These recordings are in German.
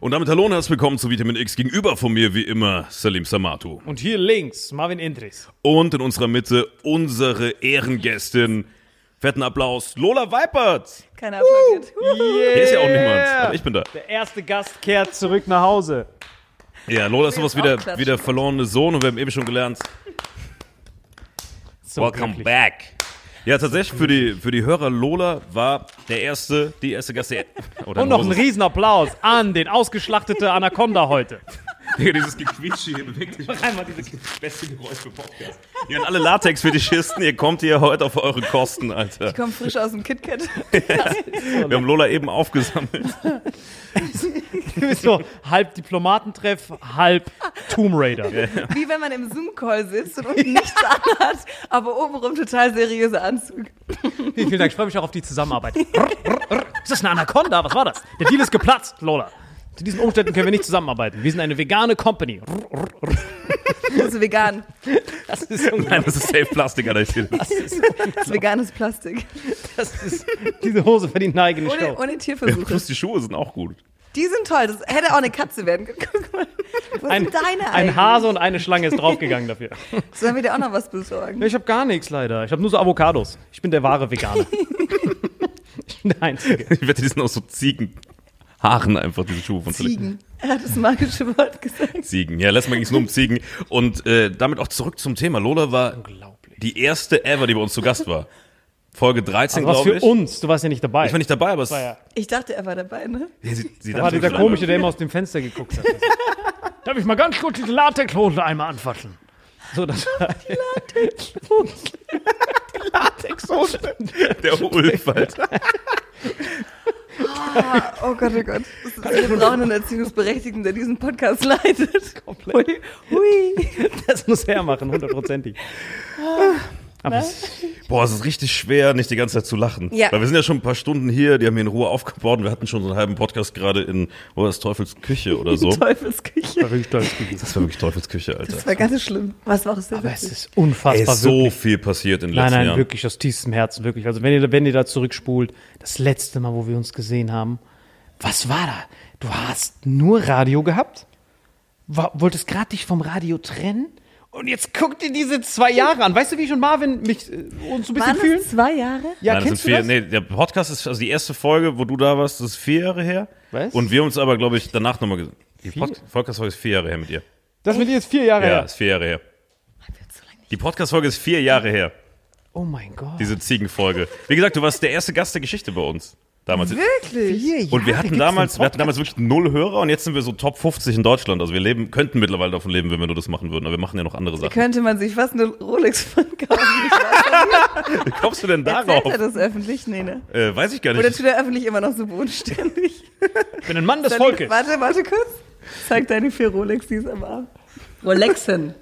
Und damit hallo und herzlich willkommen zu Vitamin X. Gegenüber von mir wie immer Salim Samatu. Und hier links Marvin Indris. Und in unserer Mitte unsere Ehrengästin. Fetten Applaus, Lola Weipert. Keiner applaudiert. Hier ist ja auch niemand, aber ich bin da. Der erste Gast kehrt zurück nach Hause. Ja, Lola ist sowas wie der, wie der verlorene Sohn und wir haben eben schon gelernt. So Welcome glücklich. back. Ja, tatsächlich für die, für die Hörer Lola war der erste, die erste. Der, oder Und noch ein Riesenapplaus an den ausgeschlachtete Anaconda heute. Digga, dieses Gequietsche hier bewegt sich. Einmal dieses beste Geräusch für Podcast. Ihr und alle Latex-Fetischisten, ihr kommt hier heute auf eure Kosten, Alter. Ich komme frisch aus dem KitKat. Wir haben Lola eben aufgesammelt. Du bist so halb Diplomatentreff, halb Tomb Raider. Wie wenn man im Zoom-Call sitzt und unten nichts anhat, aber obenrum total seriöser Anzug. Vielen Dank, ich freue mich auch auf die Zusammenarbeit. Ist das eine Anaconda? Was war das? Der Deal ist geplatzt, Lola. Zu diesen Umständen können wir nicht zusammenarbeiten. Wir sind eine vegane Company. Das ist vegan. Das ist, Nein, das ist Safe Plastik, Alter. Ich sehe das. Das ist veganes Plastik. das ist diese Hose verdient eine eigene Ohne, Show. ohne Tierversuche. Plus die Schuhe sind auch gut. Die sind toll. Das hätte auch eine Katze werden können. Guck mal. Wo Ein, sind deine ein eigentlich? Hase und eine Schlange ist draufgegangen dafür. Sollen wir dir auch noch was besorgen? Ich habe gar nichts leider. Ich habe nur so Avocados. Ich bin der wahre Veganer. ich bin der Einzige. Ich wette, die sind aus so Ziegenhaaren einfach, diese Schuhe von. Ziegen. Er hat das magische Wort gesagt. Ziegen. Ja, letztes Mal ging es nur um Ziegen. Und äh, damit auch zurück zum Thema. Lola war die erste ever, die bei uns zu Gast war. Folge 13, Also was glaube für ich. uns. Du warst ja nicht dabei. Ich war nicht dabei, aber es war ja, Ich dachte, er war dabei, ne? Ja, sie, sie da war dachte, dieser komische, der immer aus dem Fenster geguckt hat. Darf ich mal ganz kurz diese Latexhose einmal anfassen? So, das war Latexhose. Der Ulf, Alter. Ah, oh Gott, oh Gott. Ist, wir brauchen einen Erziehungsberechtigten, der diesen Podcast leitet. komplett. Hui. Hui. Das muss er machen, hundertprozentig. Aber es, Boah, es ist richtig schwer, nicht die ganze Zeit zu lachen. Ja. Weil wir sind ja schon ein paar Stunden hier, die haben hier in Ruhe aufgebaut und wir hatten schon so einen halben Podcast gerade in, wo war das, Teufels Küche oder so. Teufelsküche. war wirklich gewesen. Das war wirklich Teufels Küche, Alter. Das war ganz schlimm. Was war das denn? Aber es ist unfassbar Ey, ist so wirklich. viel passiert in den Nein, letzten nein, Jahren. wirklich aus tiefstem Herzen, wirklich. Also wenn ihr, wenn ihr da zurückspult, das letzte Mal, wo wir uns gesehen haben, was war da? Du hast nur Radio gehabt? War, wolltest gerade dich vom Radio trennen? Und jetzt guck dir diese zwei Jahre an. Weißt du, wie ich und Marvin mich äh, uns so ein bisschen Waren fühlen? das zwei Jahre? Ja, Nein, das kennst sind vier, du das? Nee, der Podcast ist, also die erste Folge, wo du da warst, das ist vier Jahre her. Was? Und wir uns aber, glaube ich, danach nochmal gesehen. Die Vier? Pod Podcast-Folge ist vier Jahre her mit ihr. Das mit dir jetzt vier Jahre Ja, her. ist vier Jahre her. Die Podcast-Folge ist vier Jahre her, Oh mein Gott. diese Ziegenfolge. Wie gesagt, du warst der erste Gast der Geschichte bei uns. Damals. Wirklich? vier Jahre Und wir hatten damals, wir hatten damals wirklich null Hörer und jetzt sind wir so Top 50 in Deutschland. Also wir leben, könnten mittlerweile davon leben, wenn wir nur das machen würden. Aber wir machen ja noch andere Sachen. Könnte man sich fast eine Rolex von kaufen. Wie kommst du denn nicht. Erzählt darauf? er das öffentlich? Nee, ne? Äh, weiß ich gar Oder nicht. tut er öffentlich immer noch so bodenständig? Ich bin ein Mann des Volkes. Warte, warte kurz. Zeig deine vier Rolex, die ist am Arm. Rolexen.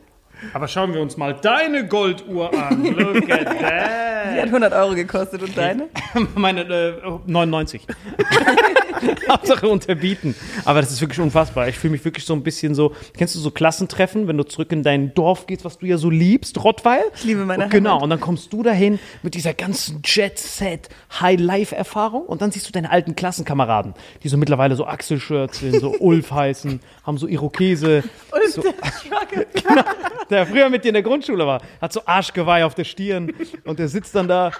Aber schauen wir uns mal deine Golduhr an. Look at that. Die hat 100 Euro gekostet und deine? Meine äh, 99. Hauptsache unterbieten. Aber das ist wirklich unfassbar. Ich fühle mich wirklich so ein bisschen so. Kennst du so Klassentreffen, wenn du zurück in dein Dorf gehst, was du ja so liebst, Rottweil? Ich liebe meine und Genau. Heimat. Und dann kommst du dahin mit dieser ganzen Jet-Set High-Life-Erfahrung und dann siehst du deine alten Klassenkameraden, die so mittlerweile so Axel-Shirts sind, so Ulf heißen, haben so Irokese. Und So, der Struggle. der früher mit dir in der Grundschule war, hat so Arschgeweih auf der Stirn und der sitzt dann da.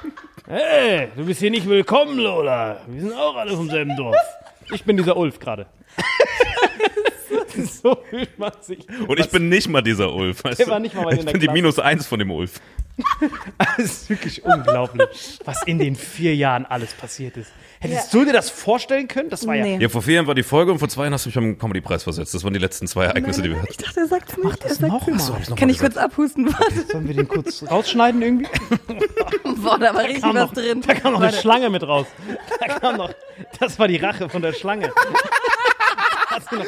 Hey, du bist hier nicht willkommen, Lola. Wir sind auch alle vom selben Dorf. Ich bin dieser Ulf gerade. so fühlt man sich. Und ich bin nicht mal dieser Ulf. Weißt Der du? war nicht mal bei ich bin die Klasse. Minus eins von dem Ulf. Es ist wirklich unglaublich, was in den vier Jahren alles passiert ist. Hättest du dir das vorstellen können? Das war ja. Nee. Ja, vor vier Jahren war die Folge und vor zwei Jahren hast du mich am Comedy-Preis versetzt. Das waren die letzten zwei Ereignisse, die wir Ich hatten. dachte, er sagt es nicht. das er sagt noch es. mal. ich noch Kann mal ich kurz abhusten? Warte. Sollen wir den kurz rausschneiden irgendwie? Boah, da war richtig kam was noch, drin. Da kam noch eine. Schlange mit raus. Da kam noch, das war die Rache von der Schlange. Hat, noch,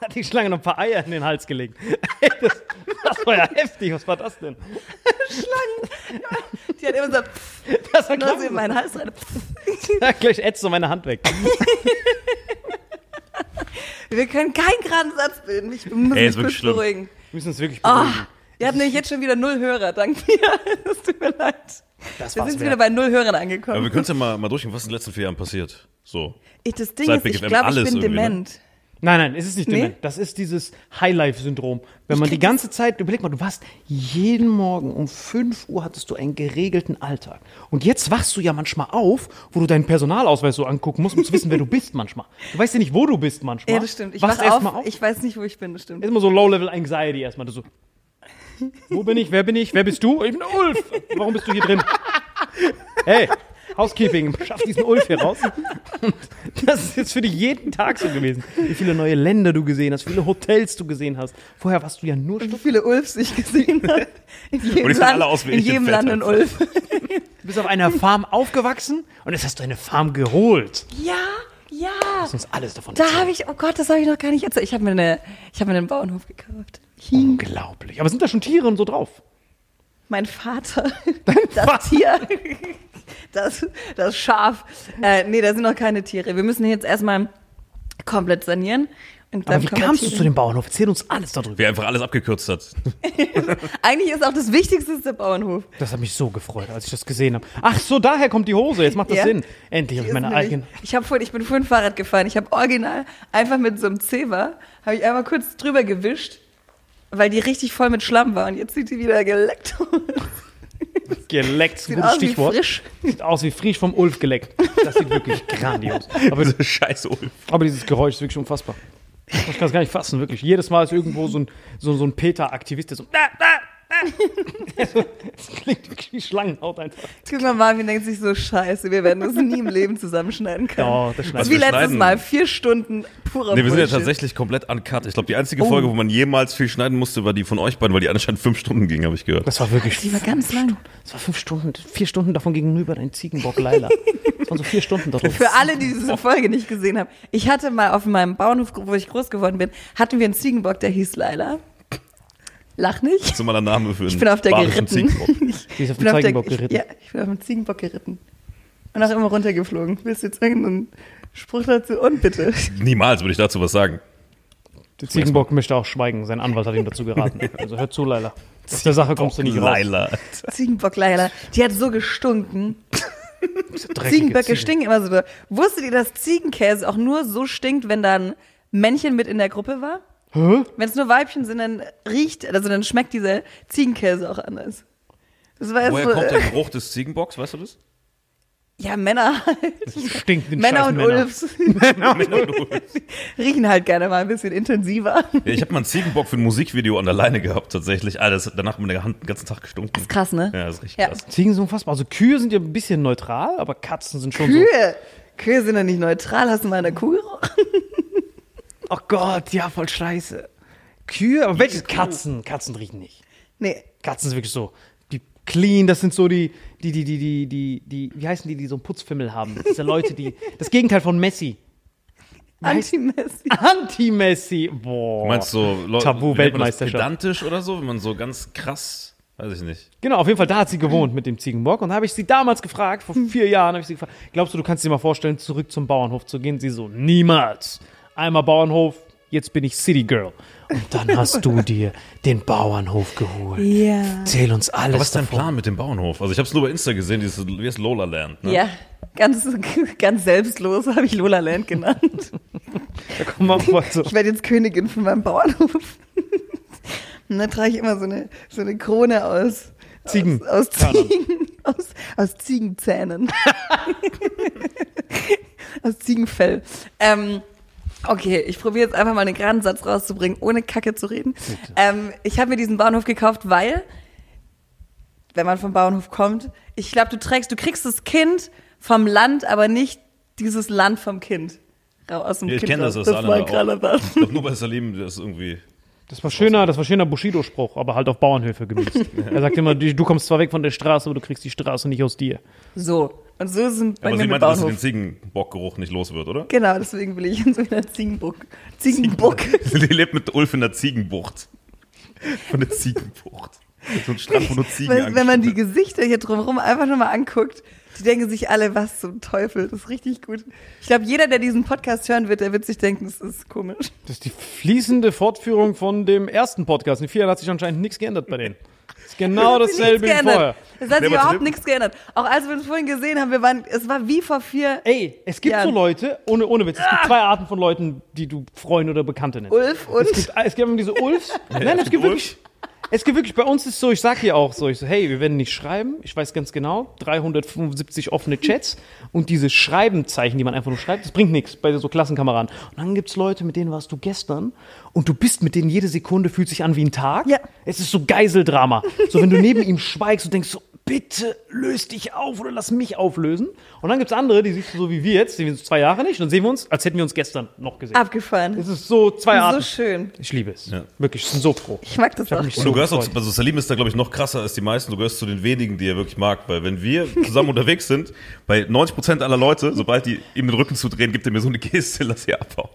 hat die Schlange noch ein paar Eier in den Hals gelegt. Ey, Das, das war ja heftig. Was war das denn? Die hat immer so, Das war so in klar. meinen Hals rein. Ja, gleich ätzt so meine Hand weg. Wir können keinen geraden Satz bilden. Ich muss Ey, mich ist wirklich kurz schlimm. beruhigen. Wir müssen uns wirklich Ah, beruhigen. wir hatten nämlich jetzt schon wieder null Hörer, dank mir. Es tut mir leid. Das Wir sind wieder bei null Hörern Aber angekommen. wir können es ja mal, mal durchgehen, was in den letzten vier Jahren passiert. So. Ich, das Ding Seit ist, Big ich glaube, ich bin irgendwie, ne? Nein, nein, es ist nicht Nee? dement. Das ist dieses Highlife-Syndrom. Wenn man die ganze Zeit, überleg mal, du warst jeden Morgen um 5 Uhr hattest du einen geregelten Alltag. Und jetzt wachst du ja manchmal auf, wo du deinen Personalausweis so angucken musst, um zu wissen, wer du bist manchmal. Du weißt ja nicht, wo du bist manchmal. Ja, das stimmt. Ich wach auf, auf. ich weiß nicht, wo ich bin, das stimmt. Erstmal so Low-Level Anxiety erstmal. Du so, wo bin ich? Wer bin ich? Wer bist du? Ich bin Ulf. Warum bist du hier drin? Hey, Housekeeping, schaff diesen Ulf hier raus. Und das ist jetzt für dich jeden Tag so gewesen. Wie viele neue Länder du gesehen hast, wie viele Hotels du gesehen hast. Vorher warst du ja nur Wie viele Ulfs ich gesehen habe. In jedem Und die sehen Land, alle aus in jedem Land ein. Ulf. Du bist auf einer Farm aufgewachsen und jetzt hast du eine Farm geholt. Ja, ja. Lass uns alles davon Da habe ich, oh Gott, das habe ich noch gar nicht erzählt. Ich habe mir, eine, ich hab mir einen Bauernhof gekauft. Unglaublich. Aber sind da schon Tiere und so drauf? Mein Vater, das Tier, das, das Schaf. Äh, nee, da sind noch keine Tiere. Wir müssen jetzt erstmal komplett sanieren. Und Aber wie kamst du zu dem Bauernhof? Erzähl uns alles darüber. Wie er einfach alles abgekürzt hat. Eigentlich ist auch das Wichtigste der Bauernhof. Das hat mich so gefreut, als ich das gesehen habe. Ach so, daher kommt die Hose. Jetzt macht das Ja. Sinn. Endlich habe ich meine eigene. Ich, hab vorhin, ich bin vorhin Fahrrad gefahren. Ich habe original einfach mit so einem Zewa, habe ich einmal kurz drüber gewischt, weil die richtig voll mit Schlamm war. Und jetzt sieht die wieder geleckt aus. Geleckt, Sieht gutes Stichwort. frisch. Sieht aus wie frisch vom Ulf geleckt. Das sieht wirklich grandios. Aber, Diese scheiß Ulf. aber dieses Geräusch ist wirklich unfassbar. Ich kann es gar nicht fassen, wirklich. Jedes Mal ist irgendwo so ein, so, so ein Peter-Aktivist, der so. Da, da, da. Das klingt wirklich wie Schlangenhaut einfach. Guck mal, Marvin denkt sich so, scheiße, wir werden das nie im Leben zusammenschneiden können. Ja, das schneidet ist wie wir letztes schneiden- Mal, vier Stunden purer Nee, wir sind ja tatsächlich komplett uncut. Ich glaube, die einzige Oh. Folge, wo man jemals viel schneiden musste, war die von euch beiden, weil die anscheinend fünf Stunden ging, habe ich gehört. Das war wirklich. Die war ganz lang. Das war fünf Stunden, vier Stunden davon gegenüber dein Ziegenbock Leila. Das waren so vier Stunden darauf. Für alle, die diese Folge nicht gesehen haben. Ich hatte mal auf meinem Bauernhof, wo ich groß geworden bin, hatten wir einen Ziegenbock, der hieß Laila. Lach nicht. Das ist immer der Name für einen Ich bin auf der geritten. Ziegenbock. Die ist auf bin den auf der- Ziegenbock ich, geritten. Ja, ich bin auf dem Ziegenbock geritten. Und auch immer runtergeflogen. Willst du jetzt irgendeinen Spruch dazu? Und bitte. Niemals würde ich dazu was sagen. Der Ziegenbock möchte auch schweigen. Sein Anwalt hat ihm dazu geraten. Also hör zu, Leila. Aus der Sache kommst du nicht raus. Ziegenbock Laila. Die hat so gestunken. Ziegenböcke Ziegen. stinken immer so. Wusstet ihr, dass Ziegenkäse auch nur so stinkt, wenn da ein Männchen mit in der Gruppe war? Wenn es nur Weibchen sind, dann riecht, also dann schmeckt dieser Ziegenkäse auch anders. Das war Woher so, kommt der Geruch des Ziegenbocks, weißt du das? ja, Männer halt. Stinkt den Männer und Männer. Ulfs riechen halt gerne mal ein bisschen intensiver. Ja, ich habe mal einen Ziegenbock für ein Musikvideo an der Leine gehabt, tatsächlich. Alter, das, danach hat meine Hand den ganzen Tag gestunken. Krass, ne? Ja, das ist richtig Ja. krass. Ziegen sind unfassbar. Also Kühe sind ja ein bisschen neutral, aber Katzen sind schon Kühe. Kühe sind doch nicht neutral. Hast du mal eine Kuh gerochen? Oh Gott, ja, voll scheiße. Kühe, aber welche Katzen? Katzen riechen nicht. Nee. Katzen sind wirklich so. Die clean, das sind so die, die, die, die, die, die, die, wie heißen die, die so einen Putzfimmel haben? Diese Leute, die, das Gegenteil von Messi. Anti-Messi. Anti-Messi. Boah. Du meinst so Leute, Tabu-Weltmeisterschaft. pedantisch oder so, wenn man so ganz krass, weiß ich nicht. Genau, auf jeden Fall, da hat sie gewohnt mit dem Ziegenbock. Und da habe ich sie damals gefragt, vor vier Jahren habe ich sie gefragt, glaubst du, du kannst dir mal vorstellen, zurück zum Bauernhof zu gehen? Sie so, niemals. Einmal Bauernhof, jetzt bin ich City Girl. Und dann hast du dir den Bauernhof geholt. Ja. Erzähl uns alles Aber was ist dein davon. Plan mit dem Bauernhof? Also ich habe es nur bei Insta gesehen, dieses, wie heißt Lola Land, ne? Ja. Ganz, ganz selbstlos habe ich Lola Land genannt. Da komm mal vor, so. Ich werde jetzt Königin von meinem Bauernhof. Und dann trage ich immer so eine, so eine Krone aus. Ziegen. Aus, aus, Ziegen, aus, aus Ziegenzähnen. aus Ziegenfell. Ähm, okay, ich probiere jetzt einfach mal einen geraden Satz rauszubringen, ohne Kacke zu reden. Ähm, ich habe mir diesen Bauernhof gekauft, weil, wenn man vom Bauernhof kommt, ich glaube, du trägst, du kriegst das Kind vom Land, aber nicht dieses Land vom Kind. Aus dem Ja, ich kenne das, raus. das, war auch. Ich glaube nur bei Salim, das ist irgendwie... Das war schöner, das war schöner Bushido-Spruch, aber halt auf Bauernhöfe gemünzt. er sagt immer, du kommst zwar weg von der Straße, aber du kriegst die Straße nicht aus dir. So. Und so sind bei Aber mir sie meinte, dass sie den. Ziegenbockgeruch nicht los wird, oder? Genau, deswegen will ich in so einer Ziegenbuck. Ziegenbuck. Die lebt mit Ulf in der Ziegenbucht. Von der Ziegenbucht. So ein Strand, wo nur Ziegen Wenn, wenn man die Gesichter hier drumherum einfach nur mal anguckt, die denken sich alle, was zum Teufel. Das ist richtig gut. Ich glaube, jeder, der diesen Podcast hören wird, der wird sich denken, das ist komisch. Das ist die fließende Fortführung von dem ersten Podcast. In vier Jahren hat sich anscheinend nichts geändert bei denen. Genau dasselbe wie geändert. vorher. Es hat sich überhaupt nichts geändert. Auch als wir uns vorhin gesehen haben, wir waren, es war wie vor vier. Ey, es gibt Ja. so Leute, ohne, ohne Witz, es gibt zwei Arten von Leuten, die du Freunde oder Bekannte nennst. Ulf und Es gibt, es gibt immer diese Ulfs. Nein, es gibt wirklich. Es gibt wirklich, bei uns ist so, ich sag hier auch so, ich so, hey, wir werden nicht schreiben, ich weiß ganz genau, 375 offene Chats und diese Schreibenzeichen, die man einfach nur schreibt, das bringt nichts bei so Klassenkameraden. Und dann gibt's Leute, mit denen warst du gestern und du bist mit denen jede Sekunde fühlt sich an wie ein Tag. Ja. Es ist so Geiseldrama. So, wenn du neben ihm schweigst und denkst so, bitte löst dich auf oder lass mich auflösen. Und dann gibt's andere, die siehst du so wie wir jetzt, sehen wir uns zwei Jahre nicht, und dann sehen wir uns, als hätten wir uns gestern noch gesehen. abgefahren. Es ist so zwei So Arten. schön. Ich liebe es. Ja. Wirklich, ich bin so froh. Ich mag das hab auch. mich Und so du gehörst auch, gefreut. also Salim ist da, glaube ich, noch krasser als die meisten. Du gehörst zu den wenigen, die er wirklich mag. Weil wenn wir zusammen unterwegs sind, bei 90% aller Leute, sobald die ihm den Rücken zudrehen, gibt er mir so eine Geste, lass sie abhauen.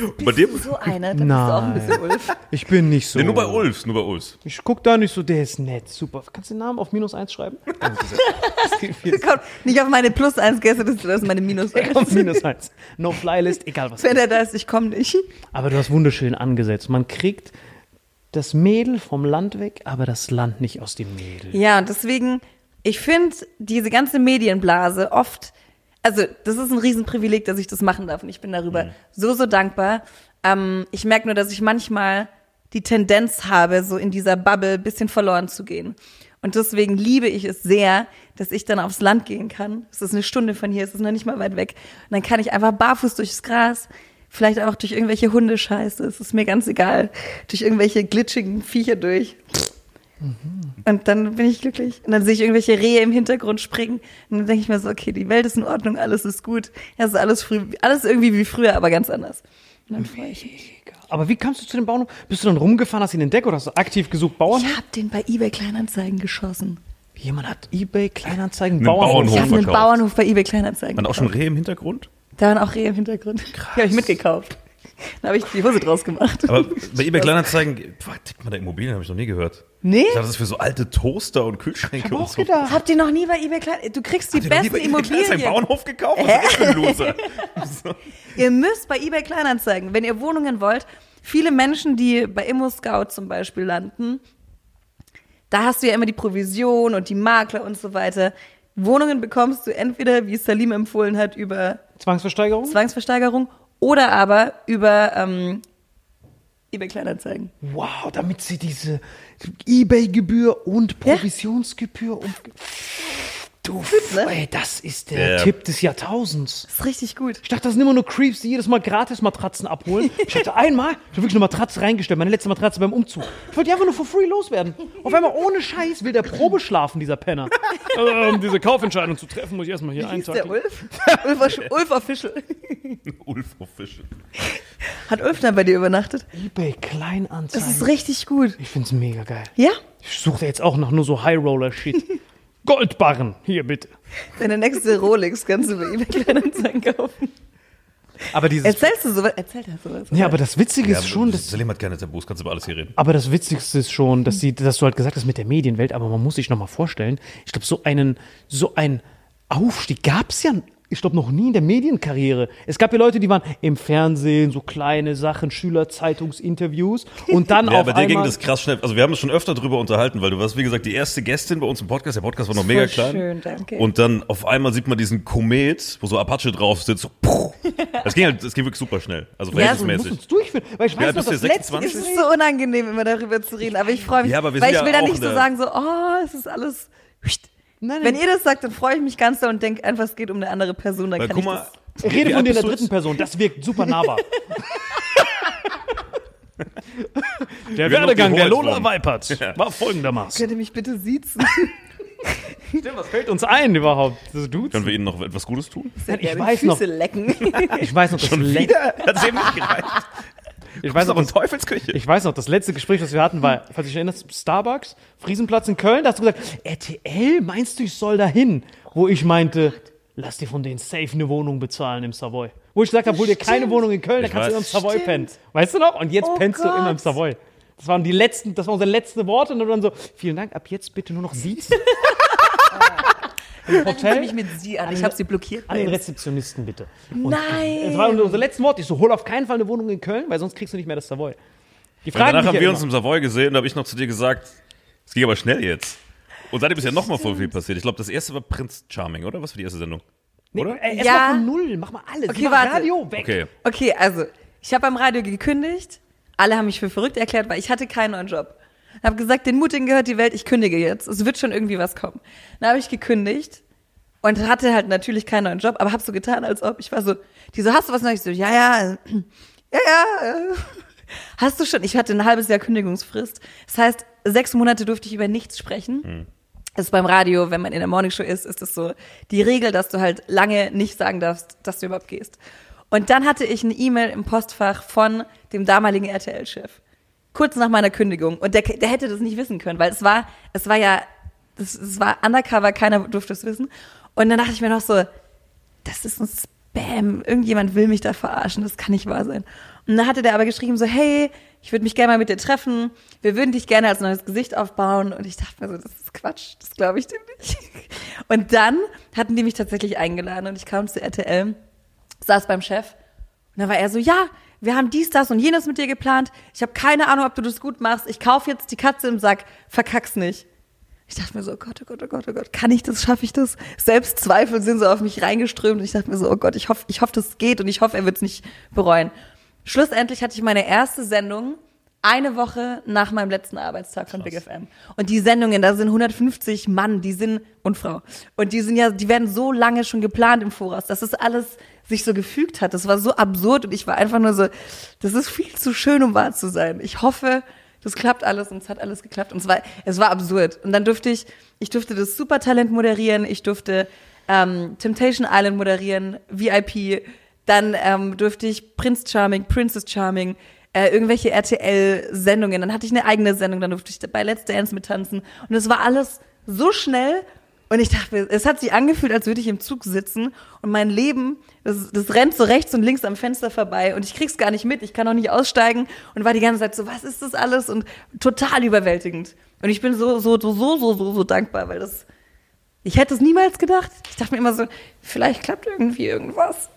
Und bei Bist du so einer? Dann bist du auch ein bisschen Ulf. Ich bin nicht so. nee, nur bei Ulfs, nur bei Ulfs. Ich guck da nicht so, der ist nett, super. Kannst du den Namen auf minus eins schreiben? Komm, nicht auf meine Plus 1 Gäste, das ist meine Minus 1. auf minus eins. No fly list, egal was. Wenn er da ist, ich komme nicht. Aber du hast wunderschön angesetzt. Man kriegt das Mädel vom Land weg, aber das Land nicht aus dem Mädel. Ja, und deswegen, ich finde diese ganze Medienblase oft, also das ist ein Riesenprivileg, dass ich das machen darf und ich bin darüber so, so dankbar. Ähm, ich merke nur, dass ich manchmal die Tendenz habe, so in dieser Bubble ein bisschen verloren zu gehen. Und deswegen liebe ich es sehr, dass ich dann aufs Land gehen kann. Es ist eine Stunde von hier, es ist noch nicht mal weit weg. Und dann kann ich einfach barfuß durchs Gras, vielleicht auch durch irgendwelche Hundescheiße, es ist mir ganz egal, durch irgendwelche glitschigen Viecher durch. Und dann bin ich glücklich. Und dann sehe ich irgendwelche Rehe im Hintergrund springen. Und dann denke ich mir so, okay, die Welt ist in Ordnung, alles ist gut. Ja, es ist alles, früh, alles irgendwie wie früher, aber ganz anders. Und dann freue ich mich. Aber wie kamst du zu dem Bauernhof? Bist du dann rumgefahren, hast ihn entdeckt oder hast du aktiv gesucht Bauernhof? Ich habe den bei eBay Kleinanzeigen geschossen. Jemand hat Ebay Kleinanzeigen Einen Bauernhof. Bauernhof. Ich habe einen. Bauernhof bei eBay Kleinanzeigen. Man auch schon. Rehe im Hintergrund? Da waren auch Rehe im Hintergrund. Die habe ich mitgekauft. Da habe ich die Hose draus gemacht. Aber bei eBay Kleinanzeigen, boah, tippt man da Immobilien, habe ich noch nie gehört. Nee? Ich dachte, das ist für so alte Toaster und Kühlschränke Ich und so. gedacht. Habt ihr noch nie bei eBay Klein... Du kriegst die Habt ihr noch nie besten bei eBay Kleinanzeigen Immobilien. Bauernhof gekauft? Was ist ein Loser? Ihr müsst bei eBay Kleinanzeigen, wenn ihr Wohnungen wollt, viele Menschen, die bei Immo Scout zum Beispiel landen, da hast du ja immer die Provision und die Makler und so weiter. Wohnungen bekommst du entweder, wie es Salim empfohlen hat, über Zwangsversteigerung? Zwangsversteigerung oder aber über ähm, eBay Kleinanzeigen. Wow, damit sie diese Ebay-Gebühr und Provisionsgebühr und. Du, ne? ey, das ist der Ja. Tipp des Jahrtausends. Das ist richtig gut. Ich dachte, das sind immer nur Creeps, die jedes Mal gratis Matratzen abholen. Ich hatte einmal, ich habe wirklich eine Matratze reingestellt, meine letzte Matratze beim Umzug. Ich wollte die einfach nur for free loswerden. Auf einmal ohne Scheiß will der Probe schlafen, dieser Penner. Äh, um diese Kaufentscheidung zu treffen, muss ich erstmal hier hieß der. Ulf? Ulf, Ulf Official. Ulf Official. Hat Ulf dann bei dir übernachtet? Ebay Das Kleinanzeigen. ist richtig gut. Ich find's mega geil. Ja? Ich suche jetzt auch noch nur so High-Roller-Shit. Goldbarren, hier bitte. Deine nächste Rolex kannst du bei eBay Kleinanzeigen kaufen. Aber dieses. Erzählst du sowas? Erzählt er sowas? ja, aber das Witzige Ja, ist schon, dass Salim hat keine Tabus, kannst über alles hier reden. Aber das Witzigste ist schon, dass, sie, dass du halt gesagt hast mit der Medienwelt, aber man muss sich noch mal vorstellen, ich glaube, so einen, so ein Aufstieg gab es ja, ich glaube, noch nie in der Medienkarriere. Es gab ja Leute, die waren im Fernsehen, so kleine Sachen, Schülerzeitungsinterviews und dann Ja, auf bei dir ging einmal... das krass schnell. Also wir haben uns schon öfter drüber unterhalten, weil du warst, wie gesagt, die erste Gästin bei uns im Podcast. Der Podcast war noch mega klein. schön, danke. Und dann auf einmal sieht man diesen Komet, wo so Apache drauf sitzt. So. Das ging halt, das ging wirklich super schnell. Also Ja, du musst verhältnismäßig. uns durchführen, weil ich weiß noch, bist du das jetzt, letzte 26? Es ist so unangenehm, immer darüber zu reden, aber ich freue mich, Ja, aber wir weil sind ich ja will da nicht so sagen, so, oh, es ist alles. Nein, Wenn ihr das sagt, dann freue ich mich ganz doll und denke einfach, es geht um eine andere Person, dann Weil, kann guck ich mal, das. Ich rede von dir in der dritten? Person, das wirkt super nahbar. der Werdegang der Lola worden. Weipert war folgendermaßen. Könnt ihr mich bitte siezen? Stimmt, was fällt uns ein überhaupt? Das Können wir ihnen noch etwas Gutes tun? Ich gerne weiß Füße noch. lecken. Ich weiß noch, das Schon wieder? Hat eben nicht gereicht. Ich weiß doch in das, Teufelsküche. ich weiß noch, das letzte Gespräch, das wir hatten, war, falls du dich erinnerst, Starbucks, Friesenplatz in Köln. Da hast du gesagt, RTL, meinst du, ich soll da hin? Wo ich meinte, lass dir von denen safe eine Wohnung bezahlen im Savoy. Wo ich gesagt habe, hol dir keine. Wohnung in Köln, da kannst du immer im weiß. Savoy Stimmt. pennen. Weißt du noch? Und jetzt Oh pennst du immer im Gott. Savoy. Das waren die letzten, das waren unsere letzten Worte und dann so, vielen Dank, ab jetzt bitte nur noch siezen. Im Ich Hotel, mich mit sie an. Ich habe sie blockiert. an den. Rezeptionisten bitte. Und Nein. Das waren unsere letzten Worte. Ich so, hol auf keinen Fall eine Wohnung in Köln, weil sonst kriegst du nicht mehr das Savoy. Die Und fragen danach haben ja wir immer. uns im Savoy gesehen, da habe ich noch zu dir gesagt, Es ging aber schnell jetzt. Und seitdem ist ja nochmal voll viel passiert. Ich glaube, das erste war Prinz Charming, oder? Was war die erste Sendung? Oder? Ey, erst Ja. mal von null, mach mal alles. Okay, mach warte. Radio weg. Okay. Okay, also ich habe beim Radio gekündigt. Alle haben mich für verrückt erklärt, weil ich hatte keinen neuen Job. Habe gesagt, den Mutigen gehört die Welt, ich kündige jetzt. Es wird schon irgendwie was kommen. Dann habe ich gekündigt und hatte halt natürlich keinen neuen Job, aber habe so getan, als ob ich war so, die so, hast du was Neues? Ich so, ja, ja, ja, ja. Hast du schon? Ich hatte ein halbes Jahr Kündigungsfrist. Das heißt, sechs Monate durfte ich über nichts sprechen. Das ist beim Radio, wenn man in der Morningshow ist, ist es so die Regel, dass du halt lange nicht sagen darfst, dass du überhaupt gehst. Und dann hatte ich eine E-Mail im Postfach von dem damaligen RTL-Chef. Kurz nach meiner Kündigung. Und der, der hätte das nicht wissen können, weil es war, es war ja, es, es war undercover, keiner durfte es wissen. Und dann dachte ich mir noch so, das ist ein Spam. Irgendjemand will mich da verarschen. Das kann nicht wahr sein. Und dann hatte der aber geschrieben so, hey, ich würde mich gerne mal mit dir treffen. Wir würden dich gerne als neues Gesicht aufbauen. Und ich dachte mir so, das ist Quatsch. Das glaube ich dir nicht. Und dann hatten die mich tatsächlich eingeladen und ich kam zu RTL, saß beim Chef und dann war er so, ja, wir haben dies, das und jenes mit dir geplant. Ich habe keine Ahnung, ob du das gut machst. Ich kaufe jetzt die Katze im Sack. Verkack's nicht. Ich dachte mir so, oh Gott, oh Gott, oh Gott, oh Gott, kann ich das, schaffe ich das? Selbstzweifel sind so auf mich reingeströmt und ich dachte mir so, oh Gott, ich hoffe, ich hoffe, das geht und ich hoffe, er wird es nicht bereuen. Schlussendlich hatte ich meine erste Sendung eine Woche nach meinem letzten Arbeitstag von Big FM. Und die Sendungen, da sind 150 Mann, die sind, und Frau. Und die sind ja, die werden so lange schon geplant im Voraus, das alles sich so gefügt hat. Das war so absurd und ich war einfach nur so, das ist viel zu schön, um wahr zu sein. Ich hoffe, das klappt alles und es hat alles geklappt. Und es war, es war absurd. Und dann durfte ich, ich durfte das Supertalent moderieren, ich durfte ähm, Temptation Island moderieren, VIP, dann ähm, durfte ich Prince Charming, Princess Charming, äh, irgendwelche RTL-Sendungen. Dann hatte ich eine eigene Sendung, dann durfte ich bei Let's Dance mittanzen. Und es war alles so schnell. Und ich dachte, es hat sich angefühlt, als würde ich im Zug sitzen und mein Leben, das, das rennt so rechts und links am Fenster vorbei und ich krieg's gar nicht mit, ich kann auch nicht aussteigen und war die ganze Zeit so, was ist das alles? Und total überwältigend. Und ich bin so, so, so, so, so, so, so dankbar, weil das, ich hätte es niemals gedacht. Ich dachte mir immer so, vielleicht klappt irgendwie irgendwas.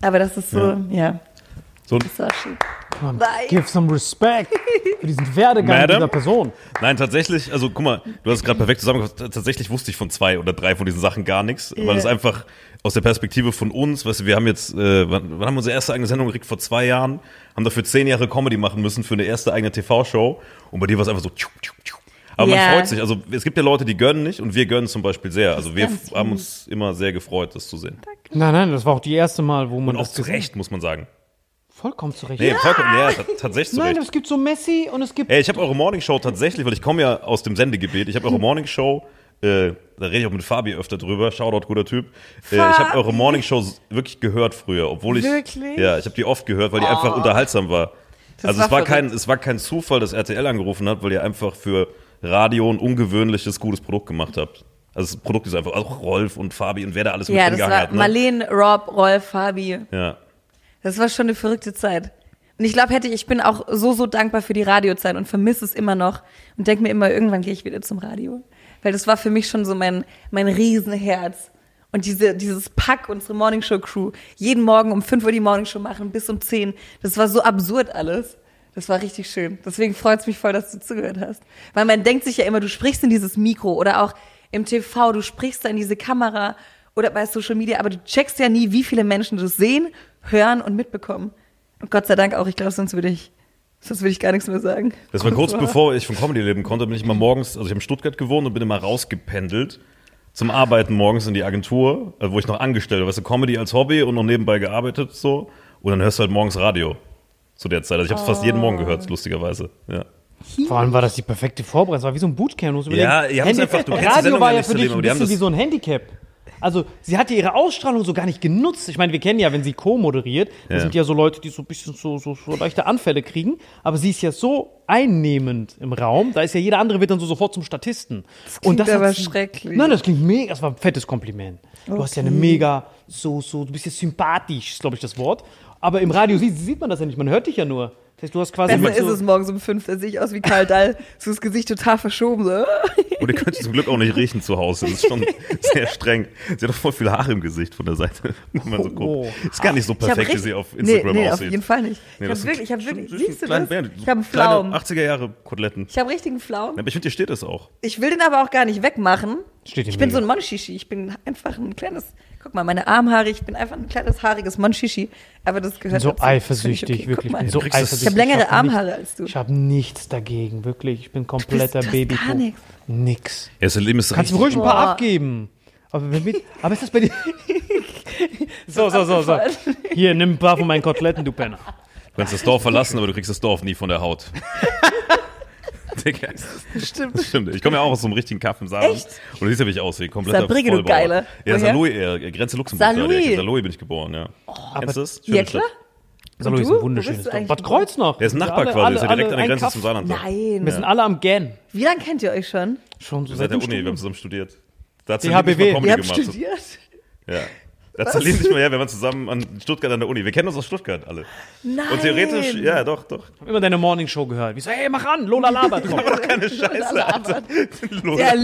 Aber das ist so, ja, Ja. So, das war schön. Mann, Nein. give some respect für diesen Werdegang Madam? dieser Person. nein, tatsächlich, also guck mal, du hast es gerade perfekt zusammengefasst. Tatsächlich wusste ich von zwei oder drei von diesen Sachen gar nichts, weil Ja. es einfach aus der Perspektive von uns, weißt du, wir haben jetzt, äh, wann, wann haben wir unsere erste eigene Sendung gekriegt? Vor zwei Jahren, haben dafür zehn Jahre Comedy machen müssen für eine erste eigene TV-Show und bei dir war es einfach so, tschu, tschu, tschu. aber Ja. man freut sich, also es gibt ja Leute, die gönnen nicht und wir gönnen zum Beispiel sehr. Also wir haben uns immer sehr gefreut, das zu sehen. Nein, nein, das war auch die erste Mal, wo man Und auch das zu Recht, muss man sagen. Vollkommen zurecht. Nee, vollkommen, ja, ta- tatsächlich zu Nein, es gibt so Messi und es gibt. Ey, ich habe eure Morningshow tatsächlich, weil ich komme ja aus dem Sendegebiet, ich habe eure Morningshow, äh, da rede ich auch mit Fabi öfter drüber, Shoutout, guter Typ. Äh, ich habe eure Morningshow wirklich gehört früher, obwohl ich, Wirklich? ja, ich habe die oft gehört, weil die einfach unterhaltsam war. Das also war es war kein, es war kein Zufall, dass RTL angerufen hat, weil ihr einfach für Radio ein ungewöhnliches, gutes Produkt gemacht habt. Also das Produkt ist einfach, auch Rolf und Fabi und wer da alles mit Ja, drin das war hat. Ne? Marlene, Rob, Rolf, Fabi. Ja. Das war schon eine verrückte Zeit. Und ich glaube, hätte ich bin auch so so dankbar für die Radiozeit und vermisse es immer noch und denke mir immer, irgendwann gehe ich wieder zum Radio, weil das war für mich schon so mein mein Riesenherz. Und diese, dieses Pack, unsere Morningshow Crew, jeden Morgen um 5 Uhr die Morningshow machen bis um 10. Das war so absurd alles. Das war richtig schön. Deswegen freut es mich voll, dass du zugehört hast. Weil man denkt sich ja immer, du sprichst in dieses Mikro oder auch im TV, du sprichst da in diese Kamera oder bei Social Media, aber du checkst ja nie, wie viele Menschen das sehen, hören und mitbekommen. Und Gott sei Dank auch, ich glaube, sonst würde ich, sonst würde ich gar nichts mehr sagen. Das war kurz war- bevor ich von Comedy leben konnte, bin ich mal morgens, also ich habe in Stuttgart gewohnt und bin immer rausgependelt zum Arbeiten morgens in die Agentur, äh, wo ich noch angestellt war. Weißt du, Comedy als Hobby und noch nebenbei gearbeitet so. Und dann hörst du halt morgens Radio zu der Zeit. Also ich habe es fast jeden Morgen gehört, lustigerweise. Ja. Vor allem war das die perfekte Vorbereitung. Es war wie so ein Bootcamp. Du Ja, ihr haben's einfach- du kennst die Radio war ja für dich ein bisschen wie das- so ein Handicap. Also sie hat ja ihre Ausstrahlung so gar nicht genutzt. Ich meine, wir kennen ja, wenn sie co-moderiert, das Ja. sind ja so Leute, die so ein bisschen so, so, so leichte Anfälle kriegen. Aber sie ist ja so einnehmend im Raum, da ist ja jeder andere wird dann so sofort zum Statisten. klingt hat aber sie- schrecklich. Nein, das klingt mega, das war ein fettes Kompliment. Du hast ja eine mega, so, so, du bist ja sympathisch, ist glaube ich das Wort. Aber im Radio sieht, sieht man das ja nicht, man hört dich ja nur. Das heißt, du hast quasi Besser ist so, es morgens um fünf, da sehe ich aus wie Karl Dall, so das Gesicht total verschoben. So. Und ihr könnt zum Glück auch nicht riechen zu Hause. Das ist schon sehr streng. Sie hat doch voll viel Haare im Gesicht von der Seite, wenn man so guckt. Oh. Ist gar nicht so perfekt, wie sie auf Instagram nee, nee, aussieht. auf jeden Fall nicht. Nee, ich das habe wirklich, ich habe wirklich, siehst du das? ja, Ich habe einen kleine Flaum. 80er Jahre Koteletten. Ich habe richtigen Flaum. Ja, aber ich finde, dir steht es auch. Ich will den aber auch gar nicht wegmachen. Steht ich bin so ein Monchichi. Ich bin einfach ein kleines, guck mal, meine Armhaare, ich bin einfach ein kleines haariges Monchichi. Aber das gehört so dazu. Eifersüchtig, okay. wirklich. Mal. so eifersüchtig. Ich habe längere hab Armhaare nichts- als du. Ich habe nichts dagegen, wirklich. Ich bin kompletter du hast Baby. gar nichts. Nix. Ja, ist Kannst du richtig- ruhig ein paar Boah. abgeben. Aber, mit, aber ist das bei dir? so, so, so, so. Hier, nimm ein paar von meinen Koteletten, du Penner. Du kannst das Dorf verlassen, aber du kriegst das Dorf nie von der Haut. Digga, Stimmt. das stimmt. Ich komme ja auch aus so einem richtigen Kaff im Saarland. Echt? Und du siehst ja, wie ich aussehe. Kompletter Saarbrücke, du. Geile. Ja? Saarlouis, äh, Grenze Luxemburg. Saarlouis. Saarlouis bin ich geboren, ja. Kennst du das? Schöne Ja, klar. Salo Und ist ein wunderschönes Dorf. Bad Kreuznach. Der ist ein Nachbar alle- quasi, ist ja direkt an der Grenze Kaff. zum Saarland. Nein. Wir sind alle am Gern. Wie lange kennt ihr euch schon? Schon so Seit der Uni, wir haben zusammen studiert. Da hat mal HBW. Comedy Ihr habt gemacht. studiert? Ja. Da Salim nicht mal, ja, wir waren zusammen an Stuttgart an der Uni. Wir kennen uns aus Stuttgart alle. Nein. Und theoretisch, ja, doch, doch. Ich hab immer deine Morningshow gehört. Wie so, hey, mach an, Lola labert. Komm. Doch keine Scheiße, Alter. Los. Der.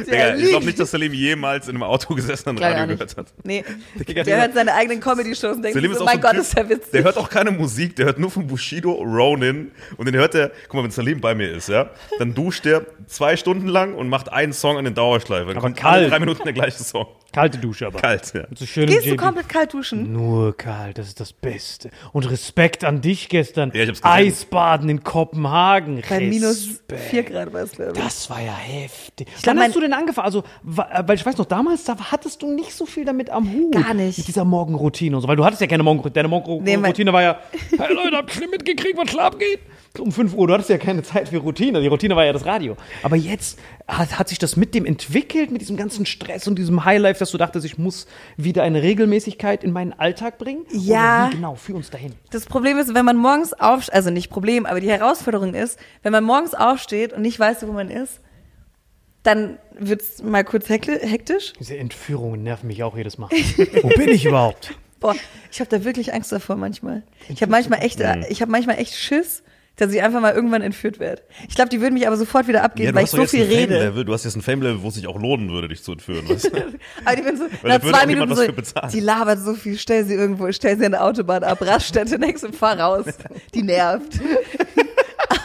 Digga, Der ich glaube nicht, dass Salim jemals in einem Auto gesessen und Radio gehört hat. Nee, Digga, der hört seine eigenen Comedy-Shows und denkt Salim sich ist so, so mein ein Gott, Typ, ist der witzig. Der hört auch keine Musik, der hört nur von Bushido Ronin und den hört er, guck mal, wenn Salim bei mir ist, ja, dann duscht der zwei Stunden lang und macht einen Song in den Dauerschleife. Dann Aber kommt alle kalt. drei Minuten der gleiche Song. Kalte Dusche aber. Kalt, ja. So schön Gehst du JB. komplett kalt duschen? Nur kalt, das ist das Beste. Und Respekt an dich gestern. Ja, ich hab's gesehen. Eisbaden in Kopenhagen. Bei minus Respekt. 4 Grad war es, glaube ich. Das war ja heftig. glaub, Wann mein- hast du denn angefangen? Also, wa- äh, weil ich weiß noch, damals da hattest du nicht so viel damit am Hut. Gar nicht. Mit dieser Morgenroutine und so. Weil du hattest ja keine Morgenroutine. Deine Nee, Morgenroutine war ja, hey Leute, habt ihr schon mitgekriegt, was schlafen geht? Um 5 Uhr. Du hattest ja keine Zeit für Routine. Die Routine war ja das Radio. Aber jetzt hat, hat sich das mit dem entwickelt, mit diesem ganzen Stress und diesem Highlife, dass du dachtest, ich muss wieder eine Regelmäßigkeit in meinen Alltag bringen? Ja. Oder wie genau? Führ uns dahin. Das Problem ist, wenn man morgens aufsteht, also nicht Problem, aber die Herausforderung ist, wenn man morgens aufsteht und nicht weiß, wo man ist, dann wird's mal kurz hekti- hektisch. Diese Entführungen nerven mich auch jedes Mal. Wo bin ich überhaupt? Boah, ich habe da wirklich Angst davor manchmal. Ich habe manchmal echt, ich habe manchmal echt Schiss, dass ich einfach mal irgendwann entführt werde. Ich glaube, die würden mich aber sofort wieder abgeben, weil ich so viel rede. Du hast jetzt ein Fame-Level, wo es sich auch lohnen würde, dich zu entführen. Weißt du? Aber die bin so, nach zwei Minuten was so, für bezahlen. die labert so viel, stell sie irgendwo, stell sie an der Autobahn ab, Raststätte, nächste fahr raus. Die nervt.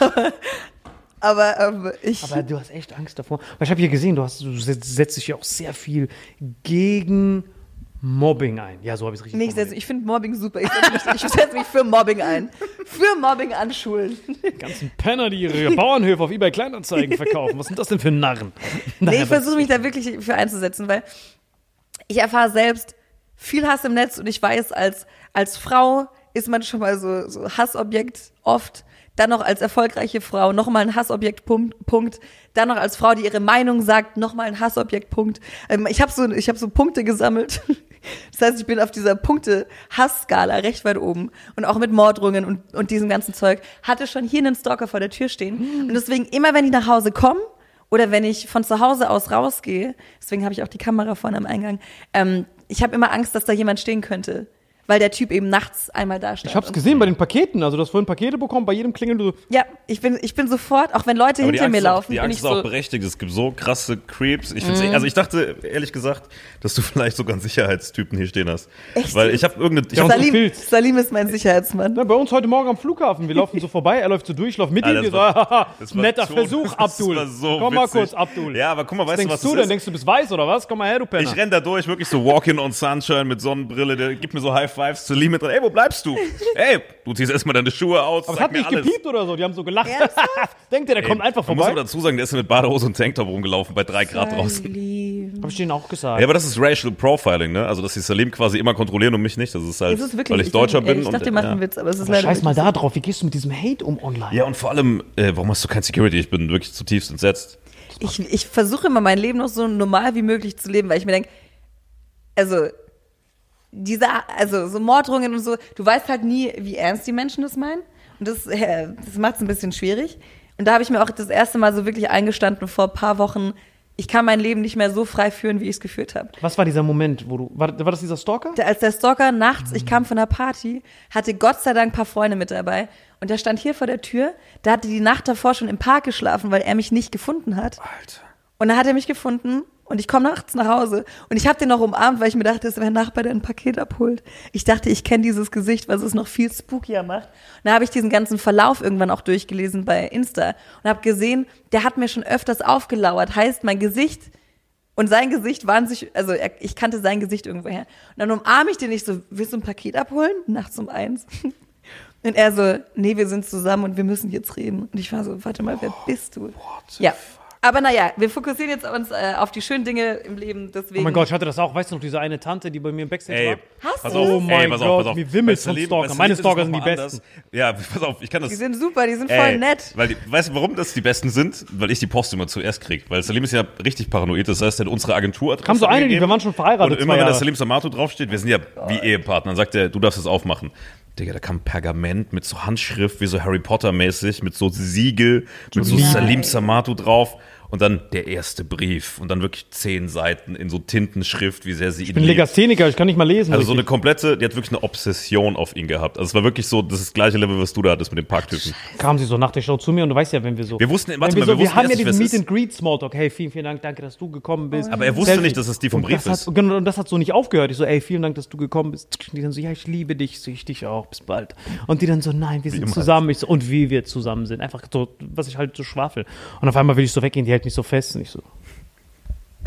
aber aber ähm, ich, Aber du hast echt Angst davor. Weil ich habe hier gesehen, du, hast, du setzt setzt dich ja auch sehr viel gegen Mobbing ein. Ja, so habe ich es richtig nee, ich, ich finde Mobbing super. Ich setze mich, ich mich für Mobbing ein. Für Mobbing an Schulen. Die ganzen Penner, die ihre Bauernhöfe auf eBay Kleinanzeigen verkaufen. Was sind das denn für Narren? Nee, ich versuche mich da wirklich für einzusetzen, weil ich erfahre selbst viel Hass im Netz und ich weiß, als, als Frau ist man schon mal so, so Hassobjekt oft. Dann noch als erfolgreiche Frau nochmal ein Hassobjekt, Punkt. Dann noch als Frau, die ihre Meinung sagt, nochmal ein Hassobjekt, Punkt. Ähm, ich habe so, ich hab so Punkte gesammelt. Das heißt, ich bin auf dieser Punkte-Hassskala recht weit oben. Und auch mit Morddrohungen und, und diesem ganzen Zeug. Hatte schon hier einen Stalker vor der Tür stehen. Und deswegen immer, wenn ich nach Hause komme, oder wenn ich von zu Hause aus rausgehe, deswegen habe ich auch die Kamera vorne am Eingang, ähm, ich habe immer Angst, dass da jemand stehen könnte, weil der Typ eben nachts einmal da stand. Ich habe es gesehen bei den Paketen. Also, du hast vorhin Pakete bekommen, bei jedem Klingeln. Du, Ja, ich bin, ich bin sofort, auch wenn Leute hinter mir auch- laufen, Die Angst ich ist auch so, berechtigt. Es gibt so krasse Creeps. Ich find's, Mhm. also ich dachte, ehrlich gesagt, dass du vielleicht sogar einen Sicherheitstypen hier stehen hast. Echt? Weil ich habe irgendeine, ich Ja, hab, so Salim. Salim ist mein Sicherheitsmann. na, bei uns heute Morgen am Flughafen. Wir laufen so vorbei, er läuft so durch, ich laufe mit ihm. so, war- haha, das war netter so- Versuch, das Abdul. war so Komm mal witzig. kurz, Abdul. Ja, aber guck mal, Was weißt du, denkst was du denn? ist? Denkst du, du bist weiß oder was? Komm mal her, du Penner. Ich renn da durch, wirklich so Walking on Sunshine mit Sonnenbrille, der gibt mir so High Fives zu Lee mit dran. Ey, wo bleibst du? Ey, du ziehst erstmal deine Schuhe aus, Aber es hat mir nicht alles. gepiept oder so. Die haben so gelacht. Denkt ihr, der kommt einfach Man muss aber vorbei? dazu sagen, der ist mit Badehose und Tanktop rumgelaufen bei drei Grad draußen. Hab ich denen auch gesagt. Ja, aber das ist Racial Profiling, ne? Also, dass die Salim quasi immer kontrollieren und mich nicht. Das ist halt, Es ist wirklich, weil ich Deutscher dachte, bin. Ich und, dachte, ihr macht ja. einen Witz, aber es ist aber leider scheiß mal da drauf. Wie gehst du mit diesem Hate um online? Ja, und vor allem, äh, warum hast du kein Security? Ich bin wirklich zutiefst entsetzt. Ich, ich versuche immer mein Leben noch so normal wie möglich zu leben, weil ich mir denke, also diese, also so Morddrohungen und so, du weißt halt nie, wie ernst die Menschen das meinen. Und das, äh, das macht es ein bisschen schwierig. Und da habe ich mir auch das erste Mal so wirklich eingestanden vor ein paar Wochen, ich kann mein Leben nicht mehr so frei führen, wie ich es geführt habe. Was war dieser Moment, wo du. War, war das dieser Stalker? Der- Als der Stalker nachts, ich kam von einer Party, hatte Gott sei Dank ein paar Freunde mit dabei. Und der stand hier vor der Tür. Der hatte die Nacht davor schon im Park geschlafen, weil er mich nicht gefunden hat. Alter. Und dann hat er mich gefunden und ich komme nachts nach Hause. Und ich habe den noch umarmt, weil ich mir dachte, es wäre ein Nachbar, der ein Paket abholt. Ich dachte, ich kenne dieses Gesicht, was es noch viel spookier macht. Und dann habe ich diesen ganzen Verlauf irgendwann auch durchgelesen bei Insta und habe gesehen, der hat mir schon öfters aufgelauert. Heißt, mein Gesicht und sein Gesicht waren sich, also er, ich kannte sein Gesicht irgendwoher. Und dann umarme ich den nicht so, willst du ein Paket abholen? Nachts um eins. Und er so, nee, wir sind zusammen und wir müssen jetzt reden. Und ich war so, warte mal, wer bist du? Ja. Aber naja, wir fokussieren jetzt uns äh, auf die schönen Dinge im Leben, deswegen. Oh mein Gott, ich hatte das auch. Weißt du noch, diese eine Tante, die bei mir im Backstage Ey, war? Hast pass du? auf, Oh ey, mein pass Gott, auf, pass auf. mir wimmelt's Bei von Stalker. Meine Stalker sind die mal besten. anders. Ja, pass auf, ich kann das. Die sind super, die sind voll Ey, nett. Weil die, weißt du, warum das die besten sind? Weil ich die Post immer zuerst krieg. Weil Salim ist ja richtig paranoid. Das heißt, er hat unsere Agenturadresse Kam so eine, die- wir waren schon verheiratet, Und immer, wenn da Jahre. Salim Samato draufsteht, wir sind ja wie Ehepartner, dann sagt er, du darfst es aufmachen. Digga, da kam Pergament mit so Handschrift, wie so Harry Potter-mäßig, mit so Siegel, mit so. Salim Samato drauf. Und dann der erste Brief. Und dann wirklich zehn Seiten in so Tintenschrift, wie sehr sie ihn Ich bin Legastheniker, ich kann nicht mal lesen. Also so eine richtig. komplette, die hat wirklich eine Obsession auf ihn gehabt. Also es war wirklich so, das ist das gleiche Level, was du da hattest mit dem Parktypen. kam sie so nach der Show zu mir und du weißt ja, wenn wir so. Wir wussten- warte wir, mal, so, wir wir wussten haben ja erst nicht, diesen Meet and Greet Smalltalk. Hey, vielen, vielen Dank, danke, dass du gekommen bist. Aber er wusste Selfie. nicht, dass es die vom Und Brief ist. Hat, genau, und das hat so nicht aufgehört. Ich so, ey, vielen Dank, dass du gekommen bist. Die dann so, ja, ich liebe dich, so ich dich auch, bis bald. Und die dann so, nein, wir sind zusammen. Ich so, und wie wir zusammen sind. Einfach so, was ich halt so schwafel. Und auf einmal will ich so weggehen, die hält mich so fest. Und ich so,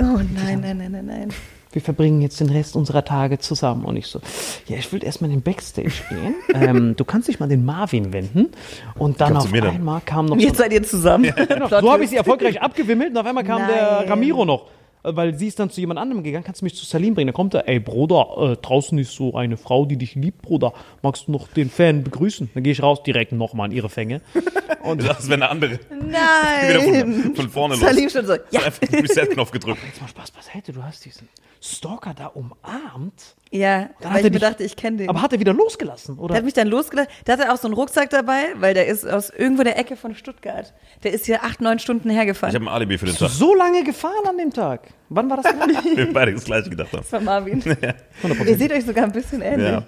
Oh nein, nein, nein, nein, nein. wir verbringen jetzt den Rest unserer Tage zusammen. Und ich so, ja, ich will erstmal in den Backstage gehen. ähm, du kannst dich mal an den Marvin wenden. Und dann auf einmal kam noch Und so jetzt seid ihr zusammen. Genau, so habe ich sie erfolgreich abgewimmelt und auf einmal kam der Nein. Ramiro noch. Äh, Weil sie ist dann zu jemand anderem gegangen, kannst du mich zu Salim bringen? Da kommt er, ey Bruder, äh, draußen ist so eine Frau, die dich liebt, Bruder. Magst du noch den Fan begrüßen? Dann gehe ich raus, direkt nochmal in ihre Fänge. Und Das wäre eine andere. Wieder Nein. von, von vorne los. Salim schon so, ja. Reset-Knopf gedrückt. jetzt mal Spaß beiseite, du hast diesen Stalker da umarmt, Ja, weil hat ich er mir dich- dachte, ich kenne den. aber hat er wieder losgelassen, der oder? hat mich dann losgelassen. Der hatte auch so einen Rucksack dabei, weil der ist aus irgendwo der Ecke von Stuttgart. Der ist hier acht, neun Stunden Ich hergefahren. habe ein Alibi für den Bist du Tag. so lange gefahren an dem Tag? Wann war das? denn? Wir beide das gleiche gedacht haben. Von Marvin. Ihr seht euch sogar ein bisschen ähnlich. Ja.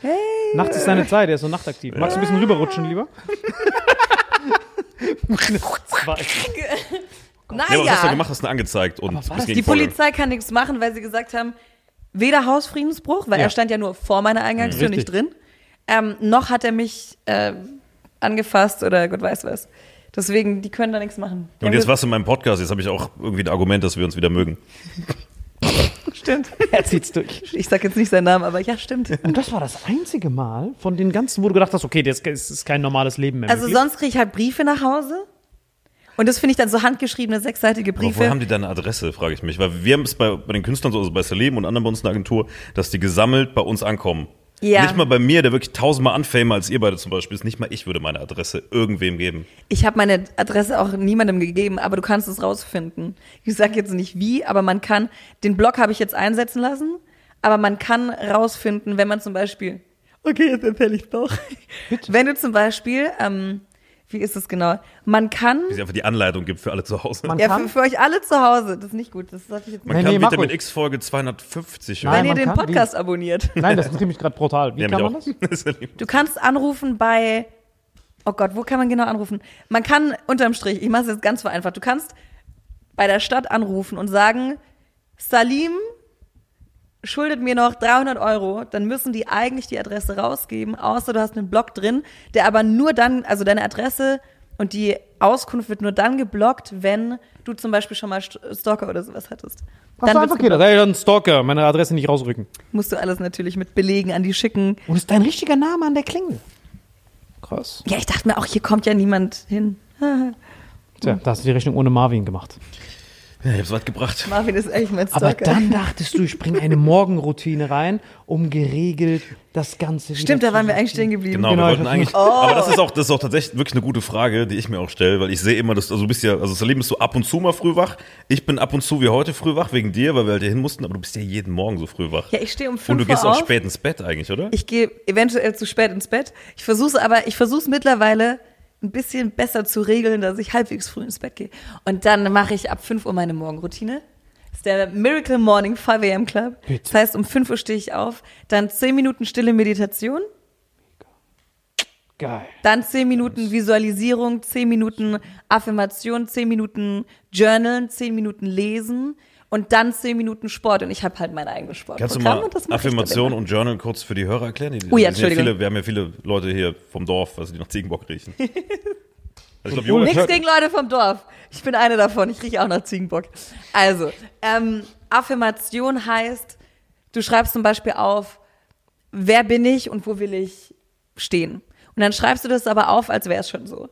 Hey. Nachts ist seine Zeit, er ist so nachtaktiv. Magst du ein bisschen rüberrutschen, lieber? Zwei. Naja, Ja, aber was hast du gemacht? Hast du angezeigt und die. Polizei kann nichts machen, weil sie gesagt haben, weder Hausfriedensbruch, weil Ja. er stand ja nur vor meiner Eingangstür, Richtig. nicht drin, ähm, noch hat er mich äh, angefasst oder Gott weiß was. Deswegen, die können da nichts machen. Die Und jetzt warst du in meinem Podcast. Jetzt habe ich auch irgendwie ein Argument, dass wir uns wieder mögen. Stimmt. Er zieht's durch. Ich sag jetzt nicht seinen Namen, aber ja, stimmt. Und das war das einzige Mal von den ganzen, wo du gedacht hast, okay, das ist ist kein normales Leben mehr. Also möglich. sonst kriege ich halt Briefe nach Hause. Und das finde ich dann so handgeschriebene sechsseitige Aber woher Briefe. haben die deine Adresse, frage ich mich. Weil wir haben es bei, bei den Künstlern so, also bei Salim und anderen bei uns in der Agentur, dass die gesammelt bei uns ankommen. Ja. Nicht mal bei mir, der wirklich tausendmal anfame als ihr beide zum Beispiel ist. Nicht mal ich würde meine Adresse irgendwem geben. Ich habe meine Adresse auch niemandem gegeben, aber du kannst es rausfinden. Ich sage jetzt nicht wie, aber man kann, den Blog habe ich jetzt einsetzen lassen, aber man kann rausfinden, wenn man zum Beispiel, okay, jetzt erzähle ich doch. Wenn du zum Beispiel, ähm, wie ist es genau? Man kann, Wie sie einfach die Anleitung gibt für alle zu Hause. Man ja, kann? für, für euch alle zu Hause, das ist nicht gut, das sollte ich jetzt Man nicht. Nee, kann nee, Vitamin. X Folge 250 Nein, Wenn ihr man den Podcast abonniert. Nein, das interessiert mich gerade brutal. Wie Ja, kann man auch. das? Du kannst anrufen bei, oh Gott, wo kann man genau anrufen? Man kann unterm Strich, ich mache es jetzt ganz vereinfacht, du kannst bei der Stadt anrufen und sagen, Salim schuldet mir noch 300 Euro, dann müssen die eigentlich die Adresse rausgeben, außer du hast einen Block drin, der aber nur dann, also deine Adresse und die Auskunft wird nur dann geblockt, wenn du zum Beispiel schon mal St- Stalker oder sowas hattest. Hast du Dann einfach wird's gedacht, geblockt. ey, dann Stalker, meine Adresse nicht rausrücken. musst du alles natürlich mit Belegen an die schicken. Und ist dein richtiger Name an der Klingel. Krass. Ja, ich dachte mir auch, hier kommt ja niemand hin. Tja, da hast du die Rechnung ohne Marvin gemacht. Ja, ich hab's weit gebracht. Marvin ist echt mein Aber Stalker. dann dachtest du, ich bringe eine Morgenroutine rein, um geregelt das Ganze Stimmt, da waren wir eigentlich stehen geblieben. Genau, Genau, wir wollten eigentlich. Aber das ist auch, das ist auch tatsächlich wirklich eine gute Frage, die ich mir auch stelle, weil ich sehe immer, dass, also du bist ja, also Salim ist so ab und zu mal früh wach. Ich bin ab und zu wie heute früh wach wegen dir, weil wir halt hier hin mussten, aber du bist ja jeden Morgen so früh wach. Ja, ich stehe um und fünf du gehst Uhr auch auf. spät ins Bett eigentlich, oder? Ich gehe eventuell zu spät ins Bett. Ich versuche aber, ich versuche es mittlerweile. Ein bisschen besser zu regeln, dass ich halbwegs früh ins Bett gehe. Und dann mache ich ab 5 Uhr meine Morgenroutine. Das ist der Miracle Morning 5 a.m. Club. Bitte. Das heißt, um 5 Uhr stehe ich auf, dann 10 Minuten stille Meditation, Geil. dann 10 Minuten Visualisierung, 10 Minuten Affirmation, 10 Minuten Journalen, 10 Minuten Lesen und dann 10 Minuten Sport. Und ich habe halt mein eigenes Sport. Kannst du mal Affirmation und Journal kurz für die Hörer erklären? Die, Oh ja, Entschuldigung. viele, wir haben ja viele Leute hier vom Dorf, also die nach Ziegenbock riechen. Also Jonas, Nichts gegen Leute vom Dorf. Ich bin eine davon. Ich rieche auch nach Ziegenbock. Also, ähm, Affirmation heißt, du schreibst zum Beispiel auf, wer bin ich und wo will ich stehen. Und dann schreibst du das aber auf, als wäre es schon so.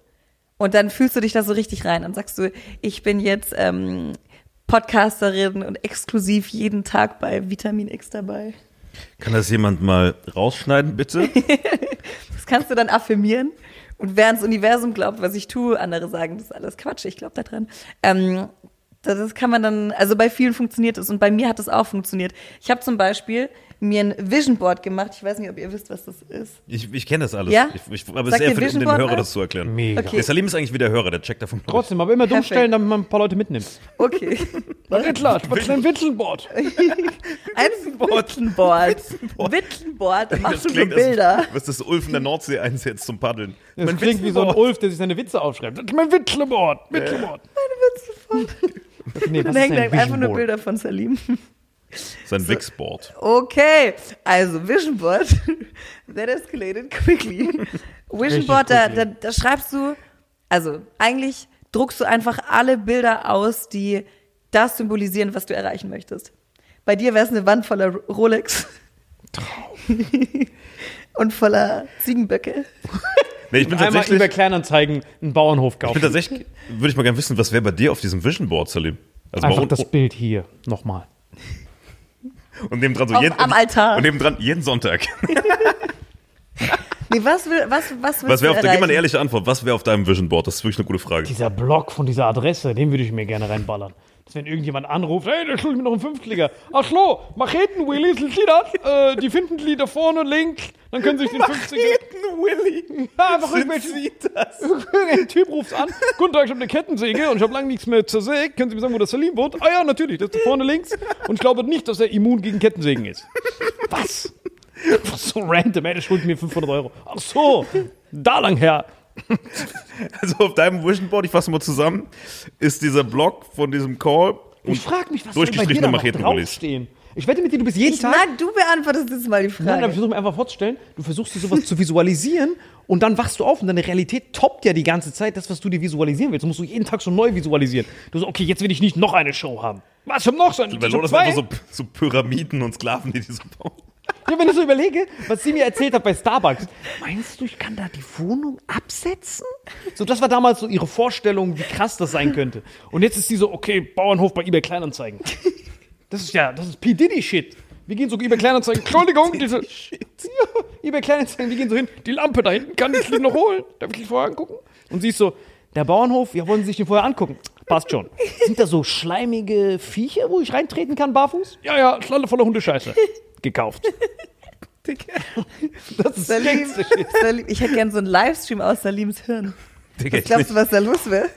Und dann fühlst du dich da so richtig rein. Dann sagst du, ich bin jetzt ähm, Podcasterin und exklusiv jeden Tag bei Vitamin X dabei. kann das jemand mal rausschneiden, bitte? Das kannst du dann affirmieren. Und wer ans Universum glaubt, was ich tue, andere sagen, das ist alles Quatsch, ich glaube da dran. Ähm, das das kann man dann, also bei vielen funktioniert es und bei mir hat es auch funktioniert. Ich habe zum Beispiel mir ein Vision Board gemacht. Ich weiß nicht, ob ihr wisst, was das ist. Ich, ich kenne das alles. Ja? Ich, ich, aber es ist eher für den, den Hörer das zu erklären. Mega. Okay. Der Salim ist eigentlich wie der Hörer, der checkt davon. Trotzdem, aber immer dumm stellen, damit man ein paar Leute mitnimmt. Okay. Rittler, was ein Witzelboard. Ein. Witzenboard, da machst du so klingt, Bilder. Als, was das Ulf in der Nordsee einsetzt zum Paddeln. Das Mein klingt wie so ein. Ulf, der sich seine Witze aufschreibt. Das ist mein Witzelboard. Witzelboard. Nee, was Dann ist hängen einfach nur? Bilder von Salim. Sein Wixboard. Okay, also Vision Board, that escalated quickly. Vision Board, da, da, da schreibst du, also eigentlich druckst du einfach alle Bilder aus, die das symbolisieren, was du erreichen möchtest. Bei dir wäre es eine Wand voller Rolex. Und voller Ziegenböcke. Nee, ich bin Einmal tatsächlich, über Kleinanzeigen einen Bauernhof ich kaufen. bin tatsächlich, würde ich mal gerne wissen, was wäre bei dir auf diesem Vision Board, Salim? Also Einfach das Bild hier. Nochmal. Und neben dran so Auf- jeden, am Altar. Und neben dran jeden Sonntag. Nee, was will, was, was Was wäre auf, da gib mal eine ehrliche Antwort. Was wäre auf deinem Vision Board? Das ist wirklich eine gute Frage. Dieser Block von dieser Adresse, den würde ich mir gerne reinballern. Dass wenn irgendjemand anruft, hey, da schuldet mir noch einen Fünftklicker. Ach so, Macheten, Willy, sind Sie das? Äh, die finden die da vorne links. Dann können Sie sich den 50er... Willy. Ja, einfach Sind irgendwelche... Sie das? Irgendein Typ ruft an. Guten Tag, ich habe eine Kettensäge und ich habe lange nichts mehr zersägt. Können Sie mir sagen, wo das Salim wohnt? Ah ja, natürlich, das ist da vorne links. Und ich glaube nicht, dass er immun gegen Kettensägen ist. Was? Was so random, ey, der schuldet mir 500 Euro. Ach so, da lang her. Also auf deinem Vision Board, ich fasse mal zusammen, ist dieser Block von diesem Call und Ich frage mich, was durchgestrichene Macheten-Willis. draufstehen? Ich wette mit dir, du bist jeden Ich Tag... mag, du beantwortest jetzt mal die Nein, aber ich Frage. versuche mir einfach vorzustellen, du versuchst dir sowas zu visualisieren und dann wachst du auf und deine Realität toppt ja die ganze Zeit das, was du dir visualisieren willst. Du musst du jeden Tag so neu visualisieren. Du so, okay, jetzt will ich nicht noch eine Show haben. Was, ich hab noch so eine. Lodas zwei. einfach so, so Pyramiden und Sklaven, die die so bauen. Ja, wenn ich so überlege, was sie mir erzählt hat bei Starbucks. Meinst du, ich kann da die Wohnung absetzen? So, das war damals so ihre Vorstellung, wie krass das sein könnte. Und jetzt ist sie so, okay, Bauernhof bei eBay Kleinanzeigen. Das ist ja, das ist P. Diddy Shit. Wir gehen so eBay Kleinanzeigen. Entschuldigung, diese. Ja, eBay Kleinanzeigen, wir gehen so hin. Die Lampe da hinten, kann ich die noch holen? Darf ich die vorher angucken? Und sie ist so, der Bauernhof, ja, wollen Sie sich den vorher angucken? Passt schon. Sind da so schleimige Viecher, wo ich reintreten kann, barfuß? Ja, ja, Schlalle voller Hundescheiße. Gekauft. Das ist Salim. Salim, ich hätte gern so einen Livestream aus Salims Hirn. Digga, Was glaubst du, was da los wäre?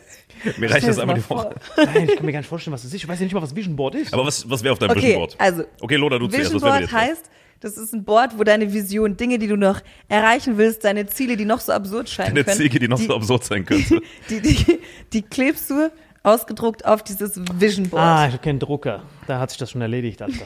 mir reicht das einmal mal die Woche. vor. Nein, ich kann mir gar nicht vorstellen, was das ist. Ich weiß ja nicht mal, was Vision Board ist. Aber was, was wäre auf deinem Okay, Vision Board? also Okay, Loda, du zuerst. Vision bei Board heißt, das ist ein Board, wo deine Vision, Dinge, die du noch erreichen willst, deine Ziele, die noch so absurd scheinen Eine können. Ziege, die noch so absurd sein könnte. die, die, die klebst du ausgedruckt auf dieses Vision Board. ah, ich habe keinen Drucker. Da hat sich das schon erledigt, Alter.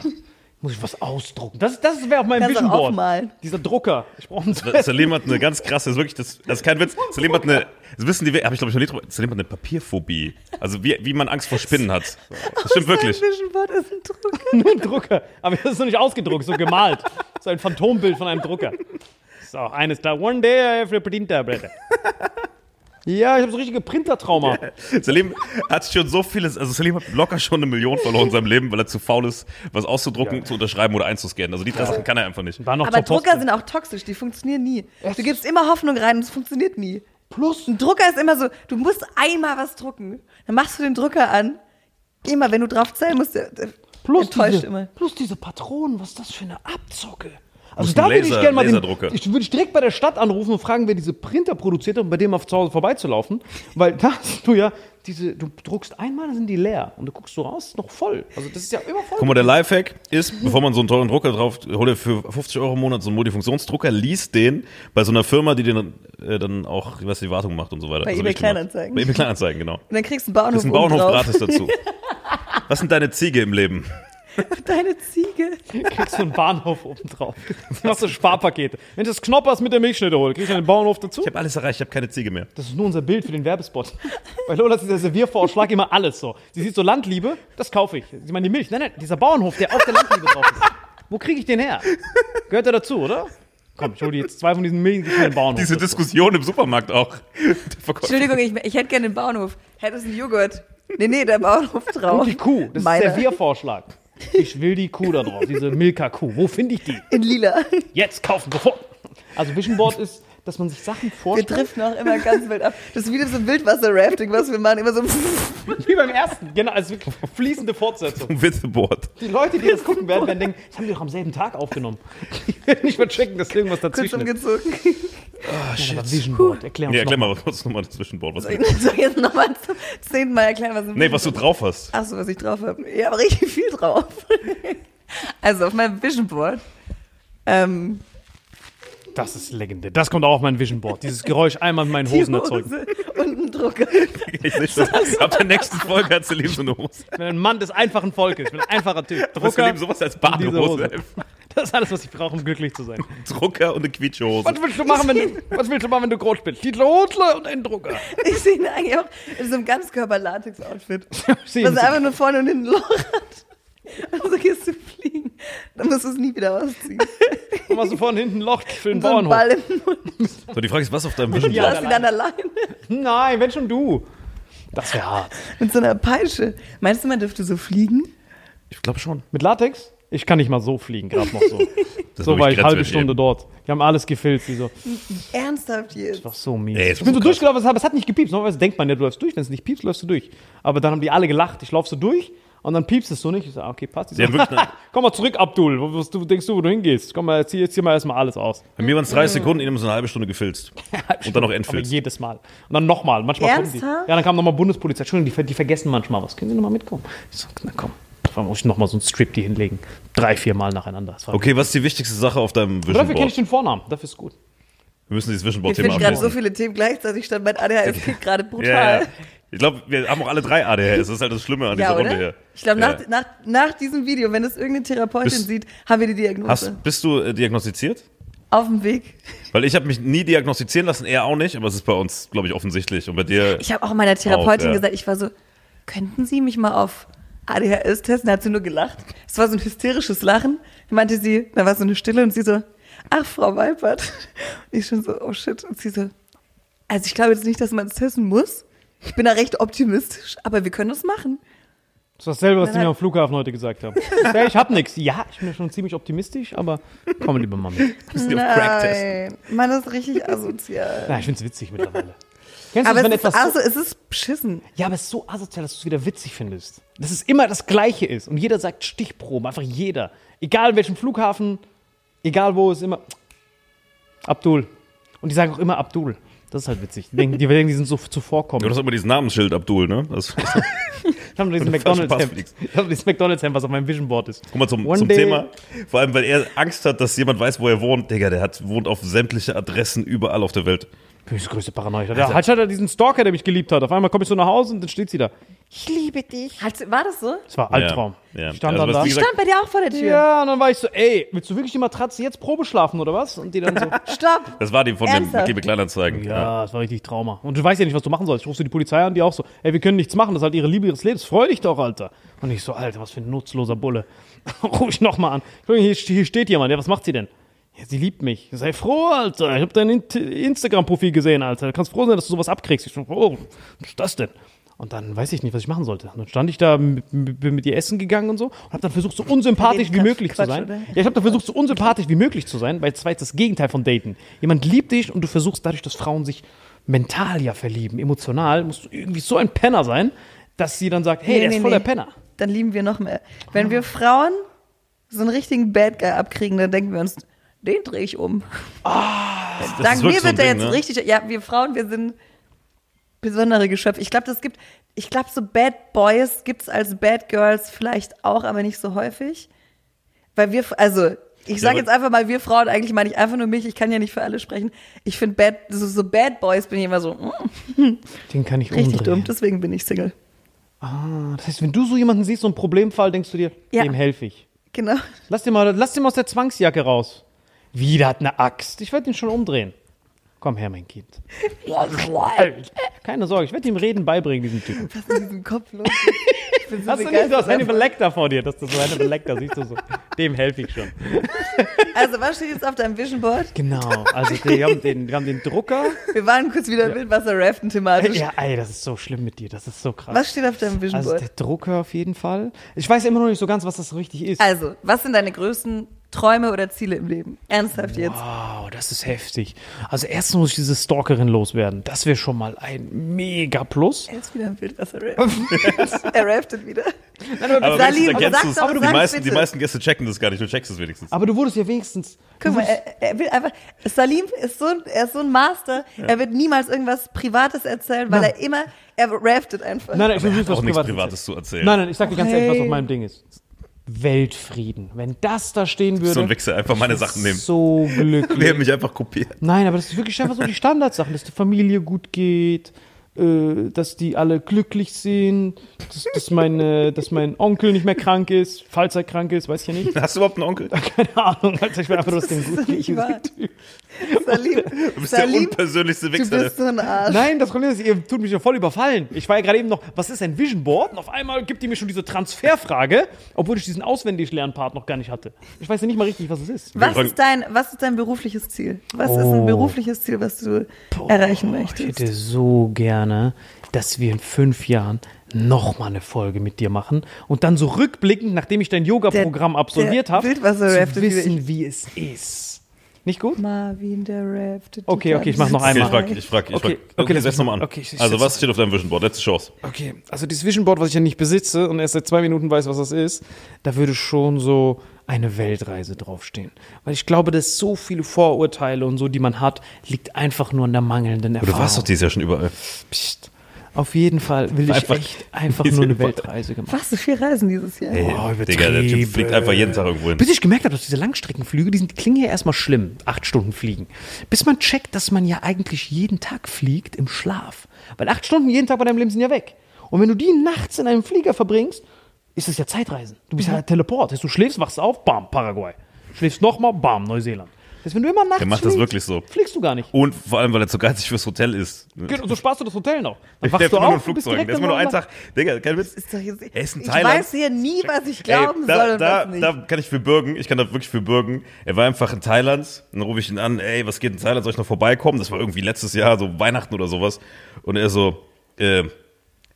Muss ich was ausdrucken? Das, das wäre auf meinem Kannst Vision auch Board. Dieser Drucker. Ich brauche einen Salim hat eine ganz krasse, das ist wirklich, das, das ist kein Witz. Salim hat eine, das wissen die, habe ich glaube ich noch drüber, Salim hat eine Papierphobie. Also wie, wie man Angst vor Spinnen hat. Das stimmt wirklich. Ein Vision Board ist ein Druck. Nur ein Drucker. Aber das ist noch nicht ausgedruckt, so gemalt. So ein Phantombild von einem Drucker. So, eines da. One day I have a printer, Brother. Ja, ich habe so richtige Printertrauma. Salim hat schon so vieles, also Salim hat locker schon eine Million verloren in seinem Leben, weil er zu faul ist, was auszudrucken, zu unterschreiben oder einzuscannen. Also die drei Sachen kann er einfach nicht. War noch Aber Drucker sind auch toxisch, die funktionieren nie. Du gibst immer Hoffnung rein und es funktioniert nie. Plus, Ein Drucker ist immer so, du musst einmal was drucken. Dann machst du den Drucker an. Immer, wenn du drauf zählen musst, der, der plus, enttäuscht diese, immer. plus diese Patronen, was ist das für eine Abzocke? Also da würde ich gerne mal den, ich würde direkt bei der Stadt anrufen und fragen, wer diese Printer produziert hat, um bei dem auf zu Hause vorbeizulaufen, weil da hast du ja diese, du druckst einmal, dann sind die leer und du guckst so raus, ist noch voll. Also das ist ja immer voll. Guck mal, der Lifehack ist, bevor man so einen teuren Drucker drauf holt, er für 50 Euro im Monat so einen Multifunktionsdrucker, liest den bei so einer Firma, die den äh, dann auch, ich weiß, die Wartung macht und so weiter. Bei Also eBay. Kleinanzeigen. Bei eBay Kleinanzeigen, genau. Und dann kriegst du einen Bauernhof, Das ist ein Bauernhof gratis dazu. Was sind deine Ziege im Leben? Deine Ziege. kriegst du einen Bahnhof oben drauf. Dann machst du Sparpakete. Wenn du das Knoppers mit der Milchschnitte holst, kriegst du einen Bauernhof dazu. Ich habe alles erreicht, ich habe keine Ziege mehr. Das ist nur unser Bild für den Werbespot. Bei Lola ist dieser Serviervorschlag immer alles so. Sie sieht so Landliebe, das kaufe ich. Sie meint die Milch. Nein, nein, dieser Bauernhof, der auf der Landliebe drauf ist. Wo kriege ich den her? Gehört der dazu, oder? Komm, ich hole dir jetzt zwei von diesen Milch in den Bauernhof. Diese dazu. Diskussion im Supermarkt auch. Der Entschuldigung, ich, ich hätte gerne den Bauernhof. Hättest du einen Joghurt? Nee, nee, der Bauernhof drauf. Und die Kuh, das Meiner. ist Serviervorschlag. Ich will die Kuh da drauf, diese Milka-Kuh. Wo finde ich die? In lila. Jetzt kaufen, sofort. Also Vision Board ist, dass man sich Sachen Wir vorstellt. driften auch immer ganz wild ab. Das ist wie so ein Wildwasser-Rafting, was wir machen. Immer so. Wie beim ersten. Genau, also wirklich fließende Fortsetzung. With the board. Die Leute, die das gucken werden, werden denken, das haben die doch am selben Tag aufgenommen. Die werden nicht mehr checken, dass irgendwas Kurz dazwischen ist. Umgezogen. Nein, aber Vision Board, erklär uns Ja, erklär mal kurz nochmal das Zwischenboard. Was Soll ich soll ich jetzt nochmal zum zehnten Mal erklären, was im nee, was du drauf hast. Achso, was ich drauf habe. Ich habe richtig viel drauf. Also auf meinem Vision Board. Ähm, Das ist legendär. Das kommt auch auf mein Vision Board. Dieses Geräusch einmal in meinen Hosen erzeugen. Hose und ein Drucker. Ich sehe schon. Ab der nächsten Folge hat Celine so eine Hose. Ich bin ein Mann des einfachen Volkes. Ich bin ein einfacher Typ. Drucker Celine sowas als Badehose. Das ist alles, was ich brauche, um glücklich zu sein. Drucker und eine Quietschehose. Was willst du machen, wenn du, was willst du machen, wenn du groß bist? Die Hose und ein Drucker. Ich sehe ihn eigentlich auch in so einem Ganzkörper-Latex-Outfit. Was Sie. einfach nur vorne und hinten ein Loch hat. Und so gehst du fliegen. Dann musst du es nie wieder ausziehen. Und machst du vorne hinten ein Loch für den So Bauernhof. Ball im Mund. So, die Frage ist, was auf deinem Vision Ja, Board? hast ihn dann alleine. Nein, wenn schon du. Das wäre hart. Mit so einer Peitsche. Meinst du, man dürfte so fliegen? Ich glaube schon. Mit Latex? Ich kann nicht mal so fliegen, gerade noch so. Das so war ich halbe Stunde ey. dort. Die haben alles gefilzt. Die so, Ernsthaft jetzt? Doch so mies. Ey, ist ich bin so krass. durchgelaufen, aber es hat nicht gepiepst. Normalerweise denkt man ja, du läufst durch. Wenn es nicht piepst, läufst du durch. Aber dann haben die alle gelacht. Ich laufe so durch und dann piepst es so nicht. Ich so, ah, okay, passt. Haben so, wirklich Komm mal zurück, Abdul. Wo, was, du denkst du, wo du hingehst? Komm mal, zieh, zieh mal erstmal alles aus. Bei mir waren es 30 Sekunden, ihnen haben sie eine halbe Stunde gefilzt. Und dann noch Aber entfilzt. jedes Mal. Und dann nochmal. Manchmal kommen die. Ernsthaft? Ja, dann kam nochmal Bundespolizei. Entschuldigung, die, die vergessen manchmal was. Können Sie nochmal mitkommen? Ich so, na komm. Dann muss ich nochmal so ein Strip die hinlegen. Drei, vier Mal nacheinander. Okay, was ist die wichtigste Sache auf deinem Vision Dafür kenne ich Board? den Vornamen. Dafür ist gut. Wir müssen dieses Vision Ich Board-Thema finde gerade so abschließen. viele Themen gleichzeitig statt. Mein ADHS kickt gerade brutal. Ja, ja. Ich glaube, wir haben auch alle drei ADHS. Das ist halt das Schlimme an Ja, dieser oder? Runde hier. Ich glaube, nach, Ja. nach, nach diesem Video, wenn es irgendeine Therapeutin Bist- sieht, haben wir die Diagnose. Hast, bist du äh, diagnostiziert? Auf dem Weg. Weil ich habe mich nie diagnostizieren lassen, er auch nicht, aber es ist bei uns, glaube ich, offensichtlich. Und bei dir. Ich habe auch meiner Therapeutin Auch, ja. gesagt, ich war so, könnten Sie mich mal auf ADHS testen? Da hat sie nur gelacht. Es war so ein hysterisches Lachen. Dann meinte sie, da war so eine Stille und sie so, ach, Frau Weipert. Und ich schon so, oh shit. Und sie so, also ich glaube jetzt nicht, dass man es testen muss. Ich bin da recht optimistisch, aber wir können das machen. Das ist dasselbe, was die Nein, mir am Flughafen heute gesagt haben. Ja, ich hab nichts. Ja, ich bin ja schon ziemlich optimistisch, aber komm lieber Crack-Test. Nein, man ist richtig asozial. Ja, ich find's witzig mittlerweile. Kennst du Aber das, wenn es ist, etwas so, also, es ist beschissen. Ja, aber es ist so asozial, dass du es wieder witzig findest. Dass es immer das Gleiche ist. Und jeder sagt Stichproben, einfach jeder. Egal in welchem Flughafen, egal wo, ist immer Abdul. Und die sagen auch immer Abdul. Das ist halt witzig. Die denken, die, denken, die sind so Du zuvorkommend. hast immer dieses Namensschild, Abdul, ne? Das, Ich habe diesen Wenn du falsch Pass McDonalds-Hemd. fliegst. Ich habe dieses McDonalds-Hemd, was auf meinem Vision Board ist. guck mal zum, One zum day- Thema. Vor allem, weil er Angst hat, dass jemand weiß, wo er wohnt. Digga, der hat, wohnt auf sämtliche Adressen überall auf der Welt. Bin ich das größte Paranoia. Ja, halt hat er diesen Stalker, der mich geliebt hat. Auf einmal komme ich so nach Hause und dann steht sie da. Ich liebe dich. Hat, war das so? Das war Albtraum. Ja, ja. Ich stand Also, dann da. Ich stand bei dir auch vor der Tür. Ja, und dann war ich so, ey, willst du wirklich die Matratze jetzt Probe schlafen oder was? Und die dann so, Stopp. Das war die von den Ernsthaft? McKiebe Kleinanzeigen. ja, das war richtig Trauma. Und du weißt ja nicht, was du machen sollst. Ich rufst du die Polizei an, die auch so, ey, wir können nichts machen, das ist halt ihre Liebe ihres Lebens. Freu dich doch, Alter. Und ich so, Alter, was für ein nutzloser Bulle. Ruf ich nochmal an. Hier, hier steht jemand, ja, was macht sie denn? Ja, sie liebt mich. Sei froh, Alter. Ich habe dein Instagram-Profil gesehen, Alter. Du kannst froh sein, dass du sowas abkriegst. Ich so, oh, was ist das denn? Und dann weiß ich nicht, was ich machen sollte. Und dann stand ich da, mit, bin mit ihr essen gegangen und so und habe dann versucht, so unsympathisch wie Quatsch, möglich zu Quatsch, sein. oder? Ja, ich habe da versucht, so unsympathisch wie möglich zu sein, weil es war jetzt das Gegenteil von Daten. Jemand liebt dich und du versuchst dadurch, dass Frauen sich mental ja verlieben, emotional, musst du irgendwie so ein Penner sein, dass sie dann sagt, hey, Nee, der ist nee, voll nee. der Penner. Dann lieben wir noch mehr. Wenn wir Frauen so einen richtigen Bad Guy abkriegen, dann denken wir uns, den drehe ich um. Das Dank ist mir so wird der Ding, jetzt ne? richtig. Ja, wir Frauen, wir sind besondere Geschöpfe. Ich glaube, das gibt. Ich glaube, so Bad Boys gibt's als Bad Girls vielleicht auch, aber nicht so häufig. Weil wir, also, ich sage jetzt einfach mal, wir Frauen, eigentlich meine ich einfach nur mich, ich kann ja nicht für alle sprechen. Ich finde Bad, so, so Bad Boys bin ich immer so, mm, Den kann ich richtig umdrehen. dumm, deswegen bin ich Single. Ah, das heißt, wenn du so jemanden siehst, so einen Problemfall, denkst du dir, Ja. dem helfe ich. Genau. Lass den mal, lass den mal aus der Zwangsjacke raus. Wieder hat eine Axt. Ich werde ihn schon umdrehen. Komm her, mein Kind. Keine Sorge, ich werde ihm Reden beibringen, diesem Typen. Was ist in diesem Kopf los? So Hast du nicht, du hast begeistert. Hannibal Lecter vor dir, dass du so Hannibal Lecter siehst du so. Dem helfe ich schon. Also, was steht jetzt auf deinem Vision Board? Genau, also wir haben den, wir haben den Drucker. Wir waren kurz wieder Wildwasser-Raften thematisch. Ja, ey, das ist so schlimm mit dir, das ist so krass. Was steht auf deinem Vision Also Board? der Drucker auf jeden Fall. Ich weiß immer noch nicht so ganz, was das richtig ist. Also, was sind deine größten Träume oder Ziele im Leben? Ernsthaft jetzt. Wow, das ist heftig. Also erstens muss ich diese Stalkerin loswerden. Das wäre schon mal ein mega Plus. Er ist wieder im Wildwasser-Raft. er raftet wieder. Aber Salim, wenigstens ergänzt sag du's. doch, die, meisten, die bitte. meisten Gäste checken das gar nicht, du checkst es wenigstens. Aber du wurdest ja wenigstens. Guck mal, er, er will einfach. Salim ist so, ein- er ist so ein Master. Er wird niemals irgendwas Privates erzählen, weil Nein. er immer, er raftet einfach. Nein, nein, ich was auch nichts Privates zu erzählen. Nein, nein, ich sag dir ganz Okay. ehrlich, was auf meinem Ding ist. Weltfrieden. Wenn das da stehen würde. So ein Wichser, einfach meine Sachen nehmen. So glücklich. Der hat mich einfach kopiert. Nein, aber das ist wirklich einfach so die Standardsachen, dass der Familie gut geht, äh, dass die alle glücklich sind, dass, dass, meine, dass mein Onkel nicht mehr krank ist, falls er krank ist, weiß ich ja nicht. Hast du überhaupt einen Onkel? Keine Ahnung, Alter, ich will einfach nur, Das gut ist. Salim, Du bist der Salim, unpersönlichste du Wichser. bist so ein Arsch. Nein, das Problem ist, ihr tut mich ja voll überfallen. Ich war ja gerade eben noch, was ist ein Vision Board? Und auf einmal gibt ihr mir schon diese Transferfrage, obwohl ich diesen Auswendig-Lernpart noch gar nicht hatte. Ich weiß ja nicht mal richtig, was es ist. Was ist, dein, was ist dein berufliches Ziel? Was ist Oh. ein berufliches Ziel, was du erreichen Ich möchtest? hätte so gerne, dass wir in fünf Jahren noch mal eine Folge mit dir machen und dann so rückblickend, nachdem ich dein Yoga-Programm Der- absolviert der habe, zu wissen, wie es ist. Nicht gut? Marvin, der die Okay, okay, ich mach noch ganze Okay, ich einmal. frag, ich frag, ich Okay, frag. okay, Okay, lass setz nochmal an. okay, ich- ich also, was steht auf deinem Vision Board? Letzte Chance. Okay, also dieses Vision Board, was ich ja nicht besitze und erst seit zwei Minuten weiß, was das ist, da würde schon so eine Weltreise draufstehen. Weil ich glaube, dass so viele Vorurteile und so, die man hat, liegt einfach nur an der mangelnden Du Erfahrung. warst doch dieses Jahr schon überall. Psst. Auf jeden Fall will ich Einfach echt einfach nur eine Weltreise gemacht. Was, so viel Reisen dieses Jahr? Ey, Oh, Digga, der Typ fliegt einfach jeden Tag irgendwo hin. Bis ich gemerkt habe, dass diese Langstreckenflüge, die, sind, die klingen ja erstmal schlimm, acht Stunden fliegen. Bis man checkt, dass man ja eigentlich jeden Tag fliegt im Schlaf. Weil acht Stunden jeden Tag bei deinem Leben sind ja weg. Und wenn du die nachts in einem Flieger verbringst, ist es ja Zeitreisen. Du bist ja Teleport. Das heißt, du schläfst, wachst auf, bam, Paraguay. Schläfst nochmal, bam, Neuseeland. Das heißt, wenn du immer nachts Der macht das fliegst, wirklich so. fliegst du gar nicht. Und vor allem, weil er zu geizig fürs Hotel ist. Genau, so sparst du das Hotel noch. Dann Der wachst fährt du immer nur auf, bist direkt Der ist immer nur im einen Tag. Digga, kein Witz. Ist doch jetzt, Er ist in ich Thailand. weiß hier nie, was ich glauben Ey, da, soll und da, was nicht. da kann ich für bürgen. Ich kann da wirklich für bürgen. Er war einfach in Thailand. Dann rufe ich ihn an, ey, was geht in Thailand? Soll ich noch vorbeikommen? Das war irgendwie letztes Jahr, so Weihnachten oder sowas. Und er so, äh,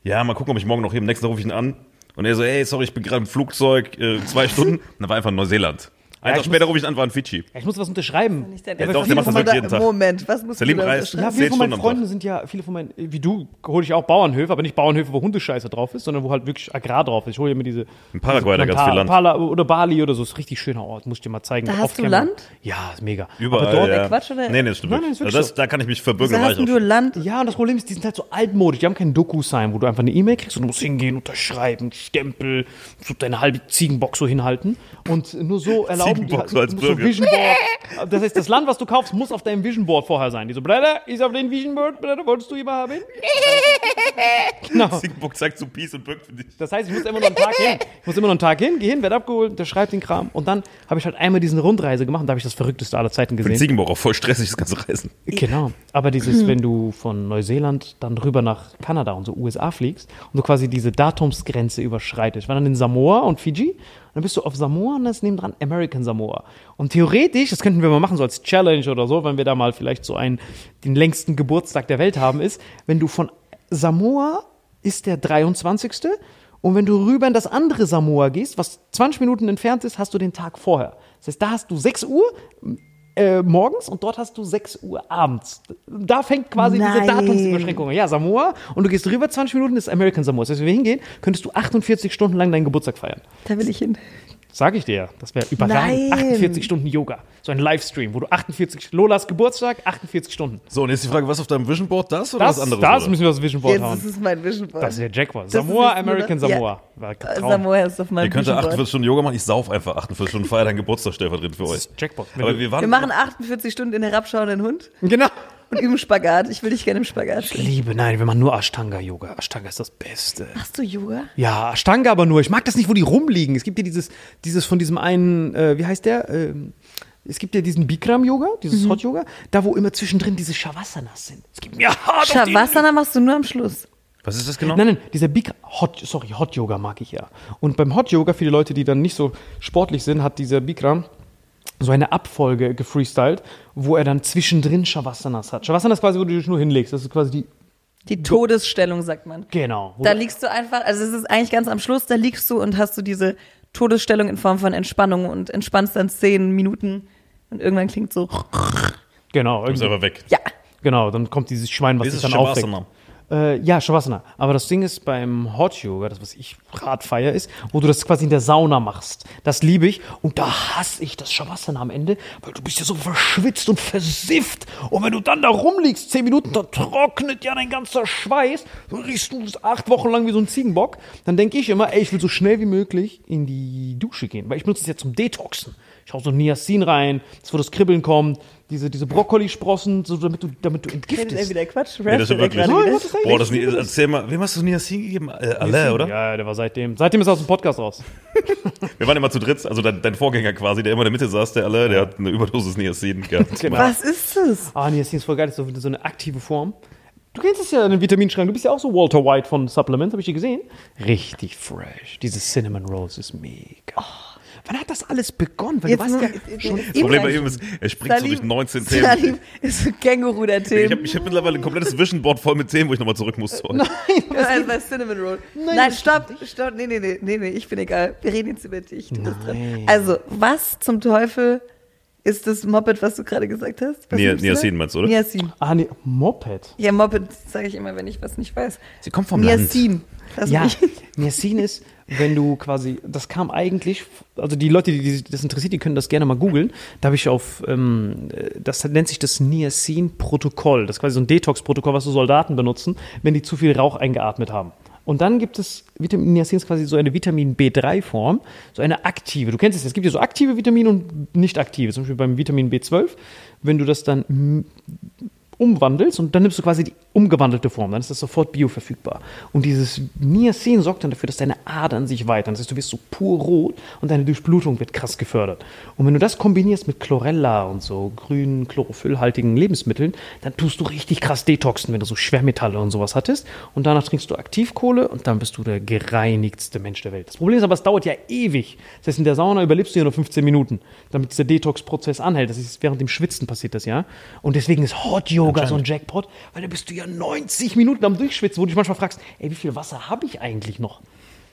ja, mal gucken, ob ich morgen noch hier. Am nächsten Tag rufe ich ihn an. Und er so, ey, sorry, ich bin gerade im Flugzeug, äh, zwei Stunden. Und dann war einfach in Neuseeland. Ja, Tag später rufe ich an, war in Fidschi. Ja, ich muss was unterschreiben. Ja, Ernst. doch, der macht das wirklich jeden Tag. Moment, was musst Salim du da. Ja, unterschreiben? viele von meinen Freunden sind ja, viele von meinen, wie du, hole ich auch Bauernhöfe, aber nicht Bauernhöfe, wo Hundescheiße drauf ist, sondern wo halt wirklich Agrar drauf ist. Ich hole mir diese. In Paraguay, da diese ganz viel Land. Pala oder Bali oder so, ist ein richtig schöner Ort, muss ich dir mal zeigen. Da hast du. Land? Ja, ist mega. Überall. Aber dort, ja. Quatsch, oder? Nee, nee, das stimmt Nein, nein, ist wirklich also das, so. Da kann ich mich verbürgen. Da hast du. Land? Ja, und das Problem ist, die sind halt so altmodisch. Die haben keinen Doku-Sign, wo du einfach eine E-Mail kriegst und du musst hingehen, unterschreiben, Stempel, so deine halbe Ziegenbox so hinhalten. Und nur so erlauben die Ziegenbox so als Bürger. Vision Board. Das heißt, das Land, was du kaufst, muss auf deinem Vision Board vorher sein. Die so, Bruder, ist auf dem Vision Board, Bruder, wolltest du immer haben? genau. Ziegenbock zeigt so Peace und bürgt für dich. Das heißt, ich muss immer noch einen Tag hin. Ich muss immer noch einen Tag hin, geh hin, werd abgeholt, unterschreib den Kram. Und dann habe ich halt einmal diesen Rundreise gemacht und da habe ich das Verrückteste aller Zeiten Für den gesehen. Ziegenbock auch voll stressig, das ganze Reisen. Genau. Aber dieses, wenn du von Neuseeland dann rüber nach Kanada und so USA fliegst und du quasi diese Datumsgrenze überschreitest. Ich war dann in Samoa und Fiji. Dann bist du auf Samoa und dann ist nebendran American Samoa. Und theoretisch, das könnten wir mal machen, so als Challenge oder so, wenn wir da mal vielleicht so einen, den längsten Geburtstag der Welt haben, ist, wenn du von Samoa ist der 23. Und wenn du rüber in das andere Samoa gehst, was 20 Minuten entfernt ist, hast du den Tag vorher. Das heißt, da hast du 6 Uhr äh, morgens und dort hast du 6 Uhr abends. Da fängt quasi diese Nein. Datumsüberschränkung an. Ja, Samoa und du gehst rüber 20 Minuten ist American Samoa. Das heißt, wenn wir hingehen, könntest du 48 Stunden lang deinen Geburtstag feiern. Da will ich hin. Sag ich dir, ja. das wäre überragend. Nein. 48 Stunden Yoga. So ein Livestream, wo du 48, Lolas Geburtstag, 48 Stunden. So, und jetzt die Frage, was auf deinem Vision Board, das oder Das, was anderes? das oder? müssen wir aufs Vision Board Jetzt hauen. ist es mein Vision Board. Das ist der Jackpot. Das Samoa, ist American ja. Samoa. War Äh, Traum. Samoa ist auf meinem Ihr könnt ja Board. 48 Stunden Yoga machen, ich sauf einfach 48 Stunden, feier deinen Geburtstag stellvertretend für euch. Jackpot. Wenn Aber du- wir waren. Wir machen 48 Stunden in herabschauenden Hund genau. und üben Spagat. Ich will dich gerne im Spagat Ich liebe, nein, wir machen nur Ashtanga-Yoga. Ashtanga ist das Beste. Machst du Yoga? Ja, Ashtanga aber nur. Ich mag das nicht, wo die rumliegen. Es gibt ja dieses, dieses von diesem einen, äh, wie heißt der? Ähm, es gibt ja diesen Bikram-Yoga, dieses Mhm. Hot-Yoga, da wo immer zwischendrin diese Shavasanas sind. Es gibt mir hart auf die- Shavasana machst du nur am Schluss. Was ist das genau? Nein, nein, dieser Big Hot, sorry, Hot Yoga mag ich ja. Und beim Hot Yoga, viele Leute, die dann nicht so sportlich sind, hat dieser Bikram so eine Abfolge gefreestylt, wo er dann zwischendrin Shavasanas hat. Shavasana ist quasi, wo du dich nur hinlegst. Das ist quasi die, Die Todesstellung, sagt man. genau. Da liegst du einfach, also es ist eigentlich ganz am Schluss, da liegst du und hast du diese Todesstellung in Form von Entspannung und entspannst dann zehn Minuten und irgendwann klingt so, genau, Du bist irgendwie, aber weg. ja. genau, dann kommt dieses Schwein, was ist sich es dann aufweckt. Äh, ja, Shavasana. Aber das Ding ist beim Hot Yoga, das was ich hart feier, ist, wo du das quasi in der Sauna machst. Das liebe ich. Und da hasse ich das Shavasana am Ende, weil du bist ja so verschwitzt und versifft. Und wenn du dann da rumliegst, zehn Minuten, da trocknet ja dein ganzer Schweiß. Dann riechst du acht Wochen lang wie so ein Ziegenbock. Dann denke ich immer, ey, ich will so schnell wie möglich in die Dusche gehen. Weil ich benutze es ja zum Detoxen. Ich hau so Niacin rein, das wo das Kribbeln kommt, diese, diese Brokkolisprossen, so damit du, damit du entgiftest. er wieder Quatsch? Nee, das ist wirklich. Nein, das ist Boah, das erzähl mal, wem hast du Niacin gegeben? Äh, alle, oder? Ja, der war seitdem. Seitdem ist er aus dem Podcast raus. Wir waren immer zu dritt, also dein, dein Vorgänger quasi, der immer in der Mitte saß, der alle, der hat eine Überdosis Niacin gehabt. Genau. Was ist das? Ah, das ist voll geil. Das ist so, so eine aktive Form. Du kennst es ja in den Vitaminschrank. Du bist ja auch so Walter White von Supplement, habe ich dir gesehen. Richtig fresh. Diese Cinnamon Rolls ist mega. Wann hat das alles begonnen? Weil du warst ja schon Das Problem bei ihm ist, er springt so durch 19 Themen. Salim ist so Känguru der Ich Themen. habe ich hab mittlerweile ein komplettes Vision Board voll mit Themen, wo ich nochmal zurück muss. Ja, also bei Cinnamon Roll. Nein, stopp, stopp, nee, nee, nee, nee, nee, ich bin egal. Wir reden jetzt über dich. Du bist dran. Nein. Also, was zum Teufel ist das Moped, was du gerade gesagt hast? Was Nia- Niacin meinst du, oder? Niacin. Ah, nee, Moped. Ja, Moped sage ich immer, wenn ich was nicht weiß. Sie kommt vom Niacin. Ja. Niacin ist, wenn du quasi, das kam eigentlich, also die Leute, die die das interessiert, die können das gerne mal googeln. Da habe ich auf, ähm, das nennt sich das Niacin-Protokoll. Das ist quasi so ein Detox-Protokoll, was so Soldaten benutzen, wenn die zu viel Rauch eingeatmet haben. Und dann gibt es, Vitamin Niacin ist quasi so eine Vitamin B3-Form, so eine aktive. Du kennst es, es gibt ja so aktive Vitamine und nicht aktive. Zum Beispiel beim Vitamin B12, wenn du das dann umwandelst und dann nimmst du quasi die umgewandelte Form, dann ist das sofort bioverfügbar. Und dieses Niacin sorgt dann dafür, dass deine Adern sich weitern. Das heißt, du wirst so pur rot und deine Durchblutung wird krass gefördert. Und wenn du das kombinierst mit Chlorella und so grünen, chlorophyllhaltigen Lebensmitteln, dann tust du richtig krass detoxen, wenn du so Schwermetalle und sowas hattest. Und danach trinkst du Aktivkohle und dann bist du der gereinigtste Mensch der Welt. Das Problem ist aber, es dauert ja ewig. Das heißt, in der Sauna überlebst du ja nur 15 Minuten, damit dieser Detox-Prozess anhält. Das ist während dem Schwitzen passiert das ja. Und deswegen ist Hot Yoga so ein Jackpot, weil da bist du ja 90 Minuten am Durchschwitzen, wo du dich manchmal fragst, ey, wie viel Wasser habe ich eigentlich noch?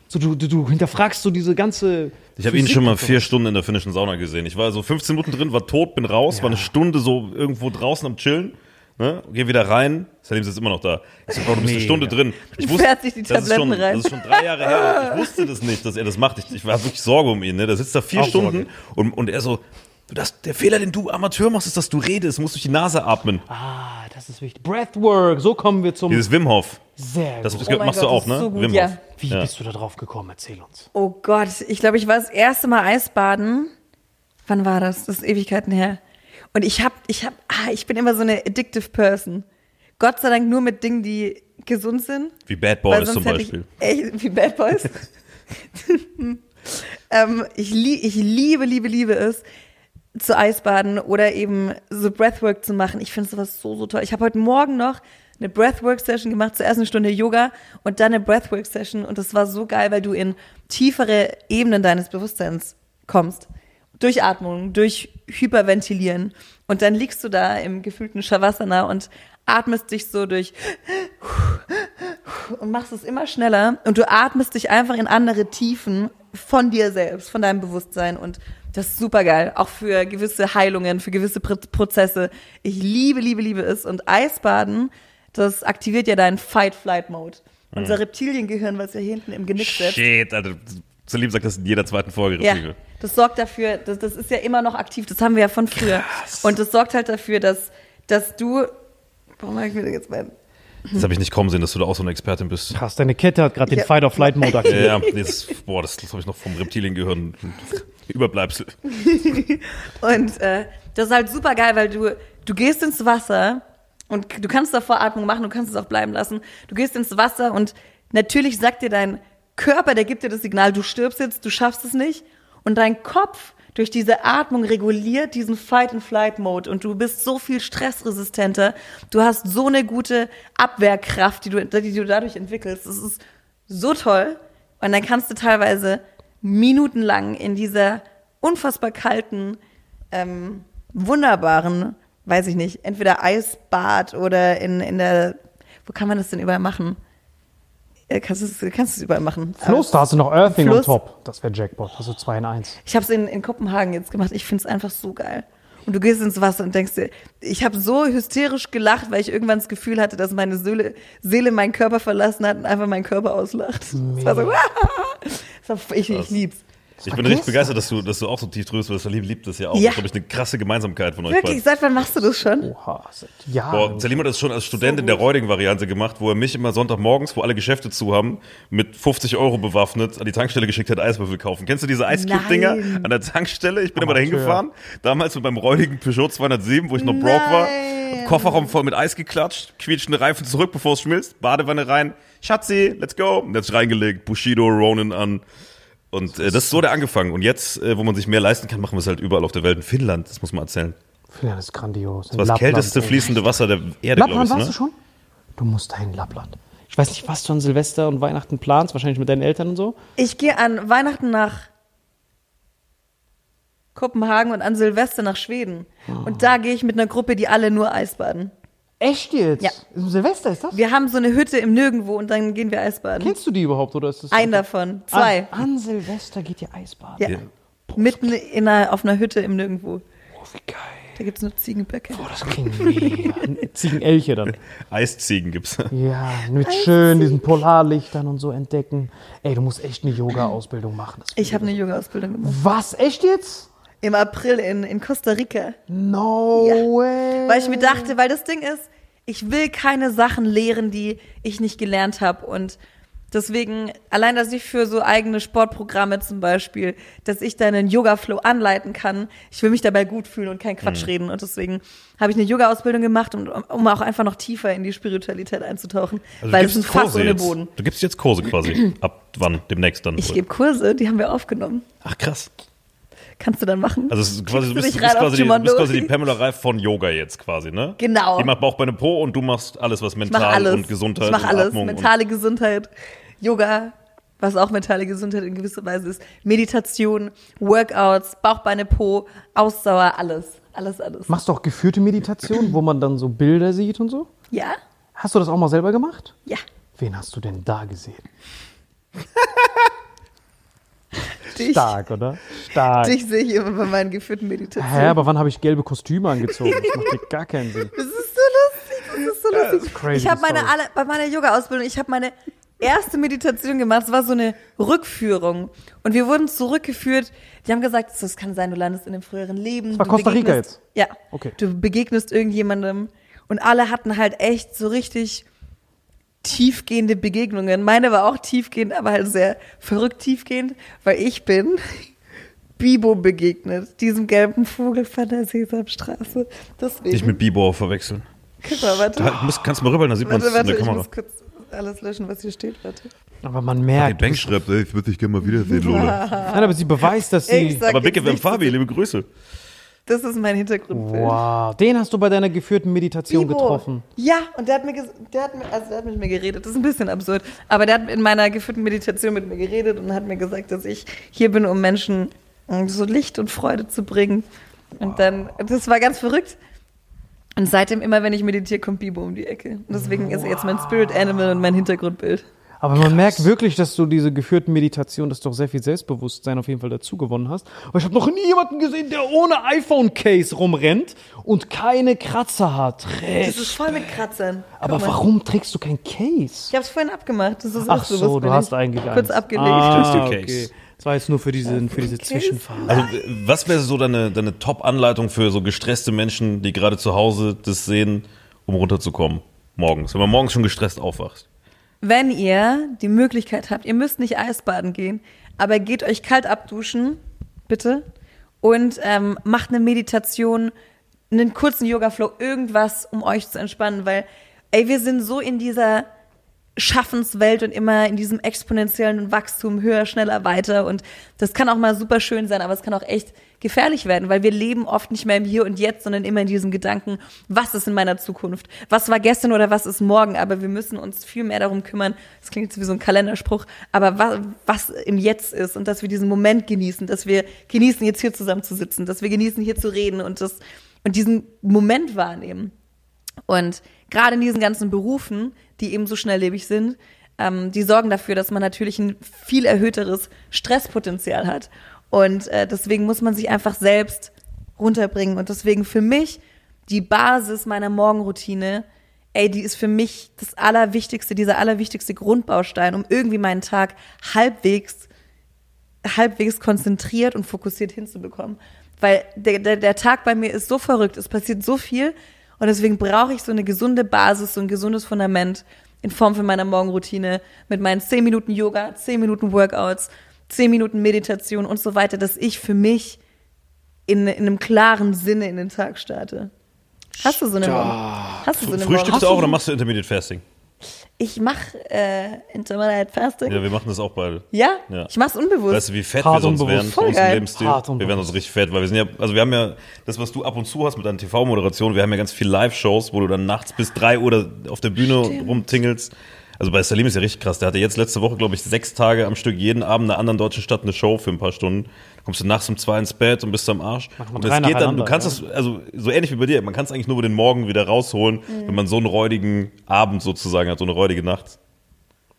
So, du, du, du hinterfragst so diese ganze. Ich habe ihn schon mal vier Stunden in der finnischen Sauna gesehen. Ich war so 15 Minuten drin, war tot, bin raus, war eine Stunde so irgendwo draußen am Chillen. Ne? Geh wieder rein. Salim ist immer noch da. Ich so, Bro, du bist eine. Stunde drin. Ich Fährt sich die das ist Tabletten schon, rein. Das ist schon drei Jahre her. Ich wusste das nicht, dass er das macht. Ich, ich war wirklich Sorge um ihn. Ne? Der sitzt da vier Auch Stunden und, und er so, das, der Fehler, den du Amateur machst, ist, dass du redest. Du musst durch die Nase atmen. Ah, das ist wichtig. Breathwork, so kommen wir zum. Dieses Wim Hof. sehr Das, gut. das Oh mein machst Gott, du auch, das ne? so gut, ja. Wie Ja. bist du da drauf gekommen? Erzähl uns. Oh Gott, ich glaube, ich war das erste Mal Eisbaden. Wann war das? Das ist Ewigkeiten her. Und ich hab, ich hab, ah, ich bin immer so eine addictive Person. Gott sei Dank nur mit Dingen, die gesund sind. Wie Bad Boys zum Beispiel. Ich, echt, wie Bad Boys. ähm, ich, lie ich liebe, liebe, liebe es, zu Eisbaden oder eben so Breathwork zu machen. Ich finde sowas so, so toll. Ich habe heute Morgen noch eine Breathwork-Session gemacht, zuerst eine Stunde Yoga und dann eine Breathwork-Session und das war so geil, weil du in tiefere Ebenen deines Bewusstseins kommst. Durch Atmung, durch Hyperventilieren und dann liegst du da im gefühlten Shavasana und atmest dich so durch und machst es immer schneller und du atmest dich einfach in andere Tiefen von dir selbst, von deinem Bewusstsein und das ist super geil, auch für gewisse Heilungen, für gewisse Pr Prozesse. Ich liebe, liebe, liebe es und Eisbaden, das aktiviert ja deinen Fight-Flight-Mode. Unser Reptiliengehirn, was ja hier hinten im Genick sitzt. Shit, Alter. Salim sagt das in jeder zweiten Folge. Ja, das sorgt dafür, das, das ist ja immer noch aktiv, das haben wir ja von früher. Und das sorgt halt dafür, dass, dass du, warum habe ich mir jetzt mein, Das habe ich nicht kommen sehen, dass du da auch so eine Expertin bist. Krass, deine Kette hat gerade den Ja. Fight-or-Flight-Mode Ja, aktiviert. ja, das, boah, das, das habe ich noch vom Reptiliengehirn. Überbleibsel. Und äh, das ist halt super geil, weil du, du gehst ins Wasser und du kannst davor Atmung machen, du kannst es auch bleiben lassen. Du gehst ins Wasser und natürlich sagt dir dein Körper, der gibt dir das Signal, du stirbst jetzt, du schaffst es nicht. Und dein Kopf durch diese Atmung reguliert diesen Fight-and-Flight-Mode und du bist so viel stressresistenter. Du hast so eine gute Abwehrkraft, die du, die du dadurch entwickelst. Das ist so toll. Und dann kannst du teilweise minutenlang in dieser unfassbar kalten, ähm, wunderbaren, weiß ich nicht, entweder Eisbad oder in, in der, wo kann man das denn überall machen? Äh, Kannst du es kannst es überall machen. Fluss, da hast du noch Earthing on Fluss. top. Das wäre Jackpot. Also 2 in 1. Ich habe es in, in Kopenhagen jetzt gemacht. Ich finde es einfach so geil. Und du gehst ins Wasser und denkst dir, ich habe so hysterisch gelacht, weil ich irgendwann das Gefühl hatte, dass meine Seele, Seele meinen Körper verlassen hat und einfach meinen Körper auslacht. Das war so, das war, ich, ich lieb's. Ich bin richtig begeistert, dass du, dass du auch so tief drüber bist. Salim liebt das ja auch. Ja. Das ist, glaube ich, eine krasse Gemeinsamkeit von euch Wirklich, beiden. seit wann machst du das schon? Oha, seit Jahren. Boah, Salim hat das schon als Student in der Räuding-Variante gemacht, wo er mich immer Sonntagmorgens, wo alle Geschäfte zu haben, mit 50 Euro bewaffnet an die Tankstelle geschickt hat, Eiswürfel kaufen. Kennst du diese Eiscube-Dinger Nein. an der Tankstelle? Ich bin immer dahin Amateur. gefahren. Damals mit meinem räudigen Peugeot 207, wo ich noch broke war. Nein. Kofferraum voll mit Eis geklatscht, quietschende Reifen zurück, bevor es schmilzt, Badewanne rein, Schatzi, let's go. Und jetzt reingelegt, Bushido, Ronin an. Und äh, das ist so der angefangen. Und jetzt, äh, wo man sich mehr leisten kann, machen wir es halt überall auf der Welt. In Finnland, das muss man erzählen. Finnland ist grandios. Das war das kälteste fließende Wasser der Erde, Lappland ich. warst Ne? du schon? Du musst dahin, Lappland. Ich weiß nicht, was du an Silvester und Weihnachten planst, wahrscheinlich mit deinen Eltern und so. Ich gehe an Weihnachten nach Kopenhagen und an Silvester nach Schweden. Und da gehe ich mit einer Gruppe, die alle nur Eisbaden. Echt jetzt? Ja. Silvester ist das? Wir haben so eine Hütte im Nirgendwo und dann gehen wir Eisbaden. Kennst du die überhaupt oder ist das Ein davon. Zwei. An, an Silvester geht ihr Eisbaden. Ja. Mitten in einer, auf einer Hütte im Nirgendwo. Oh, wie geil. Da gibt's nur Ziegenböcke. Oh, das klingt mega. Ziegenelche dann. Eisziegen gibt's. Ja, mit schön diesen Polarlichtern und so entdecken. Ey, du musst echt eine Yoga-Ausbildung machen. Das Ich habe eine Yoga-Ausbildung gemacht. Was? Echt jetzt? Im April in, in Costa Rica. No Ja. way. Weil ich mir dachte, weil das Ding ist, ich will keine Sachen lehren, die ich nicht gelernt habe. Und deswegen, allein, dass ich für so eigene Sportprogramme zum Beispiel, dass ich da einen Yoga-Flow anleiten kann, ich will mich dabei gut fühlen und kein Mhm. Quatsch reden. Und deswegen habe ich eine Yoga-Ausbildung gemacht, um, um auch einfach noch tiefer in die Spiritualität einzutauchen. Also du weil es gibst ein Fass Kurse ohne jetzt. Boden. Du gibst jetzt Kurse quasi. Ab wann? Demnächst dann. Ich gebe Kurse, die haben wir aufgenommen. Ach krass. Kannst du dann machen? Also es ist quasi, du bist, du bist, quasi die, du bist quasi die Pamela Reif von Yoga jetzt quasi, ne? Genau. Die macht Bauch, Beine, Po und du machst alles, was mental alles. und Gesundheit ich mache und alles. Atmung Mentale Gesundheit, Yoga, was auch mentale Gesundheit in gewisser Weise ist, Meditation, Workouts, Bauchbeine, Po, Ausdauer, alles. Alles, alles. Machst du auch geführte Meditation, wo man dann so Bilder sieht und so? Ja? Hast du das auch mal selber gemacht? Ja. Wen hast du denn da gesehen? Dich, Stark, oder? Stark. dich sehe ich immer bei meinen geführten Meditationen. Hä, aber wann habe ich gelbe Kostüme angezogen? Das macht gar keinen Sinn. Das ist so lustig, das ist so lustig. crazy, ich habe meine alle, bei meiner Yoga-Ausbildung, ich habe meine erste Meditation gemacht. Es war so eine Rückführung. Und wir wurden zurückgeführt. Die haben gesagt, das kann sein, du landest in einem früheren Leben. Das war du Costa Rica begegnest- jetzt? Ja. Okay. Du begegnest irgendjemandem. Und alle hatten halt echt so richtig tiefgehende Begegnungen. Meine war auch tiefgehend, aber halt sehr verrückt tiefgehend, weil ich bin Bibo begegnet, diesem gelben Vogel von der Sesamstraße. Deswegen. Nicht mit Bibor verwechseln. Guck mal, warte. Da, musst, kannst du mal rüber, da sieht man es in der ich Kamera. muss kurz alles löschen, was hier steht, warte. Aber man Die merkt. Bank schreibt, ey, ich würde dich gerne mal wiedersehen, Lola. Nein, aber sie beweist, dass Ich sie. Aber Big FM nichts. Fabi, liebe Grüße. Das ist mein Hintergrundbild. Wow, den hast du bei deiner geführten Meditation Bibo. getroffen. Ja, und der hat, mir der, hat mir, also der hat mit mir geredet. Das ist ein bisschen absurd. Aber der hat in meiner geführten Meditation mit mir geredet und hat mir gesagt, dass ich hier bin, um Menschen ähm, so Licht und Freude zu bringen. Und dann, das war ganz verrückt. Und seitdem, immer wenn ich meditiere, kommt Bibo um die Ecke. Und deswegen ist er jetzt mein Spirit Animal und mein Hintergrundbild. Aber man merkt wirklich, dass du diese geführten Meditationen, dass du doch sehr viel Selbstbewusstsein auf jeden Fall dazu gewonnen hast. Aber ich habe noch nie jemanden gesehen, der ohne iPhone-Case rumrennt und keine Kratzer hat. Das Recht. ist voll mit Kratzern. Guck Aber mal. warum trägst du kein Case? Ich habe es vorhin abgemacht. Das ist Ach auch so, so, du hast ich. eigentlich Kurz eins. abgelegt. Ah, okay. Case. Das war jetzt nur für diese, für diese Zwischenphase. Also, was wäre so deine, deine Top-Anleitung für so gestresste Menschen, die gerade zu Hause das sehen, um runterzukommen morgens, wenn man morgens schon gestresst aufwacht? Wenn ihr die Möglichkeit habt, ihr müsst nicht Eisbaden gehen, aber geht euch kalt abduschen, bitte, und ähm, macht eine Meditation, einen kurzen Yoga-Flow, irgendwas, um euch zu entspannen, weil, ey, wir sind so in dieser Schaffenswelt und immer in diesem exponentiellen Wachstum höher, schneller, weiter. Und das kann auch mal super schön sein, aber es kann auch echt gefährlich werden, weil wir leben oft nicht mehr im Hier und Jetzt, sondern immer in diesem Gedanken, was ist in meiner Zukunft? Was war gestern oder was ist morgen? Aber wir müssen uns viel mehr darum kümmern. Das klingt jetzt wie so ein Kalenderspruch, aber was, was im Jetzt ist und dass wir diesen Moment genießen, dass wir genießen, jetzt hier zusammen zu sitzen, dass wir genießen, hier zu reden und das, und diesen Moment wahrnehmen. Und gerade in diesen ganzen Berufen, die eben so schnelllebig sind, ähm, die sorgen dafür, dass man natürlich ein viel erhöhteres Stresspotenzial hat. Und äh, deswegen muss man sich einfach selbst runterbringen. Und deswegen für mich die Basis meiner Morgenroutine, ey, die ist für mich das Allerwichtigste, dieser allerwichtigste Grundbaustein, um irgendwie meinen Tag halbwegs, halbwegs konzentriert und fokussiert hinzubekommen. Weil der, der, der Tag bei mir ist so verrückt, es passiert so viel und deswegen brauche ich so eine gesunde Basis, so ein gesundes Fundament in Form von meiner Morgenroutine mit meinen 10 Minuten Yoga, 10 Minuten Workouts, 10 Minuten Meditation und so weiter, dass ich für mich in, in einem klaren Sinne in den Tag starte. Hast du so eine Morgen? Hast du so eine Frühstückst du Morgen? auch oder machst du Intermediate Fasting? Ich mache äh, Intermittent Fasting. Ja, wir machen das auch beide. Ja? Ja. Ich mach's unbewusst. Weißt du, wie fett Hart wir sonst unbewusst. wären Voll unserem geil. Lebensstil? Hart Wir wären uns richtig fett, weil wir sind ja, also wir haben ja, das, was du ab und zu hast mit deinen TV-Moderationen, wir haben ja ganz viel Live-Shows, wo du dann nachts bis drei Uhr da auf der Bühne Stimmt. rumtingelst. Also bei Salim ist ja richtig krass. Der hatte jetzt letzte Woche, glaube ich, sechs Tage am Stück jeden Abend in einer anderen deutschen Stadt eine Show für ein paar Stunden. Da kommst du nachts um zwei ins Bett und bist am Arsch. Und es geht dann, du kannst ja. es, also so ähnlich wie bei dir, man kann es eigentlich nur über den Morgen wieder rausholen, Mhm. wenn man so einen räudigen Abend sozusagen hat, so eine räudige Nacht.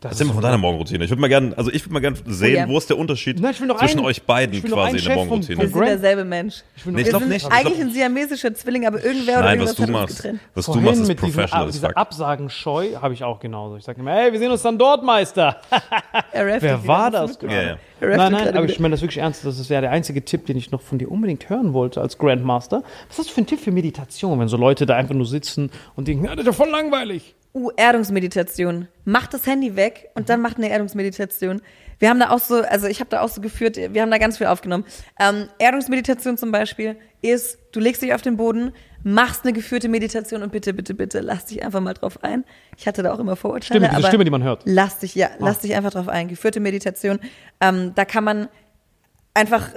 Das Erzähl mal von deiner Morgenroutine. Ich würde mal gerne, also ich würde mal gerne sehen, Oh ja. wo ist der Unterschied Na, ich will noch zwischen einen- euch beiden ich will noch quasi einen in der Morgenroutine. wir sind derselbe Mensch. Ich Nee, ich Wir glaub sind nicht. Ich eigentlich ein siamesischer Zwilling, aber irgendwer oder Nein, was irgendwas du machst, getrennt. was du machst, ist mit professional as dieser fuck. Absagen-Scheu habe ich auch genauso. Ich sage immer, ey, wir sehen uns dann dort, Meister. Er Wer war das? Ja, ja. Rafft Nein, nein, aber ich meine das wirklich ernst. Das wäre der einzige Tipp, den ich noch von dir unbedingt hören wollte als Grandmaster. Was hast du für einen Tipp für Meditation, wenn so Leute da einfach nur sitzen und denken, ja, das ist doch voll langweilig. Uh, Erdungsmeditation. Macht das Handy weg und dann macht eine Erdungsmeditation. Wir haben da auch so, also ich habe da auch so geführt, wir haben da ganz viel aufgenommen. Ähm, Erdungsmeditation zum Beispiel ist, du legst dich auf den Boden, machst eine geführte Meditation und bitte, bitte, bitte, lass dich einfach mal drauf ein. Ich hatte da auch immer Vorurteile. Stimme, diese aber Stimme, die man hört. Lass dich, ja, lass dich einfach drauf ein. Geführte Meditation. Ähm, da kann man einfach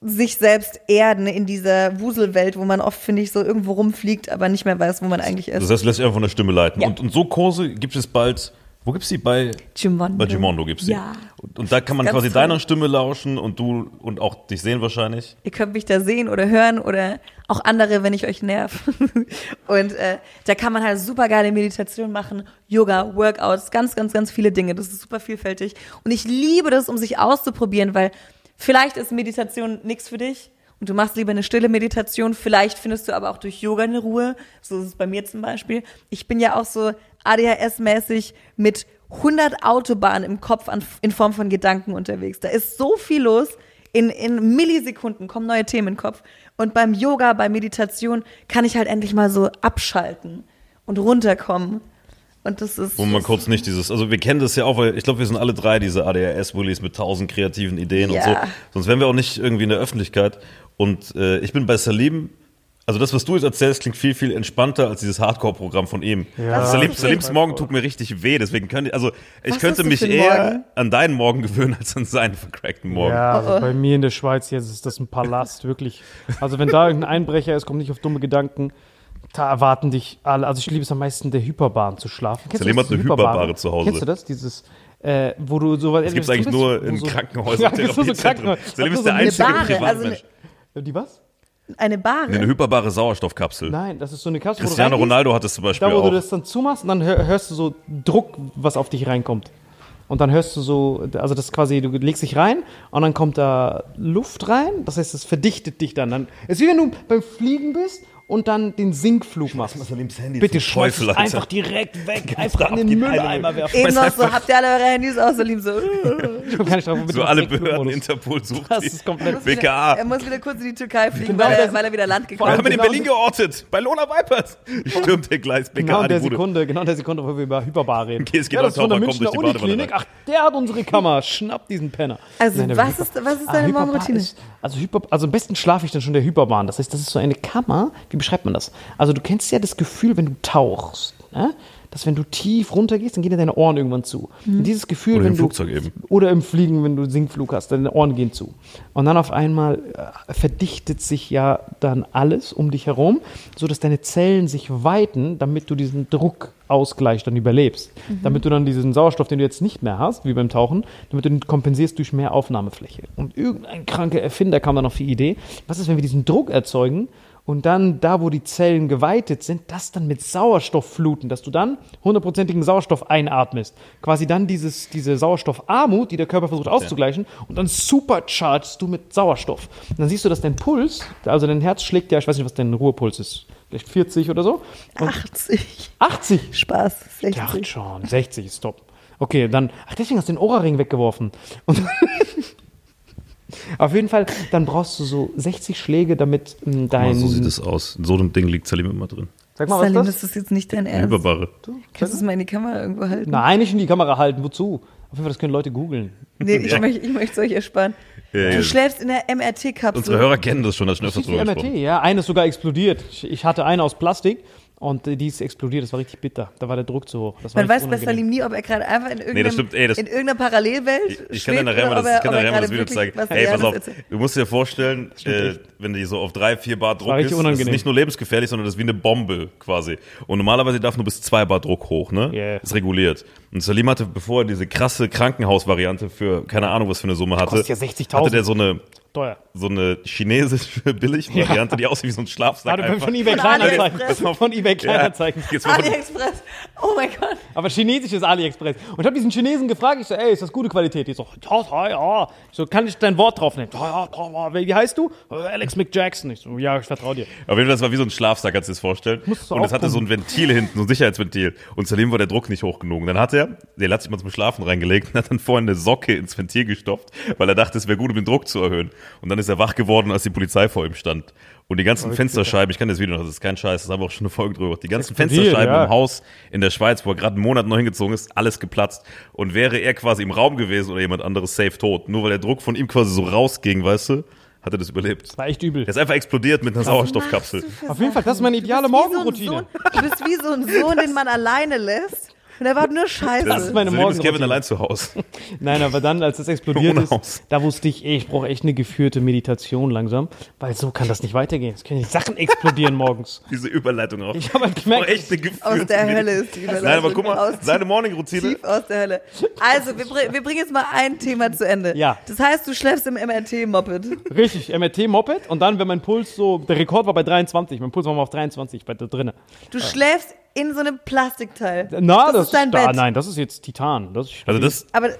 sich selbst erden in dieser Wuselwelt, wo man oft, finde ich, so irgendwo rumfliegt, aber nicht mehr weiß, wo man eigentlich ist. Das heißt, du lässt dich einfach von der Stimme leiten. Ja. Und, und so Kurse gibt es bald, wo gibt es die? Bei, Gimondo. bei Gimondo gibt es die. Ja. Und, und da kann man quasi toll. deiner Stimme lauschen und du und auch dich sehen wahrscheinlich. Ihr könnt mich da sehen oder hören oder auch andere, wenn ich euch nerv. Und äh, da kann man halt super geile Meditation machen, Yoga, Workouts, ganz, ganz, ganz viele Dinge. Das ist super vielfältig. Und ich liebe das, um sich auszuprobieren, weil vielleicht ist Meditation nichts für dich. Und du machst lieber eine stille Meditation. Vielleicht findest du aber auch durch Yoga eine Ruhe. So ist es bei mir zum Beispiel. Ich bin ja auch so ADHS-mäßig mit 100 Autobahnen im Kopf an, in Form von Gedanken unterwegs. Da ist so viel los. In, in Millisekunden kommen neue Themen in den Kopf. Und beim Yoga, bei Meditation kann ich halt endlich mal so abschalten und runterkommen. Und das ist. Wo man kurz nicht dieses, also wir kennen das ja auch, weil ich glaube, wir sind alle drei diese ADHS-Willis mit tausend kreativen Ideen und Ja. so. Sonst wären wir auch nicht irgendwie in der Öffentlichkeit. Und äh, ich bin bei Salim, also das, was du jetzt erzählst, klingt viel, viel entspannter als dieses Hardcore-Programm von ihm. Ja. Also Salims das? Morgen tut mir richtig weh, deswegen könnte also ich Was könnte mich eher Morgen? an deinen Morgen gewöhnen als an seinen vercrackten Morgen. Ja, Oh, also bei mir in der Schweiz jetzt ist das ein Palast, wirklich. Also wenn da irgendein Einbrecher ist, kommt nicht auf dumme Gedanken. Da erwarten dich alle. Also ich liebe es am meisten, der Hyperbahn zu schlafen. Kennst Salim das, hat eine Hyperbare zu Hause. Kennst du das? Dieses, äh, wo du so Das gibt's eigentlich nur in Krankenhäusern, Ja, so. Krankenhäuser. Salim ist der so einzige Bahre, also Privatmensch. eine- Die was? eine Bahre. eine hyperbare Sauerstoffkapsel. Nein, das ist so eine Kapsel, wo du Cristiano Ronaldo hat es zum Beispiel Da, wo auch. du das dann zumachst und dann hör, hörst du so Druck, was auf dich reinkommt. Und dann hörst du so, also das ist quasi, du legst dich rein und dann kommt da Luft rein. Das heißt, es verdichtet dich dann. dann es ist wie wenn du beim Fliegen bist und dann den Sinkflug machst. Salims Handy Bitte schmeiß es einfach direkt weg. Einfach in den die Mülleimer werfen. Eben noch so, habt ihr alle eure Handys aus, so lieb so. Ich komm gar nicht drauf, So alle Behörden, Interpol sucht Das ist komplett. BKA. Er muss wieder kurz in die Türkei fliegen, Genau, weil, er, weil er wieder Land Wir gekommen haben ihn in Genau Berlin geortet, bei Lona Vipers. Stürmt der Gleis, Genau BKA in der. Sekunde, genau in der Sekunde, wo wir über Hyperbar reden. Okay, es geht ja, das ist auf von der Münchner durch die Badewanne Uniklinik. rein. Ach, der hat unsere Kammer. Schnapp diesen Penner. Also, was ist, was ist Ah, deine Morgenroutine? Also, Hyper, also am besten schlafe ich dann schon der Hyperbahn. Das heißt, das ist so eine Kammer. Wie beschreibt man das? Also du kennst ja das Gefühl, wenn du tauchst, ne? dass wenn du tief runtergehst, dann gehen dir deine Ohren irgendwann zu. Und dieses Gefühl, Oder wenn im du Flugzeug eben. oder im Fliegen, wenn du Sinkflug hast, deine Ohren gehen zu. Und dann auf einmal äh, verdichtet sich ja dann alles um dich herum, so dass deine Zellen sich weiten, damit du diesen Druckausgleich dann überlebst. Damit du dann diesen Sauerstoff, den du jetzt nicht mehr hast, wie beim Tauchen, damit du den kompensierst durch mehr Aufnahmefläche. Und irgendein kranker Erfinder kam dann auf die Idee, was ist, wenn wir diesen Druck erzeugen und dann da, wo die Zellen geweitet sind, das dann mit Sauerstoff fluten, dass du dann hundertprozentigen Sauerstoff einatmest. Quasi dann dieses, diese Sauerstoffarmut, die der Körper versucht auszugleichen, und dann superchargst du mit Sauerstoff. Und dann siehst du, dass dein Puls, also dein Herz schlägt ja, ich weiß nicht, was dein Ruhepuls ist, vielleicht 40 oder so. Und 80. 80. Spaß, 60. Ja, schon, 60 ist top. Okay, dann, ach, deswegen hast du den Ohrring weggeworfen. Und auf jeden Fall, dann brauchst du so 60 Schläge, damit ähm, dein. so sieht es aus. In so einem Ding liegt Salim immer drin. Sag mal, was Salim, ist das? das ist jetzt nicht dein Ernst. Überbare. Kannst du es mal in die Kamera irgendwo halten? Nein, nicht in die Kamera halten, wozu? Auf jeden Fall, das können Leute googeln. Nee, ich möchte ich möchte es euch ersparen. Ja, Du ja. schläfst in der MRT-Kapsel. Unsere Hörer kennen das schon, das schon Das öfters ist drüber MRT, ja. Eine ist sogar explodiert. Ich, ich hatte eine aus Plastik und die ist explodiert. Das war richtig bitter. Da war der Druck zu hoch. Das war Man weiß bei unangenehm. Salim nie, ob er gerade einfach in, irgendeinem, das stimmt, ey, das- in irgendeiner Parallelwelt Ich, ich kann dir nachher mal das, kann er- nachher er mal das Video zeigen. Ey, pass auf, erzählt. du musst dir vorstellen, äh, wenn die so auf drei, vier Bar Druck ist, das ist unangenehm. nicht nur lebensgefährlich, sondern das ist wie eine Bombe quasi. Und normalerweise darf nur bis zwei Bar Druck hoch, ne? Yeah. Ist reguliert. Und Salim hatte, bevor er diese krasse Krankenhausvariante für keine Ahnung was für eine Summe hatte, ja 60.000. hatte der so eine Teuer. so eine chinesische Billigvariante, die aussieht wie so ein Schlafsack. Warte, einfach. von eBay Von Kleinanzeigen. AliExpress. Von eBay Kleinanzeigen. Von- AliExpress. Oh mein Gott. Aber chinesisches AliExpress. Und ich habe diesen Chinesen gefragt, ich so, ey, ist das gute Qualität? Die so, ja, ja, ja. Ich so, kann ich dein Wort draufnehmen? Ja, ja, ja, wie heißt du? "Äh, Alex McJackson. Ich so, ja, ich vertraue dir. Auf jeden Fall, das war wie so ein Schlafsack, kannst du dir das vorstellen. Musst du Und es hatte so ein. Ventil hinten, so ein Sicherheitsventil. Und Salim war der Druck nicht hoch genug. Und dann hat er, der hat sich mal zum Schlafen reingelegt und hat dann vorhin eine Socke ins Ventil gestopft, weil er dachte, es wäre gut, um den Druck zu erhöhen. Und dann ist er wach geworden, als die Polizei vor ihm stand. Und die ganzen Fensterscheiben, ich kann das Video noch, das ist kein Scheiß, das haben wir auch schon eine Folge drüber. Die ganzen Fensterscheiben ja. im Haus in der Schweiz, wo er gerade einen Monat neu hingezogen ist, alles geplatzt. Und wäre er quasi im Raum gewesen oder jemand anderes safe tot, nur weil der Druck von ihm quasi so rausging, weißt du, hat er das überlebt. War echt übel. Der ist einfach explodiert mit einer Sauerstoffkapsel. Auf jeden Fall, das ist meine ideale so Morgenroutine. Sohn- Du bist wie so ein Sohn, den man alleine lässt. Und er war nur Scheiße. Das ist meine ist Kevin allein zu Hause. Nein, aber dann, als das explodiert ist, Haus. da wusste ich, ey, ich brauche echt eine geführte Meditation langsam, weil so kann das nicht weitergehen. Es können nicht Sachen explodieren morgens. Diese Überleitung auch. Ich habe halt gemerkt, echt eine gefühlte Aus der Hölle ist die Überleitung. Nein, aber guck mal, Aus- seine Morning-Routine. Tief aus der Hölle. Also, wir, bring, wir bringen jetzt mal ein Thema zu Ende. Ja. Das heißt, du schläfst im MRT-Moped. richtig, MRT-Moped und dann, wenn mein Puls so, der Rekord war bei 23, mein Puls war mal auf 23 bei da drinnen. Du schläfst in so einem Plastikteil. Na, das, ist dein ah, Bett. nein, das ist jetzt Titan. Das ist Also das, Aber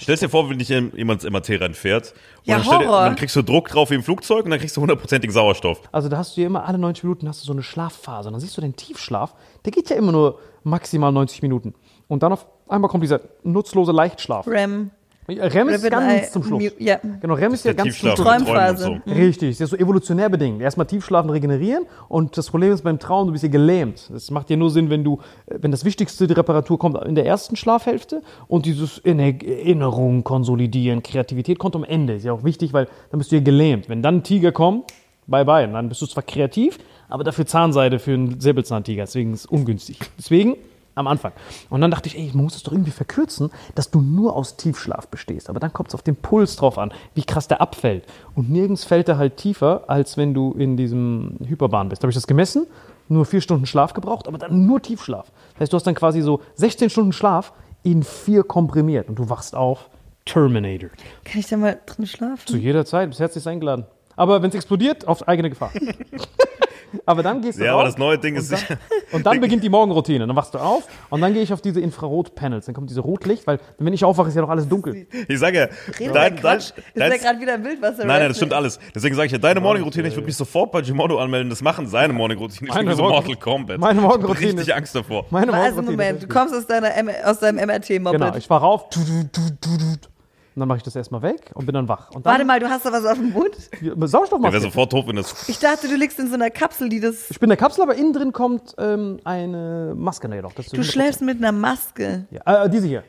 stellst dir vor, wenn dich jemand ins MRT reinfährt. Und Ja, dann, stell dir, Horror. und dann kriegst du Druck drauf wie im Flugzeug und dann kriegst du hundertprozentigen Sauerstoff. Also da hast du ja immer alle 90 Minuten hast du so eine Schlafphase. Und dann siehst du den Tiefschlaf, der geht ja immer nur maximal 90 Minuten. Und dann auf einmal kommt dieser nutzlose Leichtschlaf. REM. REM ist ganz Eye zum Schluss. Ja. Genau, REM ist ja Der ganz zum Schluss. Träumphase. so. Richtig, das ist so evolutionär bedingt. Erstmal Tiefschlafen regenerieren und das Problem ist beim Traum, du bist ja gelähmt. Das macht ja nur Sinn, wenn du, äh, wenn das Wichtigste, die Reparatur kommt in der ersten Schlafhälfte und dieses Inne- Erinnerung, Konsolidieren, Kreativität kommt am Ende. Ist ja auch wichtig, weil dann bist du ja gelähmt. Wenn dann ein Tiger kommt, bye bye. Und dann bist du zwar kreativ, aber dafür Zahnseide für einen Säbelzahntiger. Deswegen ist es ungünstig. Deswegen am Anfang. Und dann dachte ich, ey, man muss es doch irgendwie verkürzen, dass du nur aus Tiefschlaf bestehst. Aber dann kommt es auf den Puls drauf an, wie krass der abfällt. Und nirgends fällt er halt tiefer, als wenn du in diesem Hyperbahn bist. Da habe ich das gemessen, nur vier Stunden Schlaf gebraucht, aber dann nur Tiefschlaf. Das heißt, du hast dann quasi so 16 Stunden Schlaf in vier komprimiert und du wachst auf. Terminator. Kann ich da mal drin schlafen? Zu jeder Zeit, bis herzlich eingeladen. Aber wenn es explodiert, auf eigene Gefahr. aber dann gehst du Ja, raus aber das neue Ding ist und sicher. dann, und dann beginnt die Morgenroutine. Dann wachst du auf und dann gehe ich auf diese Infrarot-Panels. Dann kommt diese Rotlicht, weil wenn ich aufwache, ist ja noch alles dunkel. Ich sage ja, Reden dein, dein. Ist dein, ja gerade wieder im Wildwasser. Nein, nein, das stimmt alles. Deswegen sage ich ja, deine Morning-Routine, ich würde mich sofort bei Gimodo anmelden, das machen seine Morning-Routine. Ich bin Meine so Mortal Kombat. meine Ich Morgenroutine richtig ist- Angst davor. Meine Also Morgenroutine Moment, ist du kommst aus, deiner M aus deinem MRT-Moped. Genau, ich wache auf. Du, du, du, du, du. Und dann mache ich das erstmal weg und bin dann wach. Und dann Warte mal, du hast da was auf dem Mund? Der wäre Sauerstoffmaske. sofort tot, wenn das. Ich dachte, du liegst in so einer Kapsel, die das. ich bin in der Kapsel, aber innen drin kommt ähm, eine Maske jedoch. Das ist Du 100%. schläfst mit einer Maske. Ja, äh, diese hier.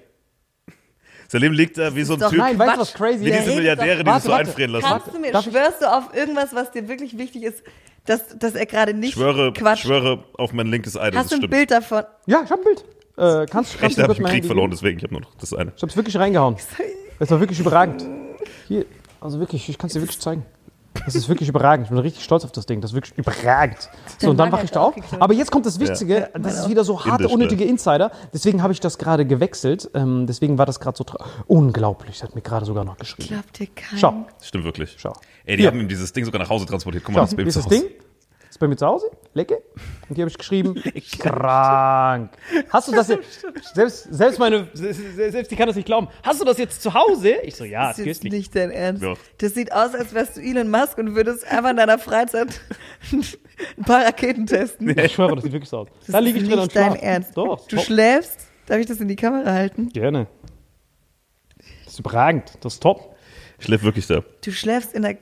Sein Leben liegt da wie so ein doch Typ. Nein, weißt du, was crazy Wie Der diese Milliardäre, die doch- sich so Warte, warte. einfrieren lassen. Kannst du mir, Darf ich- schwörst du auf irgendwas, was dir wirklich wichtig ist, dass, dass er gerade nicht Schwöre, Quatsch. schwöre auf mein linkes Ei, dass Hast es du ein stimmt. Bild davon? Ja, ich habe ein Bild. Äh, kannst, kannst du habe ich im Krieg verloren, deswegen, ich habe nur noch das eine. Ich hab's wirklich reingehauen. Es war wirklich überragend. Hier, also wirklich, ich kann es dir wirklich zeigen. Das ist wirklich überragend. Ich bin richtig stolz auf das Ding. Das ist wirklich überragend. So, und dann hat ich da auf. Aber jetzt kommt das Wichtige. Das ist wieder so harte, Indisch, unnötige Insider. Deswegen habe ich das gerade gewechselt. Ähm, deswegen war das gerade so tra- unglaublich. Hat mir gerade sogar noch geschrieben. Glaubt dir kein. Schau, Das stimmt wirklich. schau. Ey, die Hier. haben ihm dieses Ding sogar nach Hause transportiert. Guck mal, Schau, das Baby ist das Hause. Ding. Ist bei mir zu Hause. Lecke. Und hier habe ich geschrieben, krank. Hast du das jetzt, selbst, selbst meine, selbst die kann das nicht glauben. Hast du das jetzt zu Hause? Ich so, ja, Das ist ist jetzt nicht dein Ernst. Doch. Das sieht aus, als wärst du Elon Musk und würdest einfach in deiner Freizeit ein paar Raketen testen. Ich schwöre, das sieht wirklich so aus. Das da liege ist ich drin nicht und dein schlafe. Ernst. Doch, Du top. schläfst. Darf ich das in die Kamera halten? Gerne. Das ist überragend. Das ist top. Ich schläf wirklich da. Du schläfst in der.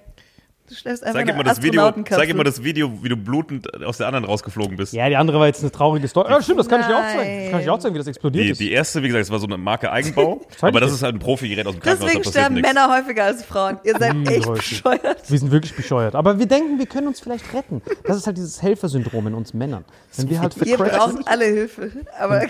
Du schläfst einfach Zeig in einer das Video, zeig ihm mal das Video, wie du blutend aus der anderen rausgeflogen bist. Ja, die andere war jetzt eine traurige Story. Ja, stimmt, das kann ich dir auch zeigen. Das kann ich dir auch Nein. zeigen, wie das explodiert Die, ist. die erste, wie gesagt, das war so eine Marke Eigenbau, aber das ist halt ein Profi-Gerät aus dem Krankenhaus, Deswegen sterben nichts. Männer häufiger als Frauen. Ihr seid Wie echt bescheuert. Wir sind wirklich bescheuert. Aber wir denken, wir können uns vielleicht retten. Das ist halt dieses Helfersyndrom in uns Männern. Wenn wir halt Ihr vercrackt sind, braucht alle Hilfe. Aber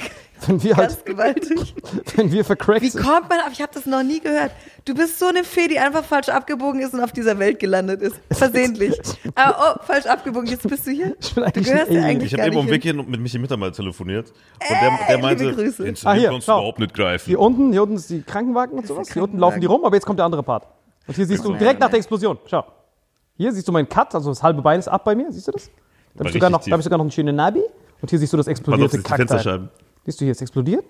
wenn wir ganz halt, gewaltig. wenn wir vercrackt Wie sind. kommt man auf? Ich habe das noch nie gehört. Du bist so eine Fee, die einfach falsch abgebogen ist und auf dieser Welt gelandet ist. Versehentlich. Aber oh, falsch abgebogen. Jetzt bist du hier. Ich bin Du eigentlich gehörst ein ja eigentlich Ich habe eben um Weg hin. hier mit Michi Mitter mal telefoniert und der, der Äh, meinte, liebe Grüße. den Ah, hier, kannst du schau. überhaupt nicht greifen. Hier unten, hier unten ist die Krankenwagen und sowas. Hier unten laufen die rum, aber jetzt kommt der andere Part. Und hier siehst du direkt nach der Explosion. Schau. Hier siehst du meinen Cut, also das halbe Bein ist ab bei mir. Siehst du das? Da habe ich, sogar richtig noch- da hab ich sogar noch einen schönen Nabi. Und hier siehst du das explodierte das ist die Kackteil. Siehst du, hier ist explodiert?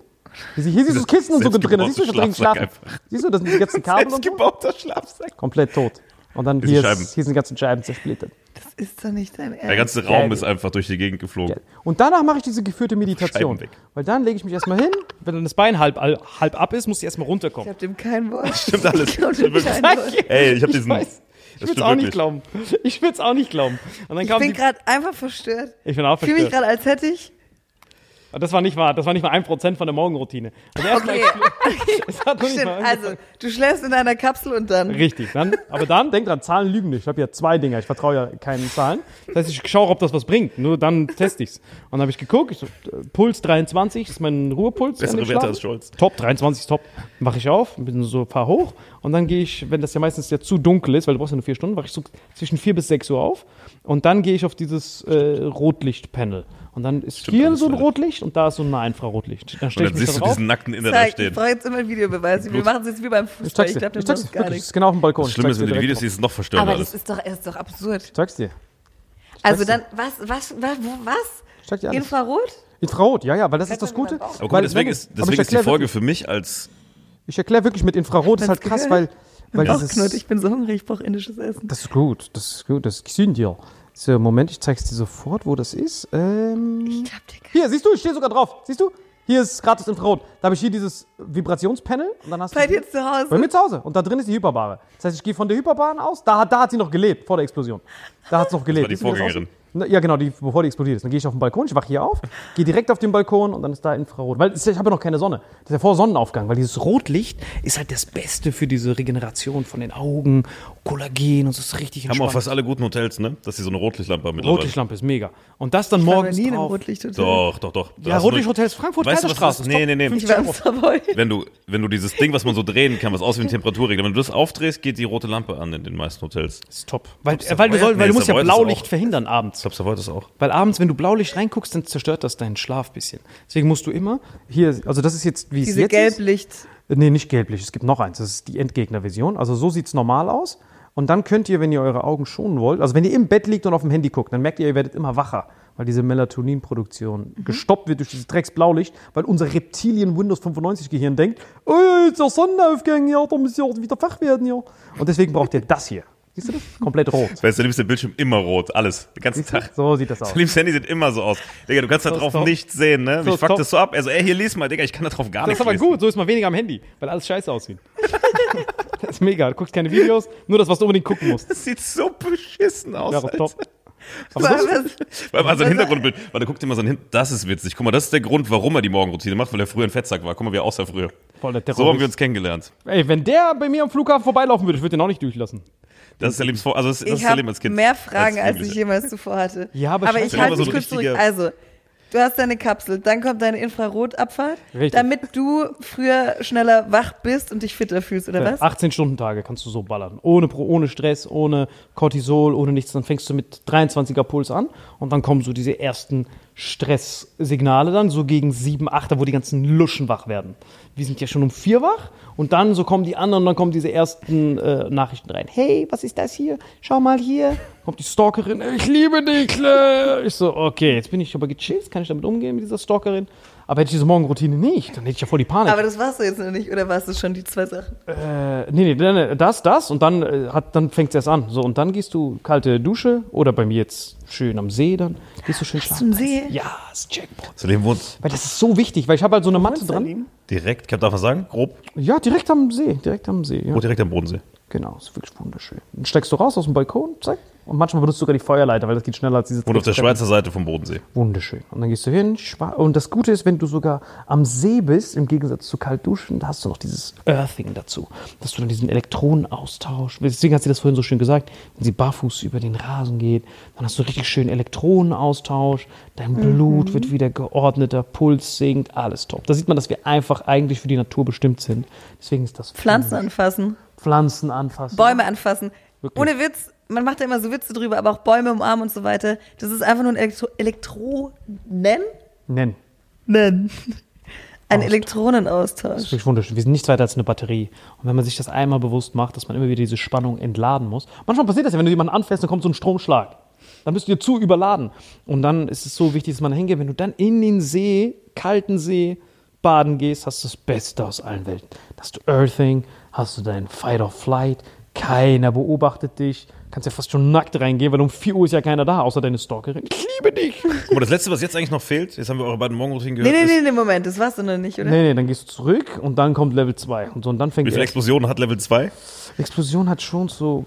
Hier, hier siehst du das Kissen und so drin. Siehst du, ich hab drin einfach. Siehst du, das sind die ganzen Kabel und so. Schlafsack. Komplett tot. Und dann hier, ist, hier sind die ganzen Scheiben zersplittert. Das ist doch nicht dein Der Ernst. ganze Geil. Raum ist einfach durch die Gegend geflogen. Und danach mache ich diese geführte Meditation. Weil dann lege ich mich erstmal hin. Wenn dann das Bein halb, halb ab ist, muss ich erstmal Ich runterkommen. hab dem kein Wort. Stimmt alles. Ich glaub Wort. Ey, ich habe diesen. weiß. Ich das würde es stimmt auch nicht glauben. Ich würde es auch nicht glauben. Und dann Ich kam bin gerade einfach verstört. ich bin auch Ich fühle mich verstört. gerade, als hätte ich. Und Das war nicht wahr. Das war nicht mal ein Prozent von der Morgenroutine. Also erstmal Okay, es hat noch nicht stimmt. mal Also, du schläfst in einer Kapsel und dann. Richtig. Dann, aber dann, denk dran, Zahlen lügen nicht. Ich habe ja zwei Dinger. Ich vertraue ja keinen Zahlen. Das heißt, ich schaue, ob das was bringt. Nur dann teste ich's. Und dann habe ich geguckt. Ich so, äh, Puls 23 ist mein Ruhepuls. Bessere Werte als Scholz. Top, 23 ist top. Mache ich auf, bin so fahr hoch und dann gehe ich, wenn das ja meistens ja zu dunkel ist, weil du brauchst ja nur vier Stunden, wache ich so zwischen vier bis sechs Uhr auf und dann gehe ich auf dieses äh, Rotlichtpanel. Und dann ist hier alles so ein. Rotlicht und da ist so ein Infrarotlicht. Dann Und dann ich siehst da du drauf. diesen nackten Inder da Zeig, ich stehen. brauche jetzt immer Videobeweise. Wir machen es jetzt wie beim Fußball. Ich Ich glaube, Ich das ist gar Wirklich, das nichts. ist genau auf dem Balkon. Das Schlimme ist, wenn du die Videos siehst, ist es noch verstörender Aber alles. das ist doch, das ist doch absurd. Ich zeig's dir. Also dann, was, was, was, wo- was? Ich zeig dir alles. Infrarot? Infrarot, ja, ja, weil das ist das Gute. Aber guck deswegen ist, deswegen ich ist die Folge wirklich- für mich als. Ich erkläre wirklich mit Infrarot, ist halt krass, weil, weil Auch dieses, Knut, ich bin so hungrig, ich brauche indisches Essen. Das ist gut, das ist gut, das ist gesund, ja. So, Moment, ich zeig's dir sofort, wo das ist. Ähm, Ich glaub dir gar hier, siehst du, ich stehe sogar drauf. Siehst du? Hier ist gratis Infrarot. Da habe ich hier dieses Vibrationspanel und dann hast Bei du. dir zu Hause? Bei mir zu Hause. Und da drin ist die Hyperbare. Das heißt, ich gehe von der Hyperbahn aus. Da, hat- da hat sie noch gelebt, vor der Explosion. Da hat sie noch gelebt. war die das Vorgängerin. Na, Ja, genau, die, bevor die explodiert ist. Dann gehe ich auf den Balkon, ich wache hier auf, gehe direkt auf den Balkon und dann ist da Infrarot. Weil ich habe ja noch keine Sonne. Das ist ja vor Sonnenaufgang, weil dieses Rotlicht ist halt das Beste für diese Regeneration von den Augen, Kollagen und so ist richtig Haben entspannt. auch fast alle guten Hotels, ne? Dass sie so eine Rotlichtlampe haben mittlerweile. Rotlichtlampe ist mega. Und das dann Ich morgens nie drauf. Rotlichthotel. Doch, doch, doch. Ja, du Rotlichthotels Frankfurt, Weißt du, Kaiserstraße, ist Nee, nee, nee. Ich. Wenn du, wenn du dieses Ding, was man so drehen kann, was aussieht wie ein Temperaturregler, wenn du das aufdrehst, geht die rote Lampe an in den meisten Hotels. Ist top. Weil, Savoy weil du, soll, weil nee, du musst ja Blaulicht verhindern abends. Glaube, Savoy das auch. Weil abends, wenn du Blaulicht reinguckst, dann zerstört das deinen Schlaf ein bisschen. Deswegen musst du immer hier, also das ist jetzt, wie es Diese jetzt Gelblicht. ist. Nee, nicht gelblich, es gibt noch eins. Das ist die Endgegner-Version. Also so sieht's normal aus. Und dann könnt ihr, wenn ihr eure Augen schonen wollt, also wenn ihr im Bett liegt und auf dem Handy guckt, dann merkt ihr, ihr werdet immer wacher, weil diese Melatoninproduktion Mhm. gestoppt wird durch dieses Drecksblaulicht, weil unser Reptilien Windows 95 Gehirn denkt, oh, ist der Sonnenaufgang, ja, da muss ja wieder wach werden, ja. Und deswegen braucht ihr das hier. Siehst du das? Komplett rot. Das heißt, du liebst den Bildschirm immer rot, alles, den ganzen Tag. So sieht das aus. Du liebst Handy sieht immer so aus. Digga, du kannst da So ist drauf top. nichts sehen, ne? So Mich ist fuckt top. das so ab. Also, ey, hier lies mal, Digga, ich kann da drauf gar Das nichts ist aber lesen. gut, so ist man weniger am Handy, weil alles scheiße aussieht. Das ist mega. Du guckst keine Videos, nur das, was du unbedingt gucken musst. Das sieht so beschissen aus. Ja, Alter. top. Aber das, Weil also ein Hintergrundbild, weil da guckt dir mal so ein Hin das ist witzig. Guck mal, das ist der Grund, warum er die Morgenroutine macht, weil er früher ein Fettsack war. Guck mal, wie er aussah früher. voll der So haben Terrorist. wir uns kennengelernt. Ey, wenn der bei mir am Flughafen vorbeilaufen würde, ich würde den auch nicht durchlassen. Das ist der Lebensvor also das, das ist Ich der habe Leben als Kind. mehr Fragen, als ich Jugendlicher. jemals zuvor hatte. Ja, aber aber ich halte so mich ein kurz zurück. Also, du hast deine Kapsel, dann kommt deine Infrarotabfahrt, Richtig. damit du früher schneller wach bist und dich fitter fühlst, oder was? 18 Stunden Tage kannst du so ballern. Ohne, Pro- ohne Stress, ohne Cortisol, ohne nichts. Dann fängst du mit 23er Puls an und dann kommen so diese ersten Stresssignale dann, so gegen 7, 8, wo die ganzen Luschen wach werden. Wir sind ja schon um 4 wach und dann so kommen die anderen dann kommen diese ersten äh, Nachrichten rein. Hey, was ist das hier? Schau mal hier. Kommt die Stalkerin. Ich liebe dich, Claire. Ich so, okay, jetzt bin ich aber gechillt. Kann ich damit umgehen mit dieser Stalkerin? Aber hätte ich diese Morgenroutine nicht, dann hätte ich ja voll die Panik. Aber das warst du jetzt noch nicht, oder warst du schon die zwei Sachen? Äh, nee, nee, nee, nee, das, das und dann, äh, hat, dann fängt es erst an. So, und dann gehst du kalte Dusche oder bei mir jetzt schön am See, dann gehst du schön Hast schlafen. einen See? Ja, das ist Jackpot. Salim wohnt Weil das ist so wichtig, weil ich habe halt so eine Matte dran. Direkt, kann darf man sagen, grob, Ja, direkt am See, direkt am See. Ja. oh, direkt am Bodensee. Genau, ist wirklich wunderschön. Dann steigst du raus aus dem Balkon, zack. Und manchmal benutzt du sogar die Feuerleiter, weil das geht schneller als diese Wohnt auf der. Schweizer Seite vom Bodensee. Wunderschön. Und dann gehst du hin. Und das Gute ist, wenn du sogar am See bist, im Gegensatz zu kalt duschen, da hast du noch dieses Earthing dazu. Dass du dann diesen Elektronenaustausch. Deswegen hat sie das vorhin so schön gesagt. Wenn sie barfuß über den Rasen geht, dann hast du richtig schön Elektronenaustausch. Dein Blut wird wieder geordneter, Puls sinkt, alles top. Da sieht man, dass wir einfach eigentlich für die Natur bestimmt sind. Deswegen ist das Pflanzen anfassen, Pflanzen anfassen. Bäume anfassen. Wirklich. Ohne Witz, man macht ja immer so Witze drüber, aber auch Bäume umarmen und so weiter. Das ist einfach nur ein Elektro Elektronen? Nennen. Nennen. Ein Austausch. Das Elektronenaustausch. ist wirklich wunderschön. Wir sind nichts weiter als eine Batterie. Und wenn man sich das einmal bewusst macht, dass man immer wieder diese Spannung entladen muss. Manchmal passiert das ja, wenn du jemanden anfährst, dann kommt so ein Stromschlag. Dann bist du dir zu überladen. Und dann ist es so wichtig, dass man da hingeht. Wenn du dann in den See, kalten See, baden gehst, hast du das Beste aus allen Welten. Hast du Earthing, hast du dein Fight or Flight, keiner beobachtet dich. Kannst ja fast schon nackt reingehen, weil um 4 Uhr ist ja keiner da, außer deine Stalkerin. Ich liebe dich. Mal, das Letzte, was jetzt eigentlich noch fehlt, jetzt haben wir eure beiden Morgenroutinen Nee, gehört, nee, ist, nee, nee, Moment, das warst du noch nicht, oder? Nee, nee, dann gehst du zurück und dann kommt Level 2. Und so, und dann fängt wie viele Explosionen hat Level 2? Explosion hat schon so,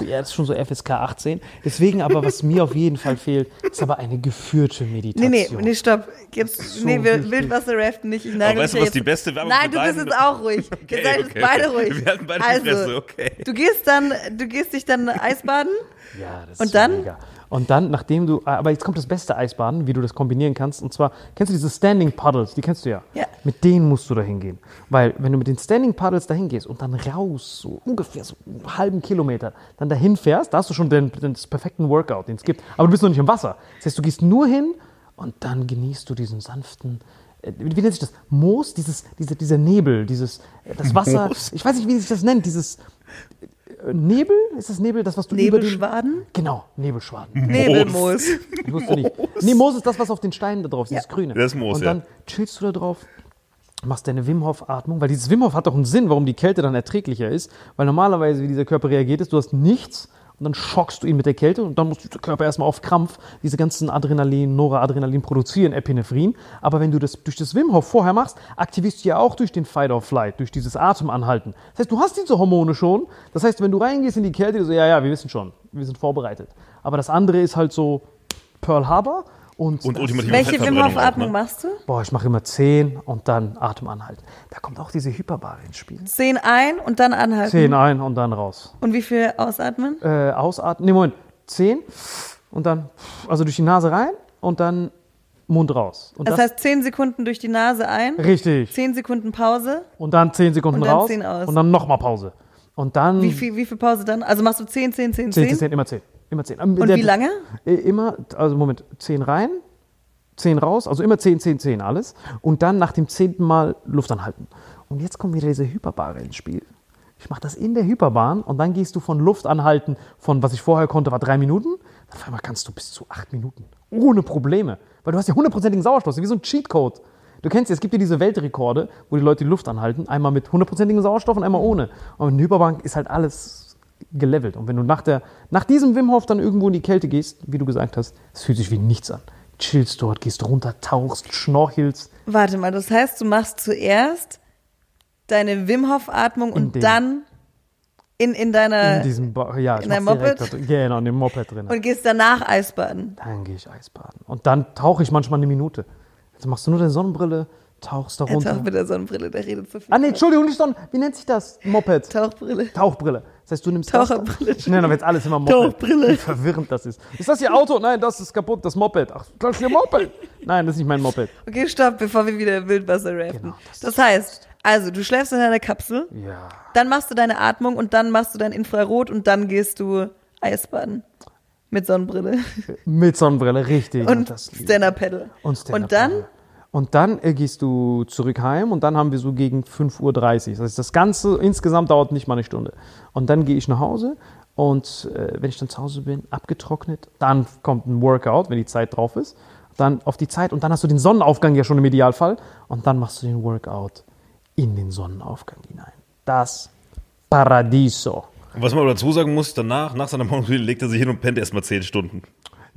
ja, das ist schon so FSK 18. Deswegen aber, was mir auf jeden Fall fehlt, ist aber eine geführte Nee, Meditation. nee, nee, stopp. Jetzt, ist so nee, wir, wichtig. Wildwasser-Raften nicht. Ich Aber weißt du, was die beste Werbung Nein, du bist jetzt auch ruhig. Okay, Ihr seid okay, jetzt beide ruhig. Wir halten beide also, Fresse, okay. Du gehst dann, du gehst dich dann Eisbaden. Ja, das Und ist dann? mega. Und dann, nachdem du, aber jetzt kommt das beste Eisbaden, wie du das kombinieren kannst. Und zwar, kennst du diese Standing Puddles? Die kennst du ja. Ja. Mit denen musst du da hingehen. Weil, wenn du mit den Standing Puddles da hingehst und dann raus, so ungefähr so einen halben Kilometer, dann dahin fährst, da hast du schon den, den das perfekten Workout, den es gibt. Aber du bist noch nicht im Wasser. Das heißt, du gehst nur hin und dann genießt du diesen sanften, äh, wie nennt sich das? Moos, dieses, diese, dieser Nebel, dieses, äh, das Wasser. Moos? Ich weiß nicht, wie sich das nennt, dieses äh, Nebel? Ist das Nebel, das, was du über den, Nebelschwaden? Genau, Nebelschwaden. Nebelmoos. Ich wusste nicht. Nee, Moos ist das, was auf den Steinen da drauf ist, dieses Grüne. Das ist Moos, Und dann chillst du da drauf, machst deine Wim Hof Atmung, weil dieses Wim Hof hat doch einen Sinn, warum die Kälte dann erträglicher ist, weil normalerweise, wie dieser Körper reagiert ist, du hast nichts und dann schockst du ihn mit der Kälte und dann muss der Körper erstmal auf Krampf diese ganzen Adrenalin, Noradrenalin produzieren, Epinephrin. Aber wenn du das durch das Wim Hof vorher machst, aktivierst du ja auch durch den Fight or Flight, durch dieses Atemanhalten. Das heißt, du hast diese Hormone schon. Das heißt, wenn du reingehst in die Kälte, so, ja, ja, wir wissen schon, wir sind vorbereitet. Aber das andere ist halt so Pearl Harbor und, Und das- ultimative Welche Wim Fettverbrennung Hof auch, Atmung ne? machst du? Boah, ich mache immer 10 und dann Atem anhalten. Da kommt auch diese Hyperbare ins Spiel. Zehn ein und dann anhalten. 10 ein und dann raus. Und wie viel ausatmen? Äh, ausatmen. Nee, Moment. 10 und dann, also durch die Nase rein und dann Mund raus. Und Das heißt zehn Sekunden durch die Nase ein, richtig. zehn Sekunden Pause. Und dann 10 Sekunden Und dann raus 10 aus. und dann nochmal Pause. Und dann Wie viel, wie viel Pause dann? Also machst du zehn, zehn, zehn, 10, zehn? 10, 10, immer 10. Immer 10. Und wie lange? Immer, also Moment, 10 rein, 10 raus, also immer 10, 10, 10 alles. Und dann nach dem zehnten Mal Luft anhalten. Und jetzt kommt wieder diese Hyperbare ins Spiel. Ich mache das in der Hyperbahn und dann gehst du von Luft anhalten, von was ich vorher konnte, war drei Minuten. Auf einmal kannst du bis zu acht Minuten. Ohne Probleme. Weil du hast ja hundertprozentigen Sauerstoff. Wie so ein Cheatcode. Du kennst ja, es gibt ja diese Weltrekorde, wo die Leute die Luft anhalten. Einmal mit hundertprozentigem Sauerstoff und einmal ohne. Und in der Hyperbahn ist halt alles gelevelt. Und wenn du nach, der, nach diesem Wim Hof dann irgendwo in die Kälte gehst, wie du gesagt hast, es fühlt sich wie nichts an. Chillst dort, gehst runter, tauchst, schnorchelst. Warte mal, das heißt, du machst zuerst deine Wim Hof Atmung und dem- dann In, in deiner. In diesem, Ba- ja, ich in deinem Moped? drin. Genau, in dem Moped drin. und gehst danach Eisbaden. Dann gehe ich Eisbaden. Und dann tauche ich manchmal eine Minute. Jetzt machst du nur deine Sonnenbrille, tauchst da Er runter. taucht mit der Sonnenbrille, der redet so viel. Ah, nee, Entschuldigung, nicht Sonnen. Wie nennt sich das? Moped. Tauchbrille. Tauchbrille. Das heißt, du nimmst das? Taucherbrille. Ich nenne aber jetzt alles immer Moped. Tauchbrille. Wie verwirrend das ist. Ist das Ihr Auto? Nein, das ist kaputt, das Moped. Ach, das ist Ihr Moped. Nein, das ist nicht mein Moped. Okay, stopp, bevor wir wieder im Wildwasser raften. Genau, das, heißt, also du schläfst in deiner Kapsel, Ja. dann machst du deine Atmung und dann machst du dein Infrarot und dann gehst du Eisbaden. Mit Sonnenbrille. Mit Sonnenbrille, richtig. Und das ich. Stand-Up-Paddle. Und, Stand-up Und dann? Und dann äh, gehst du zurück heim und dann haben wir so gegen 5.30 Uhr. Das heißt, das Ganze insgesamt dauert nicht mal eine Stunde. Und dann gehe ich nach Hause und äh, wenn ich dann zu Hause bin, abgetrocknet, dann kommt ein Workout, wenn die Zeit drauf ist. Dann auf die Zeit und dann hast du den Sonnenaufgang ja schon im Idealfall und dann machst du den Workout in den Sonnenaufgang hinein. Das Paradiso. Und was man aber dazu sagen muss, danach, nach seiner Morgenroutine, legt er sich hin und pennt erstmal 10 Stunden.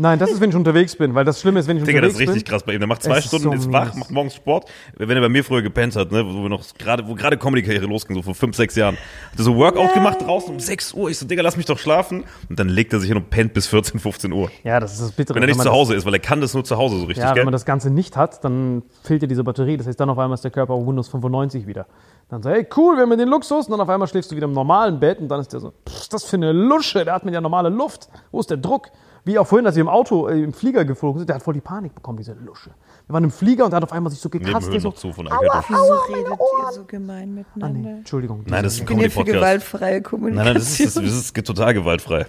Nein, das ist, wenn ich unterwegs bin, weil das Schlimme ist, wenn ich Digga, das unterwegs ist richtig bin. krass bei ihm. Der macht zwei Es ist Stunden, so ist wach, macht morgens Sport. Wenn er bei mir früher gepennt hat, ne, wo wir noch gerade, wo gerade Comedy-Karriere losging, so vor fünf, sechs Jahren, hat er so Workout gemacht draußen um 6 Uhr. Ich so, Digga, lass mich doch schlafen. Und dann legt er sich hin und pennt bis 14, 15 Uhr. Ja, das ist das Bittere. Wenn er nicht zu das- Hause ist, weil er kann das nur zu Hause so richtig, Ja, wenn gell? man das Ganze nicht hat, dann fehlt dir diese Batterie. Das heißt, dann auf einmal ist der Körper auf Windows 95 wieder. Dann so, hey, cool, wir haben den Luxus. Und dann auf einmal schläfst du wieder im normalen Bett und dann ist der so, pff, das für eine Lusche, der hat mit ja normale Luft. Wo ist der Druck? Wie auch vorhin, als wir im Auto, äh, im Flieger geflogen sind, der hat voll die Panik bekommen, diese Lusche. Wir waren im Flieger und der hat auf einmal sich so gekratzt. So, noch zu von Alberto. Wieso redet ihr so gemein ah, miteinander? nee, Entschuldigung. Nein, das ist ein Ich bin hier für Comedy-Podcast. gewaltfreie Nein, Kommunikation. nein, das ist, das ist, das ist total gewaltfrei.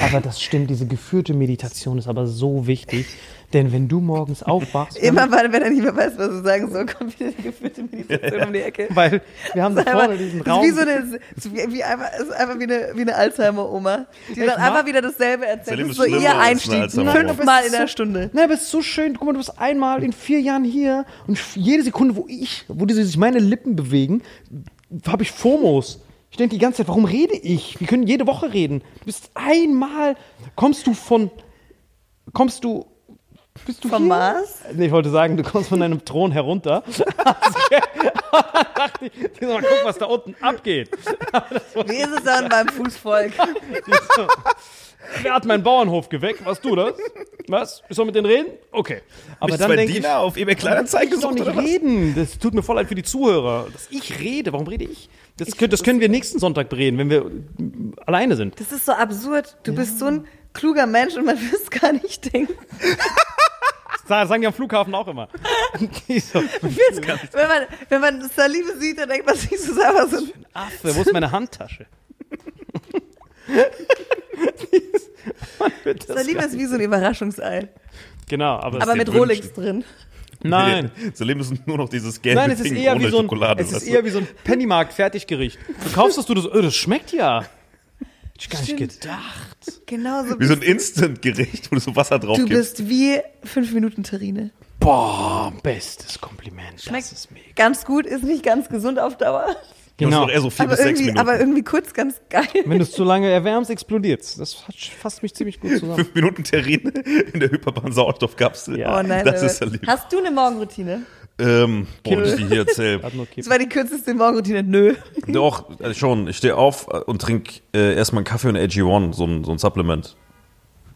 Aber das stimmt, diese geführte Meditation ist aber so wichtig. Denn wenn du morgens aufwachst, Immer weil, wenn er nicht mehr weiß, was er sagen soll, kommt wieder die geführte Meditation um die Ecke. weil wir haben ist vorne einfach- diesen das ist Raum. wie so eine, ist wie, wie einfach, es ist einfach wie eine, wie eine Alzheimer-Oma, die dann einfach wieder dasselbe erzählt. Das ist so ihr Einstieg. Fünfmal in der Stunde. Nein, aber es ist so schön. Guck mal, du bist einmal in vier Jahren hier und jede Sekunde, wo ich, wo diese, sich meine Lippen bewegen, habe ich FOMOs. Ich denke die ganze Zeit, warum rede ich? Wir können jede Woche reden. Du bist einmal, kommst du von, kommst du, bist du Vom hier? Mars? Nee, ich wollte sagen, du kommst von deinem Thron herunter. dachte ich, ich soll mal gucken, was da unten abgeht. Wie ist es dann beim Fußvolk? Wer hat meinen Bauernhof geweckt? Warst du das? Was? Ich soll mit denen reden? Okay. Aber Bist dann denke ich, auf eBay Kleinanzeigen ich doch gesucht nicht oder was? reden. Das tut mir voll leid für die Zuhörer. Dass ich rede. Warum rede ich? Das, können, das können wir nächsten Sonntag bereden, wenn wir mm, alleine sind. Das ist so absurd. Du bist so ein kluger Mensch und man will es gar nicht denken. Das sagen die am Flughafen auch immer. So, Wenn man, wenn man Salime sieht, dann denkt man sich, ist einfach so ein Affe, wo ist meine Handtasche? Salime ist wie so ein Überraschungsei. Genau, aber, Aber mit wünschen. Rolex drin. nein. So leben es nur noch dieses gelbe Nein, es ist Ding eher ohne wie so ein, Schokolade. es ist eher wie so ein Pennymarkt-Fertiggericht. Du kaufst das, du das, oh, das schmeckt ja. Hätte ich gar nicht Stimmt. gedacht. Genau so. wie so ein Instant-Gericht, wo du so Wasser drauf du gibst. bist wie fünf Minuten Terrine. Boah, bestes Kompliment. Schmeckt das ist mega. ganz gut, ist nicht ganz gesund auf Dauer. Genau. Eher so vier Aber bis sechs irgendwie, Minuten. aber irgendwie kurz ganz geil. Wenn du es zu lange erwärmst, explodiert Das hat- fasst mich ziemlich gut zusammen. Fünf Minuten Terrine in der Hyperbahn-Sauerstoffkapsel. Ja. Oh nein, das Leute. ist ja lieb. Hast du eine Morgenroutine? Ähm, boah, das ich hier erzähle. Das war die kürzeste Morgenroutine. Nö. Doch, äh, schon. Ich stehe auf äh, und trinke äh, erstmal einen Kaffee und AG1, so ein, so ein Supplement.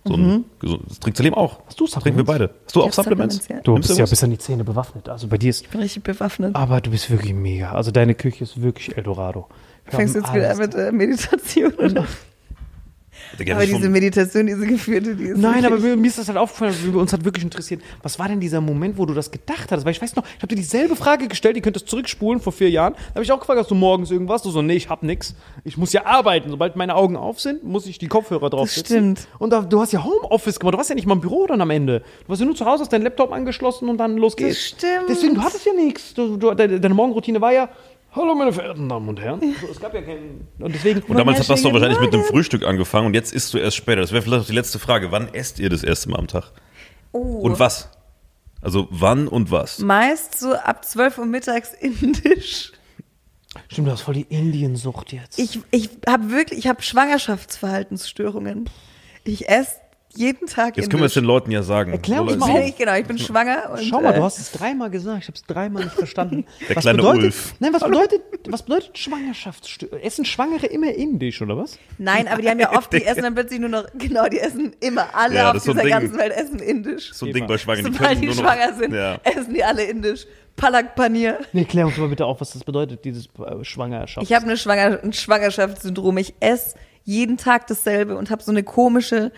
So ein, gesund- das trinkt Salim auch. Hast du Trinken wir Supplements? beide. Hast du auch Supplements? Supplements, ja. Du Nimmst bist ja bis an die Zähne bewaffnet. Also bei dir ist. Ich bin richtig bewaffnet. Aber du bist wirklich mega. Also deine Küche ist wirklich Eldorado. Wir Fängst du jetzt wieder alles an mit äh, Meditation? Aber das diese Meditation, diese geführte, die ist Nein, aber wirklich- mir, mir ist das halt aufgefallen, weil uns hat wirklich interessiert, was war denn dieser Moment, wo du das gedacht hattest? Weil ich weiß noch, ich habe dir dieselbe Frage gestellt, die könntest zurückspulen vor vier Jahren. Da habe ich auch gefragt, hast du morgens irgendwas? Du so, nee, ich hab nix. Ich muss ja arbeiten. Sobald meine Augen auf sind, muss ich die Kopfhörer draufsetzen. stimmt. Und da, du hast ja Homeoffice gemacht. Du warst ja nicht mal im Büro dann am Ende. Du warst ja nur zu Hause, hast deinen Laptop angeschlossen und dann los geht's. stimmt. Deswegen, du hattest ja nichts. Deine Morgenroutine war ja, hallo meine verehrten Damen und Herren. So, es gab ja keinen. Und deswegen. Und damals hat das doch wahrscheinlich mit dem Morgen. Frühstück angefangen und jetzt isst du erst später. Das wäre vielleicht auch die letzte Frage. Wann esst ihr das erste Mal am Tag? Oh. Und was? Also wann und was? Meist so ab 12 Uhr mittags indisch. Stimmt, du hast voll die Indiensucht jetzt. Ich, ich habe wirklich, ich habe Schwangerschaftsverhaltensstörungen. Ich esse jeden Tag Jetzt können wir es den Leuten ja sagen. Erklär uns So, mal. Ich, genau, ich bin schwanger. Und, Schau mal, äh, du hast es dreimal gesagt, ich habe es dreimal nicht verstanden. Der was kleine bedeutet, Ulf. Nein, was bedeutet was bedeutet Schwangerschaftsstörung? Essen Schwangere immer indisch, oder was? Nein, aber die haben ja oft, die essen dann plötzlich nur noch, genau, die essen immer, alle Ja, auf so dieser Ding. ganzen Welt essen indisch. So ein Ding bei Schwangeren. Sobald können die nur noch- schwanger sind, Ja. essen die alle indisch. Palak Panier. Nee, klär uns mal bitte auf, was das bedeutet, dieses äh, Schwangerschaft. Ich habe eine Schwanger ein Schwangerschaftssyndrom. Ich esse jeden Tag dasselbe und habe so eine komische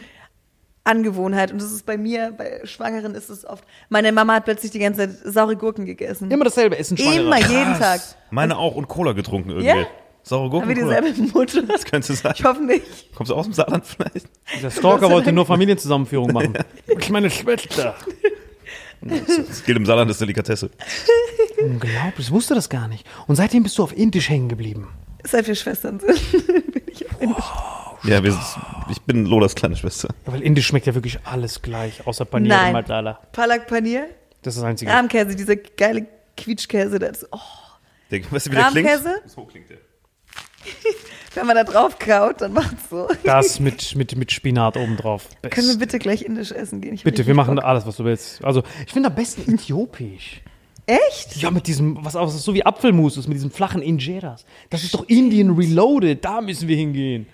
Angewohnheit. Und das ist bei mir, bei Schwangeren ist es oft. Meine Mama hat plötzlich die ganze Zeit saure Gurken gegessen. immer dasselbe, Essen Schwangere. Immer, jeden Tag. Meine auch und Cola getrunken irgendwie. Ja? Saure Haben Gurken, wir Cola. dieselbe Mutter? Das könnte sein. Ich hoffe nicht. Kommst du aus dem Saarland vielleicht? Der Stalker wollte nur Familienzusammenführung machen. Das ist meine Schwester. Das gilt im Saarland als Delikatesse. Unglaublich, ich wusste das gar nicht. Und seitdem bist du auf Indisch hängen geblieben. Seit wir Schwestern sind. bin ich auf Indisch. Ja, wir, ich bin Lolas kleine Schwester. Ja, weil Indisch schmeckt ja wirklich alles gleich, außer Panier Nein. und Madala. Palak Panier, Das ist das Einzige. Rahmkäse, dieser geile Quietschkäse. Das, oh, Der, weißt du, wie der klingt? Rahmkäse? So klingt der. wenn man da drauf kaut, dann macht's so. Das mit, mit, mit Spinat obendrauf. Best. Können wir bitte gleich indisch essen gehen? Ich Bitte, wir machen Bock. alles, was du willst. Also, ich finde am besten äthiopisch. Echt? Ja, mit diesem, was auch so wie Apfelmus ist, mit diesem flachen Injeras. Das ist doch Indian Reloaded, da müssen wir hingehen.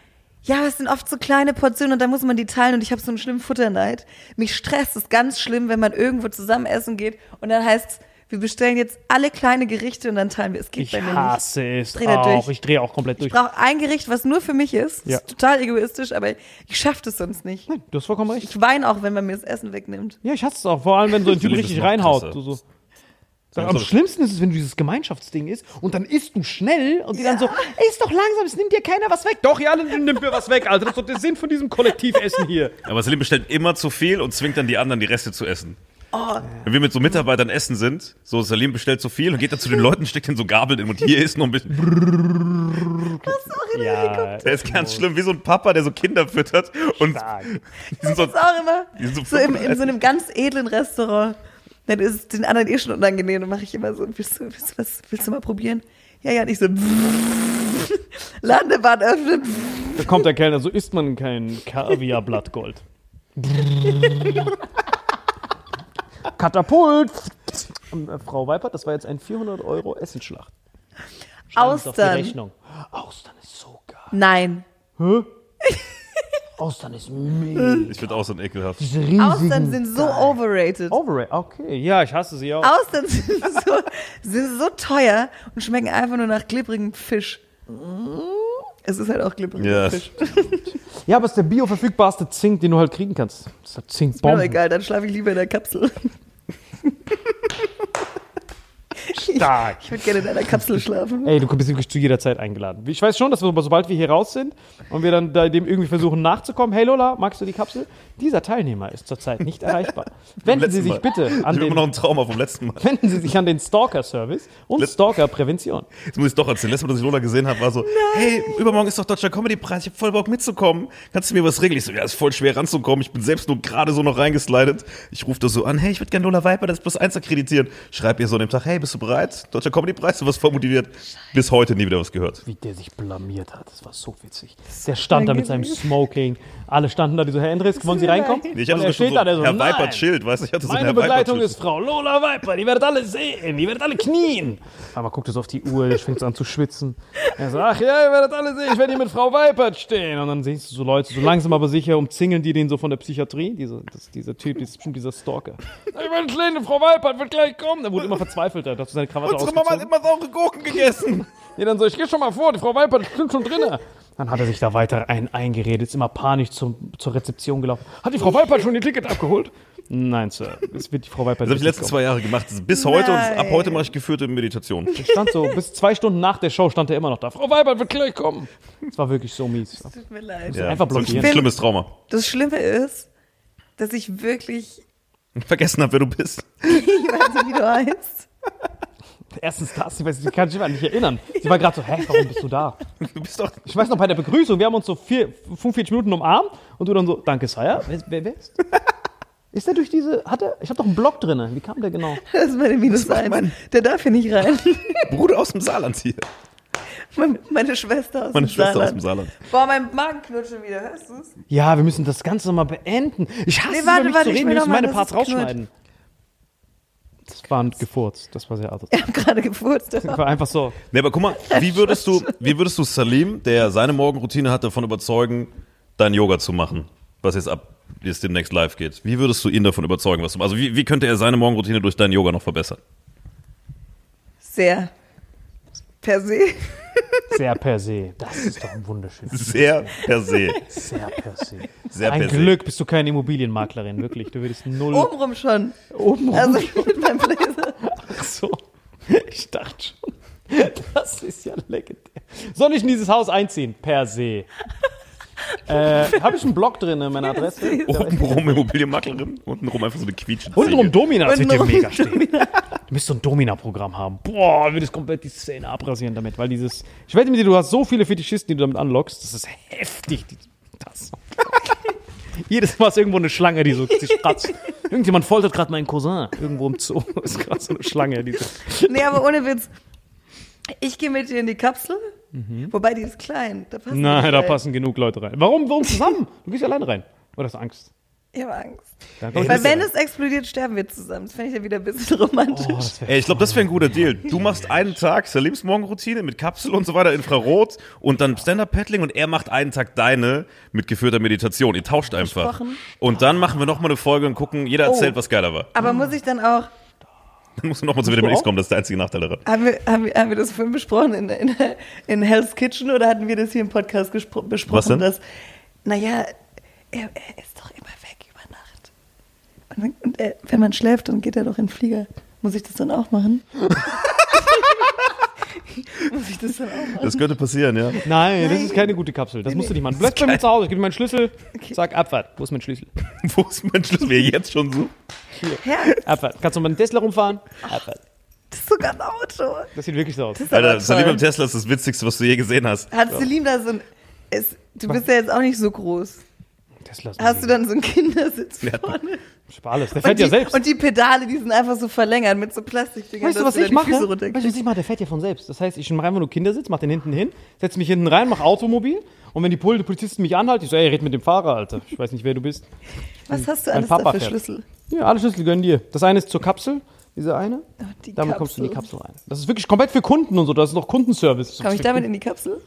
Ja, es sind oft so kleine Portionen und da muss man die teilen und ich habe so einen schlimmen Futterneid. Mich stresst es ganz schlimm, wenn man irgendwo zusammen essen geht und dann heißt wir bestellen jetzt alle kleine Gerichte und dann teilen wir. Es geht Ich bei mir nicht. hasse es Dreh da auch. durch. Ich drehe auch komplett Ich durch. brauche ein Gericht, was nur für mich ist. Das Ja. ist total egoistisch, aber ich schaffe das sonst nicht. Nein, du hast vollkommen recht. Ich weine auch, wenn man mir das Essen wegnimmt. Ja, ich hasse es auch. Vor allem, wenn so ein Typ richtig reinhaut. Du so. Ja, Am schlimmsten ist es, wenn du dieses Gemeinschaftsding isst und dann isst du schnell und die dann so, ey, ist doch langsam, es nimmt dir keiner was weg. Doch, ja, dann nimmt mir was weg, Alter. Das ist doch der Sinn von diesem Kollektivessen hier. Aber Selim bestellt immer zu viel und zwingt dann die anderen, die Reste zu essen. Oh, Wenn wir mit so Mitarbeitern essen sind, so Salim bestellt zu viel und geht dann zu den Leuten, steckt in so Gabeln in und hier ist noch ein bisschen. Ja, Der ist ganz schlimm, wie so ein Papa, der so Kinder füttert und stark. die sind so, das ist auch immer die sind so, so im, in so einem ganz edlen Restaurant. Dann ist es den anderen eh schon unangenehm. Dann mache ich immer so, willst du, willst, du was, willst du mal probieren? Ja, ja, nicht so. Landebahn öffnen. Da kommt der Kellner, so isst man kein Kaviar-Blattgold. Katapult! Und, äh, Frau Weipert, das war jetzt ein 400 Euro Essensschlacht. Schreiben Sie auf die Austern. Rechnung. Austern ist so geil. Nein. Austern ist mega. ich finde ein ekelhaft. Diese riesigen Austern sind so overrated. Overrated. Okay, ja, ich hasse sie auch. Austern sind so, sind so teuer und schmecken einfach nur nach glibbrigem Fisch. Es ist halt auch glibbriger Ja. Fisch. Ja, aber es ist der bioverfügbarste Zink, den du halt kriegen kannst. Das ist halt Mir Zinkbomben. egal, dann schlafe ich lieber in der Kapsel. Stark. Ich würde gerne in einer Kapsel schlafen. Ey, du bist wirklich zu jeder Zeit eingeladen. Ich weiß schon, dass wir, sobald wir hier raus sind und wir dann da dem irgendwie versuchen nachzukommen, hey Lola, magst du die Kapsel? Dieser Teilnehmer ist zurzeit nicht erreichbar. Wenden Sie sich Mal. bitte Ich an habe immer noch den, ein Trauma vom letzten Mal. wenden Sie sich an den Stalker-Service und Stalker-Prävention. Jetzt muss ich doch erzählen. Letztes Mal, dass ich Lola gesehen habe, war so, hey, übermorgen ist doch Deutscher Comedy-Preis, ich habe voll Bock mitzukommen. Kannst du mir was regeln? Ich so, ja, ist voll schwer ranzukommen. Ich bin selbst nur gerade so noch reingeslidet. Ich rufe da so an, hey, ich würde gerne Lola Viper, das plus eins akkreditieren. Schreib ihr so an dem Tag, hey, bist du bereit? Deutscher Comedy-Preis, du was voll motiviert. Bis heute nie wieder was gehört. Wie der sich blamiert hat, das war so witzig. Der stand da mit seinem Smoking. Alle standen da, die so, Herr Endres, wollen Sie reinkommen? Nee, ich hatte er so, steht so da, der so, Herr nein. Viper chillt, weißt du? Ich hatte so Meine Begleitung ist Frau Lola Viper, die werdet alle sehen, die werdet alle knien. Aber guckt es auf die Uhr, ich fängt an zu schwitzen. Er sagt, ach ja, ihr werdet alle sehen, ich werde hier mit Frau Viper stehen. Und dann siehst du so Leute, so langsam aber sicher umzingeln die den so von der Psychiatrie, dieser, das, dieser Typ, das ist bestimmt dieser Stalker. Ich werde stehen, Frau Viper wird gleich kommen. Der wurde immer verzweifelter, dass seine Krawatte Unsere Mama hat immer saure Gurken gegessen. Ja, dann so, ich geh schon mal vor, die Frau die stimmt schon drinne. Dann hat er sich da weiter ein eingeredet, ist immer panisch zum, zur Rezeption gelaufen. Hat die Frau Viper schon ihr Ticket abgeholt? Nein, Sir. Es wird die Frau Viper Das habe ich die letzten zwei Jahre gemacht. Bis heute und ab Nein. heute mache ich geführte Meditation. Ich stand so, bis zwei Stunden nach der Show stand er immer noch da. Frau Weibert wird gleich kommen. Es war wirklich so mies. Tut mir leid. Ja, einfach so ein blockieren. schlimmes Trauma. Das Schlimme ist, dass ich wirklich, Vergessen habe, wer du bist. ich weiß nicht, wie du heißt. Erstens das, ich, weiß, ich kann mich an nicht erinnern. Sie war gerade so, hä, warum bist du da? Du bist doch. Ich weiß noch, bei der Begrüßung, wir haben uns so vier, 45 Minuten umarmt und du dann so, danke, Sire. Wer, wer, wer ist? Ist der durch diese, hat er, ich habe doch einen Block drin. Wie kam der genau? Das ist meine Minus eins. mein- Der darf hier nicht rein. Bruder aus dem Saarland hier. Meine- Meine Schwester aus Meine dem Schwester aus Saarland. dem Saarland. Boah, mein Magen knurrt schon wieder, hörst du's? Ja, wir müssen das Ganze nochmal beenden. Ich hasse Nee, es, warte, über mich warte, zu ich reden. will Wir noch müssen meine Parts es knurrt. War ein Gefurz. Das war sehr artig. Ich habe gerade gefurzt. Das war einfach so. Nee, aber guck mal, wie würdest du, wie würdest du Salim, der seine Morgenroutine hat, davon überzeugen, dein Yoga zu machen? Was jetzt ab, es demnächst live geht. Wie würdest du ihn davon überzeugen, was du, also wie, wie könnte er seine Morgenroutine durch dein Yoga noch verbessern? Sehr per se. Sehr per se. Das ist doch ein wunderschönes. Sehr per se. Sehr per se. Sehr Ein per se. Glück bist du keine Immobilienmaklerin, wirklich. Du würdest null Obenrum schon. oben rum. Also mit meinem Blazer. Ach so. Ich dachte schon. Das ist ja legendär. Soll ich in dieses Haus einziehen? Per se. Äh, Habe ich einen Blog drin in meiner Adresse? Obenrum Immobilienmaklerin, untenrum einfach so eine quietschende Untenrum. Domina, das wird dir mega stehen. Du müsst so ein Domina-Programm haben. Boah, würdest komplett die Szene abrasieren damit, weil dieses. Ich wette mit dir, du hast so viele Fetischisten, die du damit anlockst. Das ist heftig. Die, das. Jedes Mal ist irgendwo eine Schlange, die so die spratzt. Irgendjemand foltert gerade meinen Cousin. Irgendwo im Zoo ist gerade so eine Schlange. Die so, Nee, aber ohne Witz. Ich gehe mit dir in die Kapsel. Wobei die ist klein. Da passen Mhm. nein, da rein. passen genug Leute rein. Warum, warum zusammen? Du gehst alleine rein. Oder hast du Angst? Ich habe Angst. Weil wenn es explodiert, sterben wir zusammen. Das fände ich ja wieder ein bisschen romantisch. oh, Ey, ich glaube, das wäre ein guter Deal. Du machst einen Tag Salims Morgenroutine mit Kapsel und so weiter, Infrarot und dann Stand-Up-Paddling und er macht einen Tag deine mit geführter Meditation. Ihr tauscht einfach. Und dann machen wir nochmal eine Folge und gucken, jeder erzählt, Oh. was geiler war. Aber muss ich dann auch, Dann musst du nochmal zu Vitamin X kommen, das ist der einzige Nachteil daran. haben wir, haben wir, haben wir das vorhin besprochen in, in, in Hell's Kitchen oder hatten wir das hier im Podcast besprochen? Was denn? Dass, naja, er, er ist doch immer weg über Nacht. Und, wenn- und er, wenn man schläft, dann geht er doch in den Flieger. Muss ich das dann auch machen? Muss ich das dann auch machen? Das könnte passieren, ja. Nein, das Nein. ist keine gute Kapsel. Das Nee, musst du nicht machen. Du bleibst bei mir zu Hause. Ich gebe dir meinen Schlüssel. Sag Abfahrt. Wo ist mein Schlüssel? Wo ist mein Schlüssel? Wir jetzt schon so. Ja, Abfahrt. Kannst du mal einen Tesla rumfahren? Abfahrt. das ist sogar ein Auto. Das sieht wirklich so aus. Das ist Alter, Salim im Tesla ist das Witzigste, was du je gesehen hast. Hat Selim da so ein. Es, du bist ja jetzt auch nicht so groß. Tesla ist Hast du dann so einen Kindersitz Ja. vorne? Spar Der Und fährt die, ja selbst. und die Pedale, die sind einfach so verlängert mit so Plastikdingern. Weißt du, was ich mache? Weißt du, was ich mache? Der fährt ja von selbst. Das heißt, ich mache einfach nur Kindersitz, mache den hinten hin, setze mich hinten rein, mache Automobil und wenn die Pol- die Polizisten mich anhalten, ich so, ey, red mit dem Fahrer, Alter. Ich weiß nicht, wer du bist. Was hast du alles Papa da für fährt. Schlüssel? Ja, alle Schlüssel gönnen dir. Das eine ist zur Kapsel, diese eine. Oh, die Damit kommst du in die Kapsel. Kapsel rein. Das ist wirklich komplett für Kunden und so. Das ist noch Kundenservice. Komme ich damit in die Kapsel?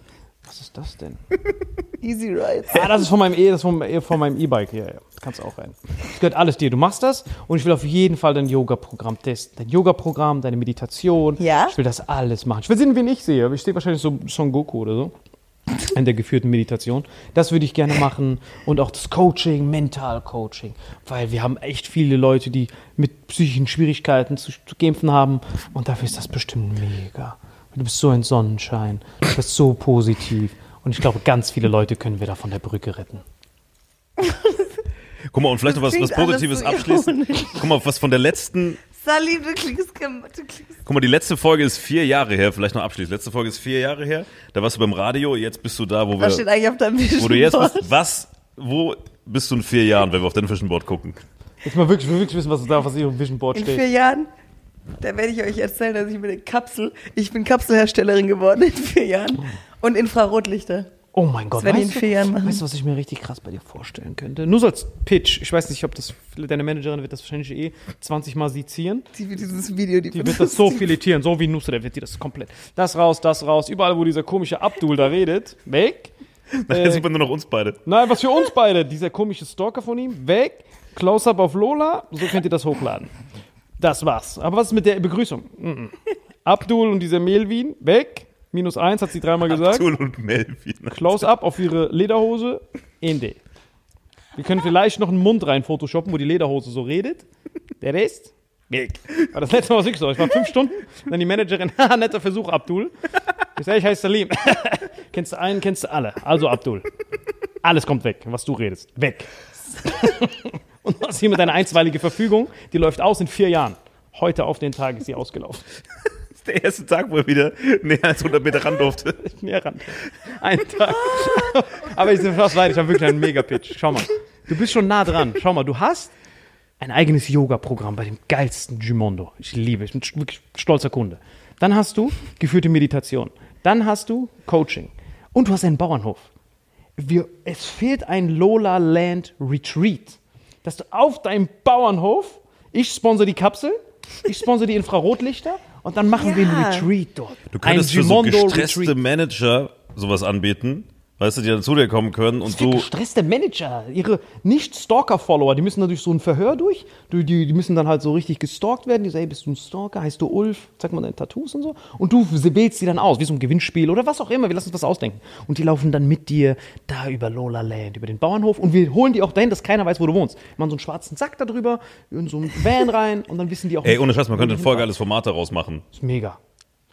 Was ist das denn? Easy Rides. Ah, das ist von meinem E, das von, eh, von meinem E-Bike. Ja. Das kannst du auch rein. Das gehört alles dir. Du machst das und ich will auf jeden Fall dein Yoga-Programm testen. Dein Yoga-Programm, deine Meditation. Ja? Ich will das alles machen. Ich will sehen, wen ich sehe. Ich sehe wahrscheinlich so Son Goku oder so. In der geführten Meditation. Das würde ich gerne machen. Und auch das Coaching, Mental-Coaching. Weil wir haben echt viele Leute, die mit psychischen Schwierigkeiten zu, zu kämpfen haben. Und dafür ist das bestimmt mega. Du bist so ein Sonnenschein. Du bist so positiv. Und ich glaube, ganz viele Leute können wir da von der Brücke retten. Guck mal, und vielleicht noch was, was Positives so abschließen. Guck mal, was von der letzten, Salim, du klingst, du klingst. guck mal, die letzte Folge ist vier Jahre her, vielleicht noch abschließend. Letzte Folge ist vier Jahre her. Da warst du beim Radio, jetzt bist du da, wo Was steht wir, eigentlich auf deinem Vision wo du jetzt Board? bist. Was, wo bist du in vier Jahren, wenn wir auf dein Vision Board gucken? Jetzt mal wirklich, ich will wirklich wissen, was da auf Ihrem Vision Board In steht. vier Jahren, da werde ich euch erzählen, dass ich mit der Kapsel, ich bin Kapselherstellerin geworden in vier Jahren. Und Infrarotlichter. Oh mein Gott, Das weißt, vier du, Jahren machen. weißt du, was ich mir richtig krass bei dir vorstellen könnte? Nur so als Pitch. Ich weiß nicht, ob das, deine Managerin wird das wahrscheinlich eh 20 Mal sezieren. Die, dieses Video, die, Die wird das so filetieren, so wie Nusre, wird die das komplett. Das raus, das raus. Überall, wo dieser komische Abdul da redet, weg. Nachher sieht man nur noch uns beide. Nein, was für uns beide. Dieser komische Stalker von ihm, weg. Close-up auf Lola, so könnt ihr das hochladen. Das war's. Aber was ist mit der Begrüßung? Mhm. Abdul und dieser Melvin, weg. Minus eins, hat sie dreimal gesagt. Abdul und Melvin. Close-up auf ihre Lederhose, Ende. Wir können vielleicht noch einen Mund rein photoshoppen, wo die Lederhose so redet. Der Rest, weg. War das letzte Mal was ich so. Ich war fünf Stunden, dann die Managerin, haha, netter Versuch, Abdul. Ich sage, ich heiße Salim. kennst du einen, kennst du alle. Also Abdul. Alles kommt weg, was du redest. Weg. Und hast hier mit deiner einstweilige Verfügung, die läuft aus in vier Jahren. Heute auf den Tag ist sie ausgelaufen. Das ist der erste Tag, wo er wieder näher als 100 Meter ran durfte. Mehr ran. Einen Tag. Aber ich bin fast weit, ich habe wirklich einen Mega-Pitch. Schau mal. Du bist schon nah dran. Schau mal, du hast ein eigenes Yoga-Programm bei dem geilsten Gimondo. Ich liebe, ich bin wirklich stolzer Kunde. Dann hast du geführte Meditation. Dann hast du Coaching. Und du hast einen Bauernhof. Wir, es fehlt ein Lola Land Retreat. Dass du auf deinem Bauernhof, ich sponsor die Kapsel, Ich sponsor die Infrarotlichter und dann machen wir ein Ja. Retreat dort. Du könntest ein für so gestresste Retreat. Manager sowas anbieten, weißt du, die dann zu dir kommen können und Für du. gestresste Manager, ihre Nicht-Stalker-Follower, die müssen natürlich so ein Verhör durch. Die, die, die müssen dann halt so richtig gestalkt werden. Die sagen, hey, bist du ein Stalker? Heißt du Ulf? Zeig mal deine Tattoos und so. Und du wählst sie dann aus, wie so ein Gewinnspiel oder was auch immer. Wir lassen uns was ausdenken. Und die laufen dann mit dir da über Lola Land, über den Bauernhof. Und wir holen die auch dahin, dass keiner weiß, wo du wohnst. Wir machen so einen schwarzen Sack da drüber, in so einen Van rein und dann wissen die auch Ey, ohne Scheiß, man könnte ein voll geiles Format daraus machen. Das ist mega.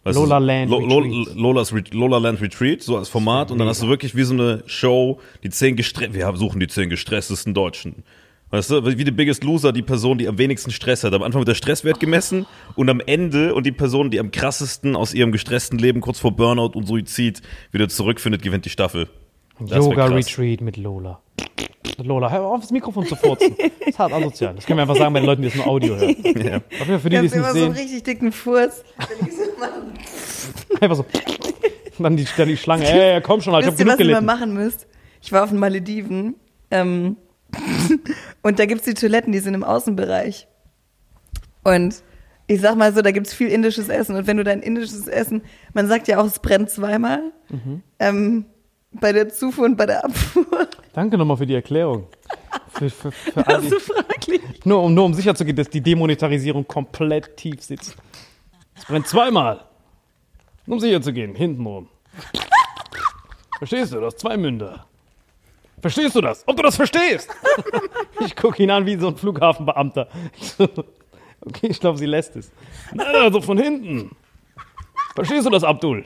Weißt Lola Land Lo- Lo- Retreat. Lola's Re Lola Land Retreat, so als Format. Und dann hast du wirklich wie so eine Show, die zehn gestre wir suchen die zehn gestresstesten Deutschen. Weißt du, wie die Biggest Loser, die Person, die am wenigsten Stress hat. Am Anfang wird der Stresswert gemessen und am Ende und die Person, die am krassesten aus ihrem gestressten Leben kurz vor Burnout und Suizid wieder zurückfindet, gewinnt die Staffel. Das wär Yoga krass. Retreat mit Lola. Lola, hör auf, das Mikrofon zu furzen. Das ist hart asozial. Das können wir einfach sagen bei den Leuten, die das nur Audio hören. Ja. Aber für die, Ich die hab es nicht immer so einen sehen, richtig dicken Furz. So einfach so. Dann die, dann die Schlange. Ey, komm schon, Alter, ich hab Wisst ihr, genug was ihr mal gelitten. machen müsst? Ich war auf den Malediven ähm, und da gibt's die Toiletten, die sind im Außenbereich. Und ich sag mal so, da gibt's viel indisches Essen. Und wenn du dein indisches Essen, man sagt ja auch, es brennt zweimal. Mhm. Ähm, bei der Zufuhr und bei der Abfuhr. Danke nochmal für die Erklärung. Für, für, für Das ist so fraglich. nur, um, nur um sicher zu gehen, dass die Demonetarisierung komplett tief sitzt. Es brennt zweimal. Um sicher zu gehen, hintenrum. Verstehst du? Hast zwei Münder. Verstehst du das? Ob du das verstehst? Ich gucke ihn an wie so ein Flughafenbeamter. Okay, ich glaube, sie lässt es. Nein, also von hinten. Verstehst du das, Abdul?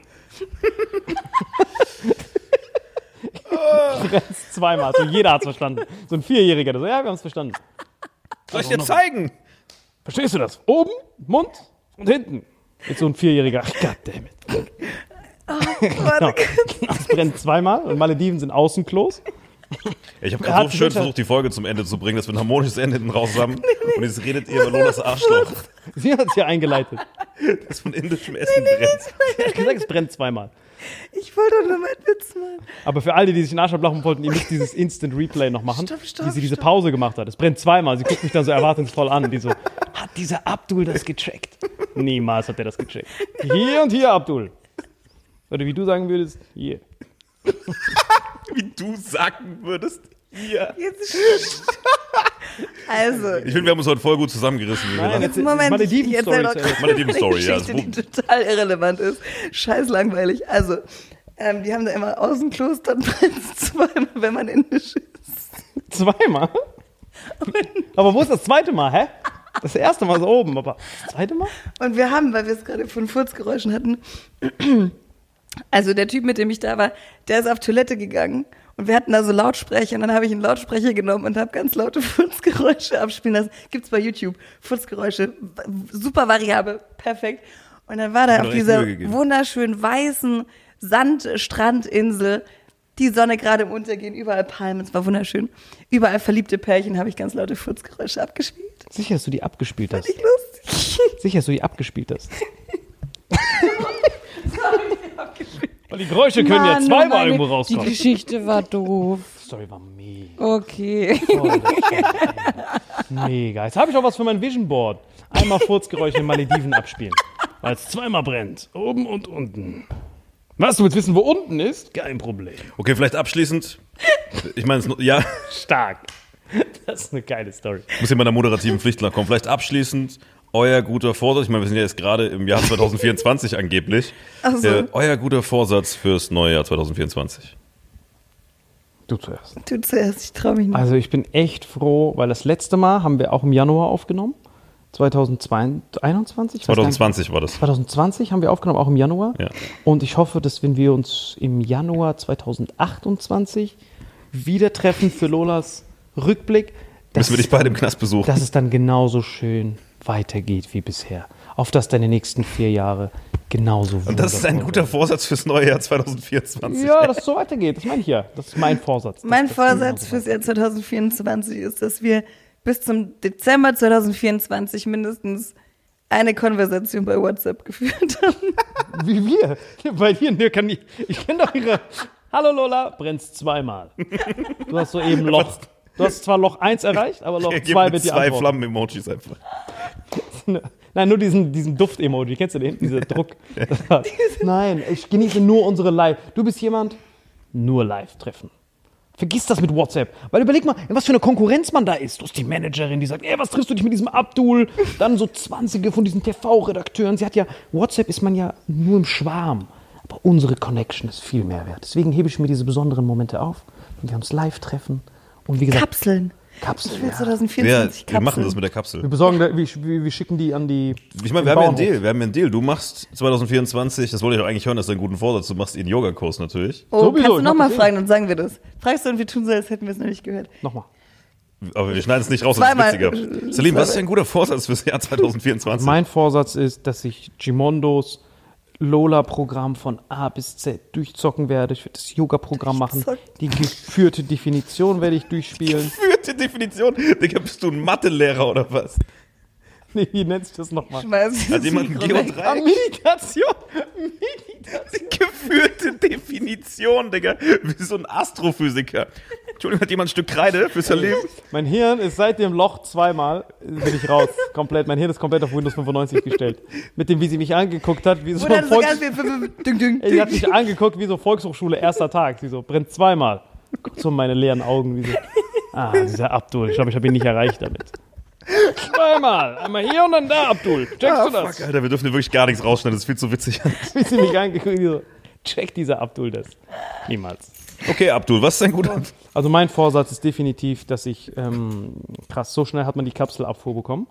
Brennt's zweimal. So jeder hat's verstanden. So ein Vierjähriger, der so, ja, wir haben's verstanden. Soll ich dir zeigen? Verstehst du das? Oben, Mund und hinten. Jetzt so ein Vierjähriger. Ach, goddammit. Warte, Es brennt zweimal und Malediven sind Außenklos. Ich habe Er gerade hat so schön versucht, die Folge zum Ende zu bringen, dass wir ein harmonisches Ende hinten raus haben. Und jetzt redet ihr über Lolas Arschloch, Sie hat's ja eingeleitet. das von indischem Essen brennt. Ich hab gesagt, es brennt zweimal. Ich wollte doch nur meinen Witz machen. Aber für alle, die sich den Arsch ablachen wollten, ihr müsst dieses Instant Replay noch machen, Stopp, stopp, wie sie diese. Pause gemacht hat. Es brennt zweimal. Sie guckt mich dann so erwartungsvoll an. Die so, hat dieser Abdul das gecheckt? Niemals hat er das gecheckt. Hier und hier, Abdul. Oder wie du sagen würdest, hier. Wie du sagen würdest. Ja. Jetzt also, Ich finde, wir haben uns heute voll gut zusammengerissen. Nein, jetzt- Moment, ich Malediven-Story eine ja, die total irrelevant ist. Scheiß langweilig. Also, ähm, die haben da immer Außenklos, dann brennt zweimal, wenn man indisch ist. Zweimal? Aber wo ist das zweite Mal, hä? Das erste Mal ist oben, aber das zweite Mal? Und wir haben, weil wir es gerade von Furzgeräuschen hatten, also der Typ, mit dem ich da war, der ist auf Toilette gegangen wir hatten da so Lautsprecher und dann habe ich einen Lautsprecher genommen und habe ganz laute Furzgeräusche abspielen lassen. Gibt's bei YouTube. Furzgeräusche, super variabel, perfekt. Und dann war da auf dieser wunderschönen weißen Sandstrandinsel die Sonne gerade im Untergehen, überall Palmen, es war wunderschön. Überall verliebte Pärchen habe ich ganz laute Furzgeräusche abgespielt. Sicher, dass du die abgespielt hast. Nicht lustig. Sicher, dass du die abgespielt hast. Weil die Geräusche können ja Mann, zweimal meine- irgendwo Die rauskommen. Geschichte war doof. Story war mega. Okay. War mega. Jetzt habe ich auch was für mein Vision Board. Einmal Furzgeräusche in Malediven abspielen. Weil es zweimal brennt. Oben und unten. Was, du willst wissen, wo unten ist? Kein Problem. Okay, vielleicht abschließend. Ich meine, es ist- ja, Stark. Das ist eine geile Story. muss hier meiner moderativen Pflicht nachkommen. Vielleicht abschließend euer guter Vorsatz. Ich meine, wir sind ja jetzt gerade im Jahr 2024 angeblich. So. Äh, euer guter Vorsatz fürs neue Jahr 2024. Du zuerst. Du zuerst, ich traue mich nicht. Also ich bin echt froh, weil das letzte Mal haben wir auch im Januar aufgenommen. 2021? Ich weiß gar nicht. 2020 war das. 2020 haben wir aufgenommen, auch im Januar. Ja. Und ich hoffe, dass wenn wir uns im Januar 2028 wieder treffen für Lolas Rückblick, dass, Müssen wir dich beide im Knast besuchen. dass es dann genauso schön weitergeht wie bisher. Auf dass deine nächsten vier Jahre genauso Und das ist ein guter Vorsatz fürs neue Jahr 2024. Ja, dass es so weitergeht. Das meine ich ja. Das ist mein Vorsatz. mein Vorsatz fürs Jahr 2024 ist, dass wir bis zum Dezember 2024 mindestens eine Konversation bei WhatsApp geführt haben. Wie wir. Bei dir, ne, kann ich, ich kenne doch ihre. Hallo Lola, brennst zweimal. Du hast soeben Loch. Du hast zwar Loch 1 erreicht, aber Loch Gib 2 mir wird die zwei Antwort. Flammen-Emojis einfach. Nein, nur diesen, diesen Duft-Emoji. Kennst du den? Dieser Druck. Nein, ich genieße nur unsere Live. Du bist jemand, nur Live-Treffen. Vergiss das mit WhatsApp. Weil überleg mal, was für eine Konkurrenz man da ist. Du hast die Managerin, die sagt, ey, was triffst du dich mit diesem Abdul? Dann so 20 von diesen TV-Redakteuren. Sie hat ja, WhatsApp ist man ja nur im Schwarm. Aber unsere Connection ist viel mehr wert. Deswegen hebe ich mir diese besonderen Momente auf, wenn wir uns live treffen. Und wie gesagt, Kapseln. Kapseln. Ich will Ja. 2024 Ja, Kapseln. wir machen das mit der Kapsel. Wir besorgen, da, wir, wir, schicken die an die. Ich meine, wir haben ja einen. Deal. Wir haben ja einen Deal. Du machst 2024, das wollte ich auch eigentlich hören, das ist ein guten Vorsatz. Du machst ihren Yoga-Kurs natürlich. Oh, Sowieso, kannst du nochmal eh. fragen, dann sagen wir das. Fragst du und wir tun so, als hätten wir es noch nicht gehört. Nochmal. Aber wir schneiden es nicht raus, das ist Zweimal. witziger. Salim, was ist ein guter Vorsatz fürs Jahr 2024? Mein Vorsatz ist, dass ich Gimondos Lola-Programm von A bis Z durchzocken werde. Ich werde das Yoga-Programm machen. Die geführte Definition werde ich durchspielen. Führte Definition. Digga, bist du ein Mathelehrer oder was? Nee, wie nennt sich das nochmal? Schmeiß Hat jemand ein Mikro Geo weg. Ah, 3? Meditation. Geführte Definition, Digga. Wie so ein Astrophysiker. Entschuldigung, hat jemand ein Stück Kreide für Salim? Mein Hirn ist seit dem Loch zweimal, bin ich raus. Komplett. Mein Hirn ist komplett auf Windows 95 gestellt. Mit dem, wie sie mich angeguckt hat, wie so ein Volks. Ding, ding, die hat mich angeguckt wie so Volkshochschule, erster Tag. Sie so, brennt zweimal. Guckt so in meine leeren Augen. Wie so, ah, dieser Abdul. Ich glaube, ich habe ihn nicht erreicht damit. Zweimal. Einmal hier und dann da, Abdul. Checkst du das? Fuck, Alter, wir dürfen wirklich gar nichts rausschneiden, das ist viel zu witzig. Wie sie mich angeguckt so, check dieser Abdul das. Niemals. Okay, Abdul, was ist dein guter Also mein Vorsatz ist definitiv, dass ich, ähm, krass, so schnell hat man die Kapselabfuhr bekommen.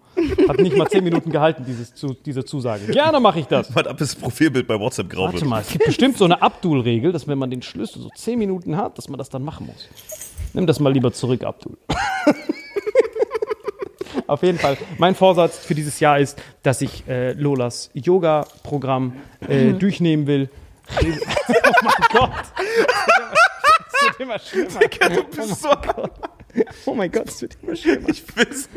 Hat nicht mal zehn Minuten gehalten, dieses, zu, diese Zusage. Gerne mache ich das. Warte ab, bis das Profilbild bei WhatsApp grau Warte wird. mal, es gibt bestimmt so eine Abdul-Regel, dass wenn man den Schlüssel so 10 Minuten hat, dass man das dann machen muss. Nimm das mal lieber zurück, Abdul. Auf jeden Fall, mein Vorsatz für dieses Jahr ist, dass ich äh, Lolas Yoga-Programm äh, durchnehmen will. oh mein Gott. Es wird immer schlimmer. Du bist so Oh mein Gott, es wird immer schlimmer. ich weiß.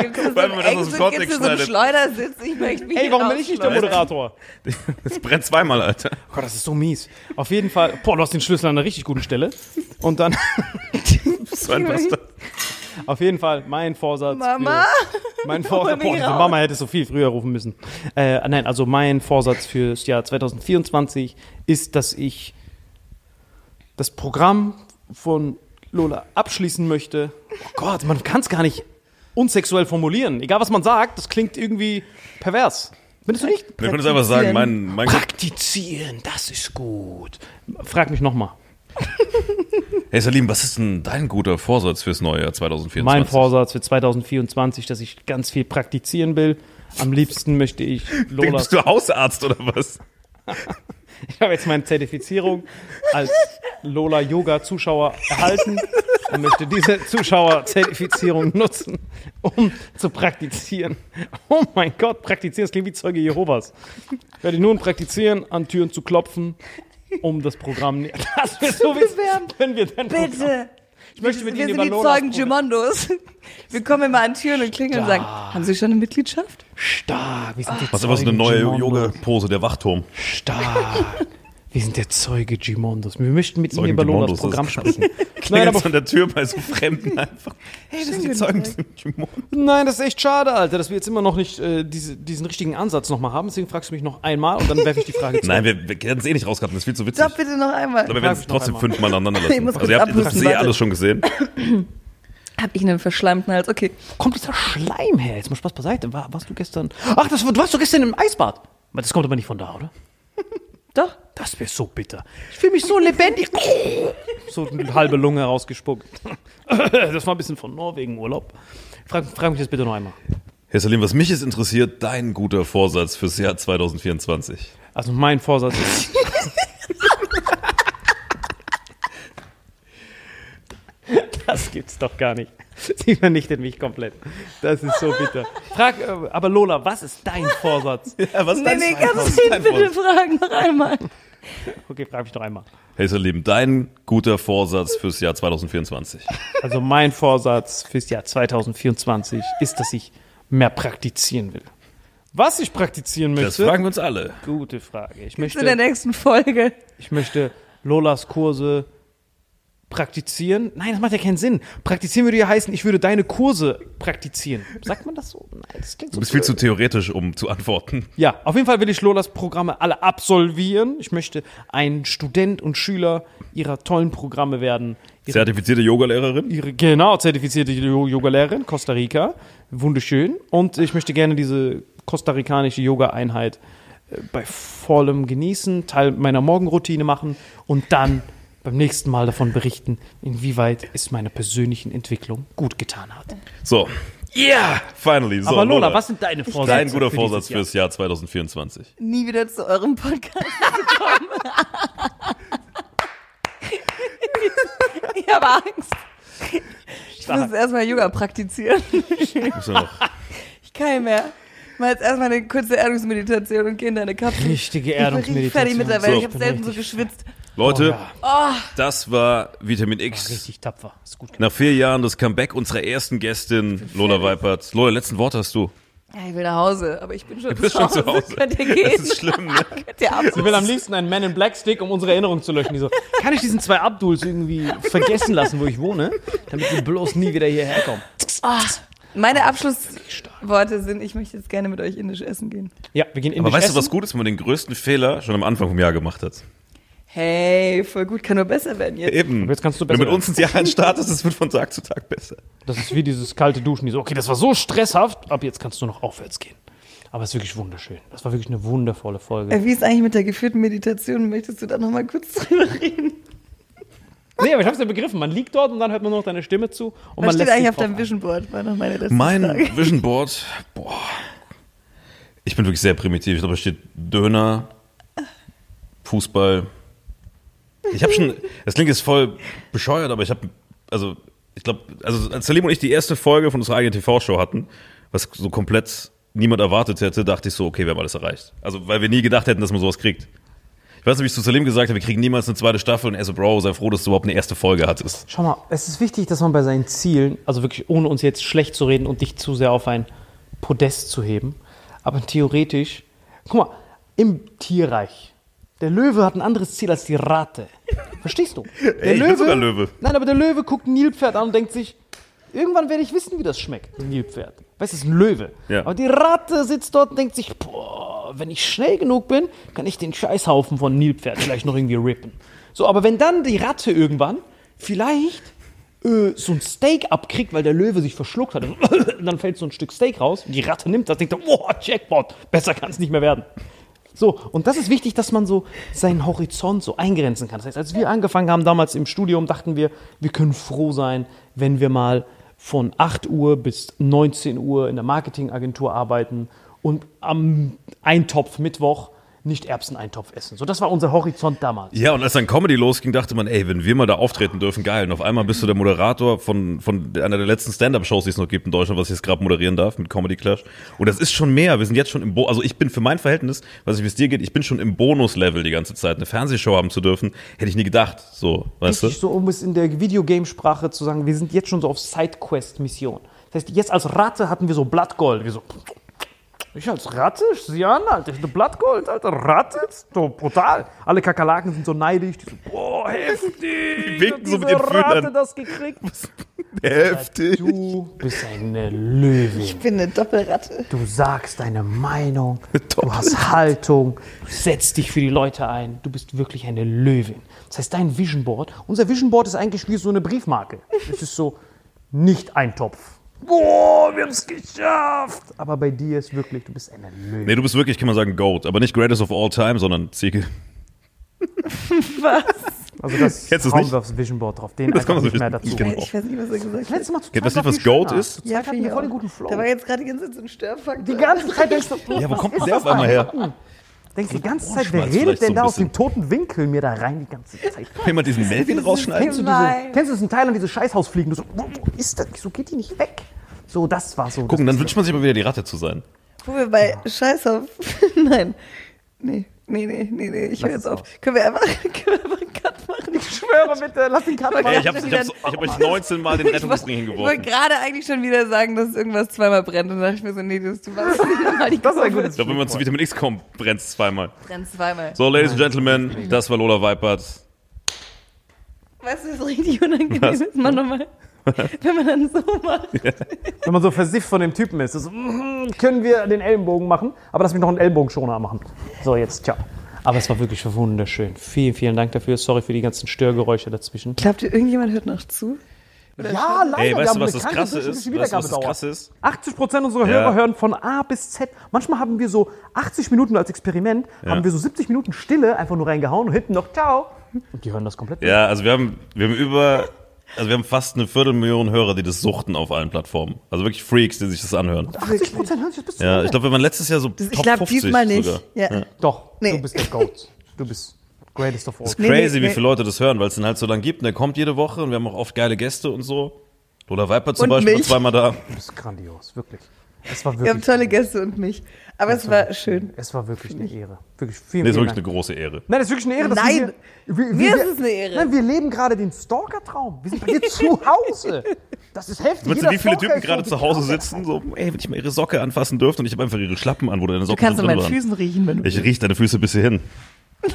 Gibt es so Weil man das einen aus dem Kontext so einen schneidet. Schleudersitz? Ich möchte mich Ey, warum bin ich nicht der. Moderator? Es brennt zweimal, Alter. Oh Gott, das ist so mies. Auf jeden Fall, boah, du hast den Schlüssel an einer richtig guten Stelle. Und dann, So ein Bastard. Auf jeden Fall, mein Vorsatz. Mama? Für, mein Vorsatz, boah. Mama hätte so viel früher rufen müssen. Äh, nein, also mein Vorsatz fürs Jahr 2024 ist, dass ich das Programm von Lola abschließen möchte. Oh Gott, man kann es gar nicht unsexuell formulieren. Egal, was man sagt, das klingt irgendwie pervers. Findest du nicht? Wir können es einfach sagen, mein, mein Praktizieren, das ist gut. Frag mich nochmal. Hey Salim, was ist denn dein guter Vorsatz fürs neue Jahr 2024? Mein Vorsatz für 2024, dass ich ganz viel praktizieren will. Am liebsten möchte ich Lola. Bist du Hausarzt oder was? Ich habe jetzt meine Zertifizierung als Lola Yoga Zuschauer erhalten und möchte diese Zuschauerzertifizierung nutzen, um zu praktizieren. Oh mein Gott, praktizieren, das klingt wie Zeuge Jehovas. Ich werde nun praktizieren, an Türen zu klopfen, um das Programm. Das wäre so bewerben. wenn wir dann Programm- Bitte. Ich möchte mit wir Ihnen sind über die Zeugen Gimondos. Wir kommen immer an Türen und klingeln und sagen, haben Sie schon eine Mitgliedschaft? Stark, wir sind die Was ist aber so eine neue. Yoga-Pose, der Wachturm. Stark. Wir sind der Zeuge Gimondos. Wir möchten mit Ihnen Zeugen über Lolas Gimondos, das Programm sprechen. Nein, aber an der Tür bei so Fremden einfach. Hey, das sind die Zeugen Jumon. Nein, das ist echt schade, Alter, dass wir jetzt immer noch nicht äh, diese, diesen richtigen Ansatz nochmal haben. Deswegen fragst du mich noch einmal und dann werfe ich die Frage zurück. Nein, wir, wir werden es eh nicht rausgehauen, das ist viel zu witzig. Doch, bitte noch einmal. Aber wir werden es trotzdem fünfmal aneinander Ich lassen. muss Also ihr habt das eh alles schon gesehen. Hab ich einen verschleimten Hals? Okay. kommt dieser Schleim her? Jetzt mal Spaß beiseite. War, warst du gestern. Ach, das, du warst doch gestern im Eisbad. Aber Das kommt aber nicht von da, oder? Doch. Das wäre so bitter. Ich fühle mich so lebendig. So eine halbe Lunge rausgespuckt. Das war ein bisschen von Norwegen Urlaub. Frag, frag mich das bitte noch einmal. Herr Salim, was mich jetzt interessiert, dein guter Vorsatz fürs Jahr 2024. Also mein Vorsatz ist. Das gibt's doch gar nicht. Sie vernichtet mich komplett. Das ist so bitter. Frag, äh, aber Lola, was ist dein Vorsatz? Ja, was ist Nee, dein nee, kannst du ihn bitte fragen noch einmal. Okay, frag mich doch einmal. Hey Salim, dein guter Vorsatz fürs Jahr 2024. Also mein Vorsatz fürs Jahr 2024 ist, dass ich mehr praktizieren will. Was ich praktizieren Das möchte? fragen wir uns alle. Gute Frage. Ich Zu der möchte, nächsten Folge. ich möchte Lolas Kurse praktizieren. Nein, das macht ja keinen Sinn. Praktizieren würde ja heißen, ich würde deine Kurse praktizieren. Sagt man das so? Nein, das klingt Du so bist viel zu theoretisch, um zu antworten. Ja, auf jeden Fall will ich Lolas Programme alle absolvieren. Ich möchte ein Student und Schüler ihrer tollen Programme werden. Ihre, Zertifizierte Yogalehrerin? ihre genau zertifizierte Yoga-Lehrerin, Costa Rica. Wunderschön. Und ich möchte gerne diese kostarikanische Yoga-Einheit äh, bei vollem Genießen, Teil meiner Morgenroutine machen und dann beim nächsten Mal davon berichten, inwieweit es meiner persönlichen Entwicklung gut getan hat. So. Yeah! Finally. So, Aber Lola, was sind deine Vorsätze? Dein guter für Vorsatz Jahr? fürs Jahr 2024. Nie wieder zu eurem Podcast zu kommen. ich habe Angst. Ich muss erstmal Yoga praktizieren. Ich kann nicht mehr. Mal jetzt erstmal eine kurze Erdungsmeditation und gehe in deine Kapsel. Richtige Ich bin Erdungsmeditation. fertig mit der Welt. So. Ich habe selten so geschwitzt. Leute, Oh ja. das war Vitamin X. Richtig tapfer. Ist gut gemacht. Nach vier Jahren das Comeback unserer ersten Gästin, Lola Weipert. Lola, letzten Wort hast du. Ja, ich will nach Hause, aber ich bin schon, Du bist schon zu Hause. Könnt ihr Das gehen? ist schlimm, ne? Sie will am liebsten einen Man in Black Stick, um unsere Erinnerung zu löschen. Die so, kann ich diesen zwei Abduls irgendwie vergessen lassen, wo ich wohne, damit die bloß nie wieder hierher kommen? Meine Abschlussworte sind, ich möchte jetzt gerne mit euch indisch essen gehen. Ja, wir gehen in Aber die weißt du, Essen. was gut ist, wenn man den größten Fehler schon am Anfang vom Jahr gemacht hat? Hey, voll gut, kann nur besser werden jetzt. Eben. Jetzt kannst du wenn du besser mit uns ins Jahr startest, es wird von Tag zu Tag besser. Das ist wie dieses kalte Duschen. Die so, okay, das war so stresshaft, ab jetzt kannst du noch aufwärts gehen. Aber es ist wirklich wunderschön. Das war wirklich eine wundervolle Folge. Äh, Wie ist eigentlich mit der geführten Meditation? Möchtest du da noch mal kurz drüber reden? Nee, aber ich hab's ja begriffen. Man liegt dort und dann hört man noch deine Stimme zu. Und Was man steht lässt eigentlich auf deinem ein. Vision Board? War noch meine letzte Mein Frage. Vision Board, boah. Ich bin wirklich sehr primitiv. Ich glaube, da steht Döner, Fußball. Ich habe schon, das klingt jetzt voll bescheuert, aber ich habe, also, ich glaube, also als Salim und ich die erste Folge von unserer eigenen TV-Show hatten, was so komplett niemand erwartet hätte, dachte ich so, okay, wir haben alles erreicht. Also, weil wir nie gedacht hätten, dass man sowas kriegt. Ich weiß nicht, wie ich zu Salim gesagt habe, wir kriegen niemals eine zweite Staffel und er so, Bro, sei froh, dass du überhaupt eine erste Folge hattest. Schau mal, es ist wichtig, dass man bei seinen Zielen, also wirklich ohne uns jetzt schlecht zu reden und dich zu sehr auf ein Podest zu heben, aber theoretisch, guck mal, im Tierreich, der Löwe hat ein anderes Ziel als die Ratte. Verstehst du? Der Ey, ich bin sogar Löwe. Nein, aber der Löwe guckt ein Nilpferd an und denkt sich, irgendwann werde ich wissen, wie das schmeckt, ein Nilpferd. Weißt du, es ist ein Löwe. Ja. Aber die Ratte sitzt dort und denkt sich, boah, wenn ich schnell genug bin, kann ich den Scheißhaufen von Nilpferd vielleicht noch irgendwie rippen. So, aber wenn dann die Ratte irgendwann vielleicht äh, so ein Steak abkriegt, weil der Löwe sich verschluckt hat, und dann fällt so ein Stück Steak raus und die Ratte nimmt das, denkt, boah, Jackpot, besser kann es nicht mehr werden. So, und das ist wichtig, dass man so seinen Horizont so eingrenzen kann. Das heißt, als wir angefangen haben damals im Studium, dachten wir, wir können froh sein, wenn wir mal von 8 Uhr bis 19 Uhr in der Marketingagentur arbeiten und am Eintopf Mittwoch nicht Erbseneintopf essen. So, das war unser Horizont damals. Ja, und als dann Comedy losging, dachte man, ey, wenn wir mal da auftreten dürfen, geil. Und auf einmal bist du der Moderator von, von einer der letzten Stand-Up-Shows, die es noch gibt in Deutschland, was ich jetzt gerade moderieren darf mit Comedy Clash. Und das ist schon mehr. Wir sind jetzt schon im Bo also ich bin für mein Verhältnis, weiß nicht, wie es dir geht, ich bin schon im Bonus-Level die ganze Zeit. Eine Fernsehshow haben zu dürfen, hätte ich nie gedacht. So, weißt Richtig du? so, um es in der Videogame-Sprache zu sagen, wir sind jetzt schon so auf Sidequest-Mission. Das heißt, jetzt als Ratte hatten wir so Blattgold. Wir so, ich als Ratte? Sieh an, Alter, ich eine Blattgold, Alter, Ratte? So brutal. Alle Kakerlaken sind so neidisch. Die so, boah, heftig. winken hat so mit diese ihren Fühlern. Ratte das gekriegt. Heftig. Du bist eine Löwin. Ich bin eine Doppelratte. Du sagst deine Meinung, du hast Haltung, du setzt dich für die Leute ein, du bist wirklich eine Löwin. Das heißt, dein Vision Board, unser Vision Board ist eigentlich wie so eine Briefmarke. Es ist so nicht ein Topf. Boah, wir haben es geschafft. Aber bei dir ist wirklich, du bist eine Löwin. Nee, du bist wirklich, kann man sagen, GOAT. Aber nicht Greatest of All Time, sondern Ziege. Also das Kennst hauen nicht? wir aufs Vision Board drauf. Den Das so nicht mehr dazu. Genau. Ich weiß nicht, was er gesagt hat. Letztes Mal zu Kennt das nicht, war was schöner. ist? Zweit hatten wir voll den guten Flow. Da war jetzt gerade die ganze Zeit so ein Störfaktor. Die ganze Zeit denkst du, Ja, wo was kommt denn der das auf einmal her? Denkst die ganze Zeit, wer redet so denn ein da aus dem toten Winkel mir da rein die ganze Zeit? Kann jemand diesen Melvin rausschneiden? Kennst du, diese, Nein. kennst du das in Thailand, diese Scheißhausfliegen? Du so, wo, wo ist das? Wieso geht die nicht weg? So, das war so. Gucken, dann wünscht man sich aber wieder die Ratte zu sein. Wo wir bei Scheiß auf. Nein. Nee, nee, nee, nee, nee. Ich höre jetzt auf. Können wir einfach, können wir einfach einen Cut machen? Ich schwöre bitte, lass den Cut Ey, ich ich ich hab euch 19 Mal den Ich Rettungsring wollte hingeworfen. gerade eigentlich schon wieder sagen, dass irgendwas zweimal brennt. Und dann dachte ich mir so, nee, das, du machst nicht nochmal die Das ist ein Kurve. gutes Ich glaube, wenn man zu Vitamin X kommt, brennt es zweimal. Brennt zweimal. So, Ladies and Gentlemen, das war Lola Weipert. Weißt du, was richtig unangenehm Was? ist? Man nochmal, wenn man dann so macht. Wenn man so versifft von dem Typen ist. So, mm, können wir den Ellenbogen machen, aber lass mich noch einen Ellbogenschoner machen. So, jetzt, ciao. Aber es war wirklich wunderschön. Vielen, vielen Dank dafür. Sorry für die ganzen Störgeräusche dazwischen. Glaubt ihr, irgendjemand hört noch zu? Ja, leider. Ey, wir weißt haben du, was eine das Krasse ist? Weißt du, was das. Krasse ist? 80 Prozent unserer Ja. Hörer hören von A bis Z. Manchmal haben wir so 80 Minuten als Experiment, Ja. haben wir so 70 Minuten Stille einfach nur reingehauen und hinten noch Ciao. Und die hören das komplett. Ja, also wir haben, wir haben über, also wir haben fast eine Viertelmillion Hörer, die das suchten auf allen Plattformen. Also wirklich Freaks, die sich das anhören. 80 Prozent hören sich das bis Ja, ich glaube, wir waren letztes Jahr so Das, ich Top glaube 50 diesmal nicht. sogar. Ja. Doch, Nee. du bist der Goat. Du bist greatest of all. Nee, Crazy, nee, wie viele Leute das hören, weil es den halt so lang gibt. Und der kommt jede Woche und wir haben auch oft geile Gäste und so. Lola Viper zum Und Beispiel mich. war zweimal da. Du bist grandios, wirklich. Es war Wir haben wirklich. tolle Gäste und mich. Aber es war schön. Es war wirklich eine Ehre. Wirklich vielen, Nee, ist vielen wirklich Dank. eine große Ehre. Nein, das ist wirklich eine Ehre. dass Nein. wir, wir, wir, Mir wir, ist es eine Ehre. Nein, wir leben gerade den Stalker-Traum. Wir sind bei dir zu Hause. Das ist heftig. Weißt du, wie viele Stalker Typen ist gerade zu Hause sitzen, so, ey, wenn ich mal ihre Socke anfassen dürfte und ich habe einfach ihre Schlappen an, wo deine Du Socken kannst so an drin meinen. Füßen riechen, wenn du Ich riech deine Füße bis hierhin.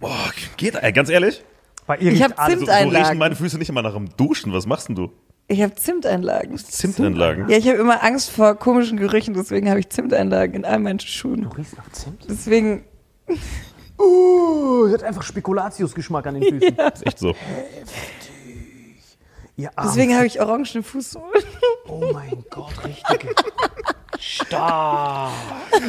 Boah, geht, ey, ganz ehrlich? Bei ihr Ich riecht hab alles. So, so riechen meine Füße nicht immer nach dem Duschen. Was machst denn du? Ich habe Zimteinlagen. Zimtanlagen. Ja, ich habe immer Angst vor komischen Gerüchen, deswegen habe ich Zimteinlagen in all meinen Schuhen. Du riechst nach Zimt? Deswegen, Uh, sie hat einfach Spekulatius-Geschmack an den Füßen. Ist echt so. Ihr armen deswegen habe ich orangene Fußsohlen. Oh mein Gott, richtige. Stark.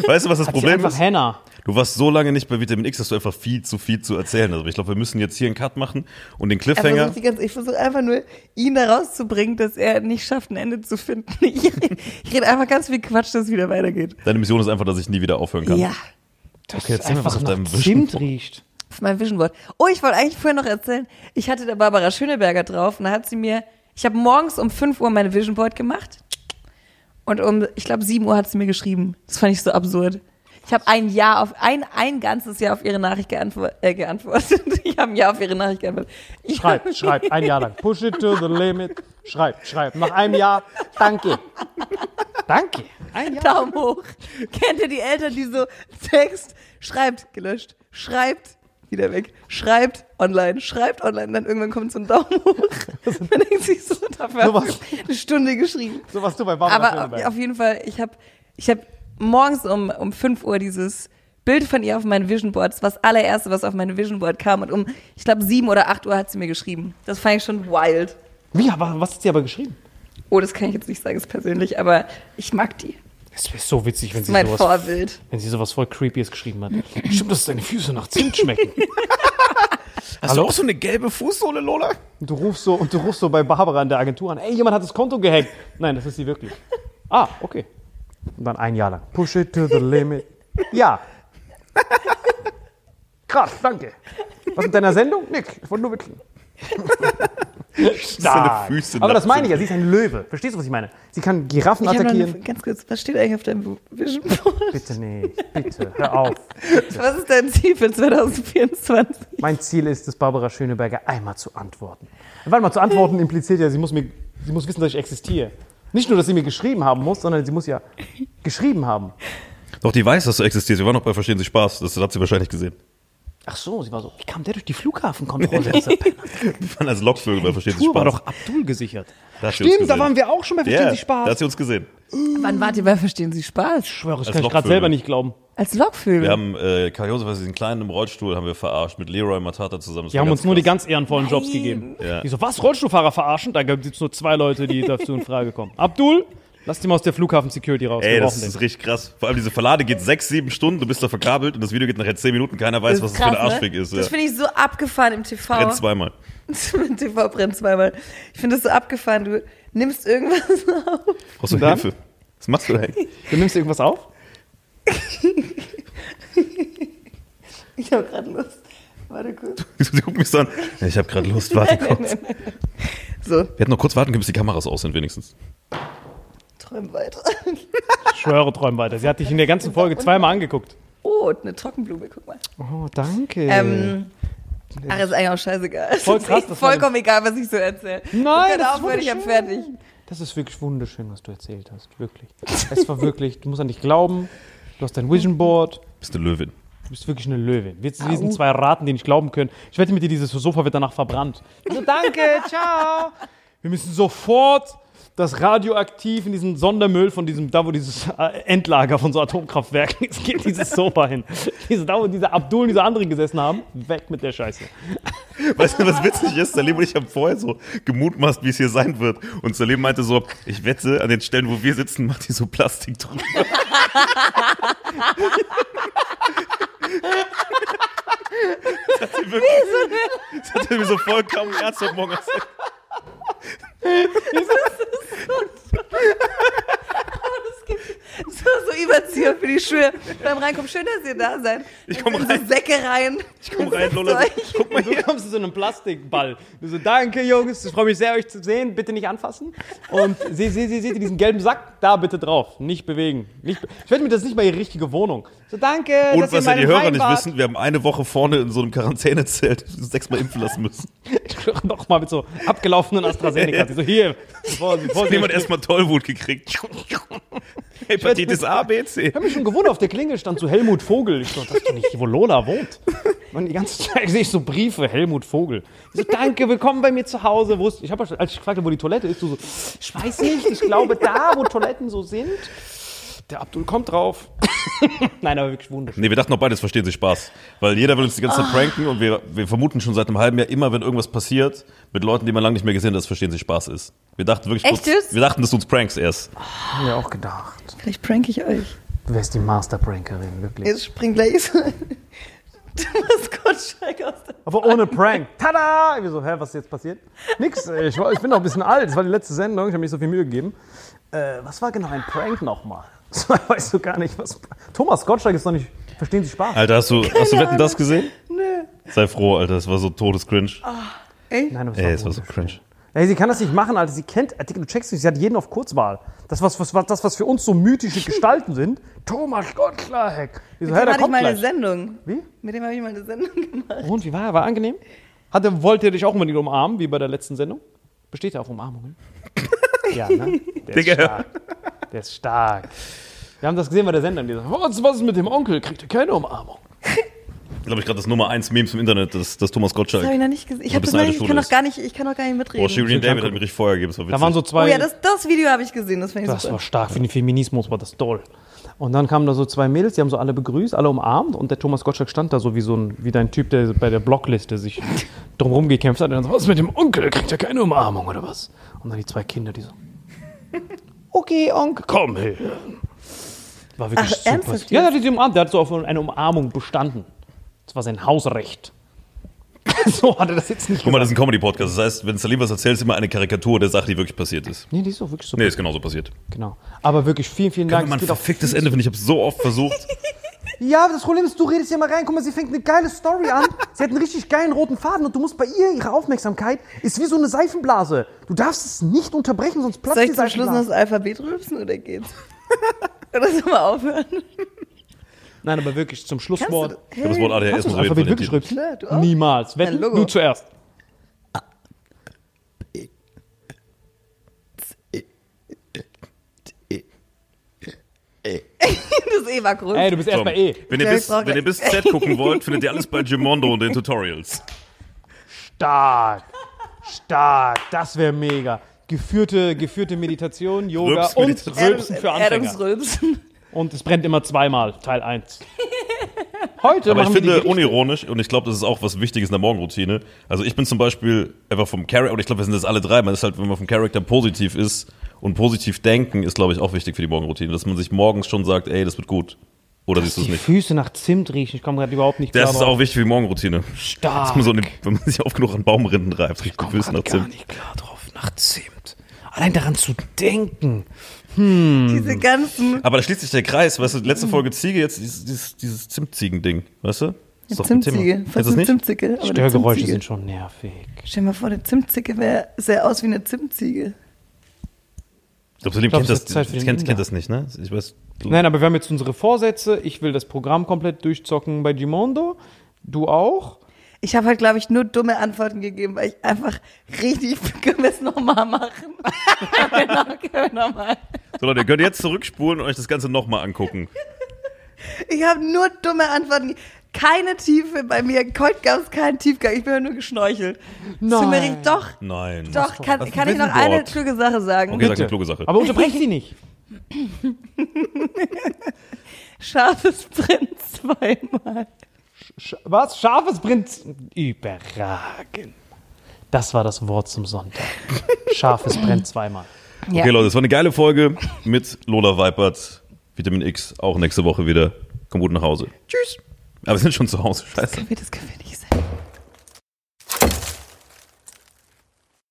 Weißt du, was das Sie Problem einfach ist? Henna. Du warst so lange nicht bei Vitamin X, dass du einfach viel zu viel zu erzählen hast. Aber ich glaube, wir müssen jetzt hier einen Cut machen und den Er Cliffhanger. ganze, ich versuche einfach nur, ihn da rauszubringen, dass er nicht schafft, ein Ende zu finden. Ich, ich rede einfach ganz viel Quatsch, dass es wieder weitergeht. Deine Mission ist einfach, dass ich nie wieder aufhören kann. Ja, Okay, erzähl mir was auf deinem Zimt Vision. riecht. auf mein Vision Board. Oh, ich wollte eigentlich vorher noch erzählen, ich hatte da Barbara Schöneberger drauf und da hat sie mir, ich habe morgens um 5 Uhr meine Vision Board gemacht und um, ich glaube, 7 Uhr hat sie mir geschrieben. Das fand ich so absurd. Ich habe ein Jahr auf, ein, ein ganzes Jahr auf ihre Nachricht geantwort, äh, geantwortet. Ich habe ein Jahr auf ihre Nachricht geantwortet. Ich Schreib, schreib, ein Jahr lang. Push it to the limit. Schreib, schreib. Nach einem Jahr, danke. Danke. Ein Jahr. Daumen hoch. Kennt ihr die Eltern, die so Text schreibt, gelöscht, schreibt, wieder weg, schreibt online, schreibt online, dann irgendwann kommt so ein Daumen hoch. Dann denkt sich so, dafür So was- eine Stunde geschrieben. So was du bei Barbara Aber Schöneberger. auf jeden Fall, ich habe ich hab morgens um, um 5 Uhr dieses Bild von ihr auf mein Vision Board, das war das allererste, was auf mein Vision Board kam und um, ich glaube, 7 oder 8 Uhr hat sie mir geschrieben. Das fand ich schon wild. Wie, aber was hat sie aber geschrieben? Oh, das kann ich jetzt nicht sagen, ist persönlich, aber ich mag die. Es wäre so witzig, wenn sie, mein sowas, Vorbild. wenn sie sowas voll Creepyes geschrieben hat. Stimmt, dass deine Füße nach Zimt schmecken. Hast du auch so eine gelbe Fußsohle, Lola? Und du rufst so, und du rufst so bei Barbara in der Agentur an. Ey, jemand hat das Konto gehackt. Nein, das ist sie wirklich. Ah, okay. Und dann ein Jahr lang. Push it to the limit. Ja. Krass, danke. Was mit deiner Sendung? Nick, ich wollte nur wickeln. Stark. Füße Aber das meine ich ja, sie ist ein Löwe. Verstehst du, was ich meine? Sie kann Giraffen Ich noch eine, attackieren. ganz kurz, was steht eigentlich auf deinem Vision Board? Bitte nicht, bitte, hör auf. Was ist dein Ziel für 2024? Mein Ziel ist es, Barbara Schöneberger einmal zu antworten. Warte mal, zu antworten impliziert ja, sie muss, mir, sie muss wissen, dass ich existiere. Nicht nur, dass sie mir geschrieben haben muss, sondern sie muss ja geschrieben haben. Doch, die weiß, dass du existierst. Wir waren noch bei Verstehen Sie Spaß. Das hat sie wahrscheinlich gesehen. Ach so, sie war so, wie kam der durch die Flughafenkontrolle? Wir waren als bei Verstehen Sie Tour war Spaß. doch Abdul gesichert. Da Stimmt, da waren wir auch schon bei Verstehen Ja, Sie Spaß. Da hat sie uns gesehen. Wann wart ihr bei Verstehen Sie Spaß? ich schwöre, das Als kann ich gerade selber nicht glauben. Als Lockvögel? Wir haben äh, Karl Josef, also diesen kleinen im Rollstuhl, haben wir verarscht mit Leroy Matata zusammen. Das Die haben uns nur die ganz ehrenvollen Jobs gegeben. Ja. Die so, was, Rollstuhlfahrer verarschen? Da gibt es nur zwei Leute, die dazu in Frage kommen. Abdul, lass die mal aus der Flughafen-Security raus. Ey, wir das ist den. richtig krass. Vor allem diese Verlade geht sechs, sieben Stunden, du bist da verkabelt und das Video geht nachher zehn Minuten, keiner weiß, was das für ein Arschweg ist. ne? Das Ja. finde ich so abgefahren im TV. Brennt zweimal. Im TV brennt zweimal. Ich finde das so abgefahren. Du nimmst irgendwas auf. Brauchst du Und dann? Hilfe? Was machst du da? ey? Du nimmst irgendwas auf? Ich habe gerade Lust. Warte kurz. Sie guckt mich so an. Ich habe gerade Lust, warte kurz. So, Wir hätten noch kurz warten können, bis die Kameras aus sind, wenigstens. Träum weiter. Ich schwöre, träum weiter. Sie hat dich in der ganzen Folge zweimal angeguckt. Oh, eine Trockenblume, guck mal. Oh, danke. Ähm, ach, ist eigentlich auch scheißegal. Voll Es ist krass, man- vollkommen egal, was ich so erzähle. Nein, das ist aufhören, ich hab wunderschön. fertig. Das ist wirklich wunderschön, was du erzählt hast. Wirklich. Es war wirklich, du musst an dich glauben. Du hast dein Vision Board. Bist du Löwin? Du bist wirklich eine Löwin. Wir zu diesen zwei Raten, die nicht glauben können. Ich wette mit dir, dieses Sofa wird danach verbrannt. So, danke, ciao. Wir müssen sofort das radioaktiv in diesen Sondermüll von diesem, da wo dieses äh, Endlager von so Atomkraftwerken ist, geht dieses Sofa hin. Diese, da wo diese Abdul und diese anderen gesessen haben, weg mit der Scheiße. Weißt du, was witzig ist? Salim und ich haben vorher so gemutmaßt, wie es hier sein wird. Und Salim meinte so, ich wette, an den Stellen, wo wir sitzen, macht die so Plastik drüber. das hat er mir so vollkommen ernst heute Morgen erzählt. So, so Überzieher für die Schuhe. Beim Reinkommen, schön, dass ihr da seid. Ich komm Dann rein. So Säcke rein. Ich komm rein, Lola. Guck mal Du hier. kommst in so einem Plastikball. Du so, danke Jungs, ich freue mich sehr, euch zu sehen. Bitte nicht anfassen. Und sie, sie, sie, seht ihr diesen gelben Sack? Da bitte drauf. Nicht bewegen. Nicht, be ich wette mir, das ist nicht mal ihre richtige Wohnung. So, danke, Und dass ihr was ja die Hörer Wein nicht wart. wissen, wir haben eine Woche vorne in so einem Quarantänezelt sechsmal impfen lassen müssen. Noch mal mit so abgelaufenen AstraZeneca. So, hier, bevor, bevor Hat jemand erstmal Tollwut gekriegt. Hepatitis A, B, C. Ich habe mich schon gewundert, auf der Klingel stand so Helmut Vogel. Ich so, das ist doch nicht, wo Lola wohnt. Und die ganze Zeit sehe ich so Briefe, Helmut Vogel. Ich so, danke, willkommen bei mir zu Hause. Wo ist, ich habe, als ich gefragt habe, wo die Toilette ist, du so, ich weiß nicht, ich glaube da, wo Toiletten so sind. Der Abdul kommt drauf. Nein, aber wirklich wunderschön. Nee, wir dachten noch beides verstehen sich Spaß. Weil jeder will uns die ganze Zeit pranken und wir, wir vermuten schon seit einem halben Jahr immer, wenn irgendwas passiert, mit Leuten, die man lange nicht mehr gesehen hat, dass verstehen sich Spaß ist. Wir dachten wirklich Echt kurz, jetzt? wir dachten, dass du uns prankst erst. Haben wir auch gedacht. Vielleicht prank ich euch. Du wärst die Master-Prankerin, wirklich. Jetzt springt gleich. Thomas Gottschalk aus der. Aber ohne Prank. Tada! Ich so, hä, was ist jetzt passiert? Nix, ey, ich, war, ich bin noch ein bisschen alt. Das war die letzte Sendung, ich habe mir nicht so viel Mühe gegeben. Äh, was war genau ein Prank nochmal? Das weißt du gar nicht, was. Thomas Gottschalk ist doch nicht. Verstehen Sie Spaß? Alter, hast du, hast du Wetten das gesehen? Nö. Sei froh, Alter, das war so todescringe. Ey, Nein, das Ey, es war so cringe. Ey, sie kann das nicht machen, Alter. Sie kennt, du checkst nicht, sie hat jeden auf Kurzwahl. Das, was, was, was, das, was für uns so mythische Gestalten sind. Thomas Gottschalk. Die so, mit dem hatte ich kommt mal eine gleich. Sendung. Wie? Mit dem habe ich mal eine Sendung gemacht. Und, wie war er? War er angenehm? Hat er, wollte er dich auch unbedingt umarmen, wie bei der letzten Sendung? Besteht er auf Umarmungen? ja, ne? Der ist Digga. stark. Der ist stark. Wir haben das gesehen bei der Sendung. Die so, was, was ist mit dem Onkel? Kriegt er keine Umarmung? Glaube ich gerade das Nummer 1 Memes im Internet, das, das Thomas Das habe ich Gottschalk. noch nicht gesehen. Ich, hab das noch nicht, ich kann doch ist. gar nicht, ich kann doch gar nicht mitreden. Oh, Shirin David hat mir richtig Feuer gegeben, das war witzig. Da waren so zwei. Oh ja, das, das Video habe ich gesehen, das finde ich Das super. war stark, für den Feminismus war das toll. Und dann kamen da so zwei Mädels, die haben so alle begrüßt, alle umarmt und der Thomas Gottschalk stand da so wie so ein, wie dein Typ, der bei der Blockliste sich drumherum gekämpft hat. Und dann so, was mit dem Onkel? Kriegt er keine Umarmung oder was? Und dann die zwei Kinder, die so, okay, Onkel, komm her. War wirklich Ach, super. ernsthaft Ja, jetzt? der hat die umarmt, der hat so auf eine Umarmung bestanden. Das war sein Hausrecht. so hat er das jetzt nicht Guck mal, das ist ein Comedy-Podcast. Das heißt, wenn Salim was erzählt, ist immer eine Karikatur der Sache, die wirklich passiert ist. Nee, die ist doch wirklich so. Nee, ist genauso passiert. Genau. Aber wirklich vielen, vielen Dank. Kann man Es ein auch verficktes Ende finden. Ich habe so oft versucht. Ja, das Problem ist, du redest hier mal rein. Guck mal, sie fängt eine geile Story an. Sie hat einen richtig geilen roten Faden und du musst bei ihr, ihre Aufmerksamkeit ist wie so eine Seifenblase. Du darfst es nicht unterbrechen, sonst platzt Soll ich die zum Schluss noch das Alphabet rülpsen oder geht's? oder soll mal aufhören? Nein, aber wirklich zum Schlusswort. Ich habe das Wort ADHS muss das auf jeden Fall Alphabet wirklich? Klar, du auch. Niemals. Wetten, Logo. du zuerst. das ist Eva Grün. Ey, du bist erst So, bei E. Wenn ihr, bis, wenn ihr bis Z gucken wollt, findet ihr alles bei Gimondo und den Tutorials. Stark. Stark. Das wäre mega. Geführte, geführte Meditation, Yoga und Rülpsmeditation. Rülpsen für Anfänger. Erdungsrülpsen. Und es brennt immer zweimal, Teil 1. Heute Aber ich finde, unironisch, und ich glaube, das ist auch was Wichtiges in der Morgenroutine. Also ich bin zum Beispiel einfach vom Charakter, und ich glaube, wir sind das alle drei, man ist halt, wenn man vom Charakter positiv ist und positiv denken, ist, glaube ich, auch wichtig für die Morgenroutine. Dass man sich morgens schon sagt, ey, das wird gut. Oder siehst du es die nicht? Füße nach Zimt riechen. Ich komme gerade überhaupt nicht klar Das ist drauf. auch wichtig für die Morgenroutine. stark. Dass man so, eine, wenn man sich oft genug an Baumrinden reibt, riecht die Füße nach gar Zimt. nicht klar drauf. Nach Zimt. Allein daran zu denken. Diese ganzen Aber da schließt sich der Kreis, weißt du, letzte Mhm. Folge Ziege, jetzt dieses, dieses, dieses Zimtziegen-Ding, weißt du? Ist doch ein Zimtzige. Fast eine eine Störgeräusche Zimtzige. sind schon nervig. Stell dir mal vor, eine Zimtzicke wär, sähe aus wie eine Zimtziege. Ich glaube, Salim glaub, kennt das, kennt, Inder. kennt das nicht, ne? Ich weiß. Nein, aber wir haben jetzt unsere Vorsätze. Ich will das Programm komplett durchzocken bei Gimondo. Du auch? Ich habe halt, glaube ich, nur dumme Antworten gegeben, weil ich einfach richtig. Können wir es nochmal machen? genau, können wir nochmal. So Leute, ihr könnt jetzt zurückspulen und euch das Ganze nochmal angucken. Ich habe nur dumme Antworten. keine Tiefe bei mir. Heute gab es keinen Tiefgang. Ich bin ja nur geschnorchelt. Nein. Doch, Nein. doch. Kann, kann ich noch eine Wort? kluge Sache sagen? Okay, sag eine kluge Sache. Aber unterbrech sie nicht. Scharfes Print zweimal. Sch was? Scharfes Prinz. Überragend. Das war das Wort zum Sonntag. Scharfes brennt zweimal. Ja. Okay, Leute, es war eine geile Folge mit Lola Weipert, Vitamin X, auch nächste Woche wieder. Komm gut nach Hause. Tschüss. Aber wir sind schon zu Hause. Scheiße. Das können wir nicht sagen.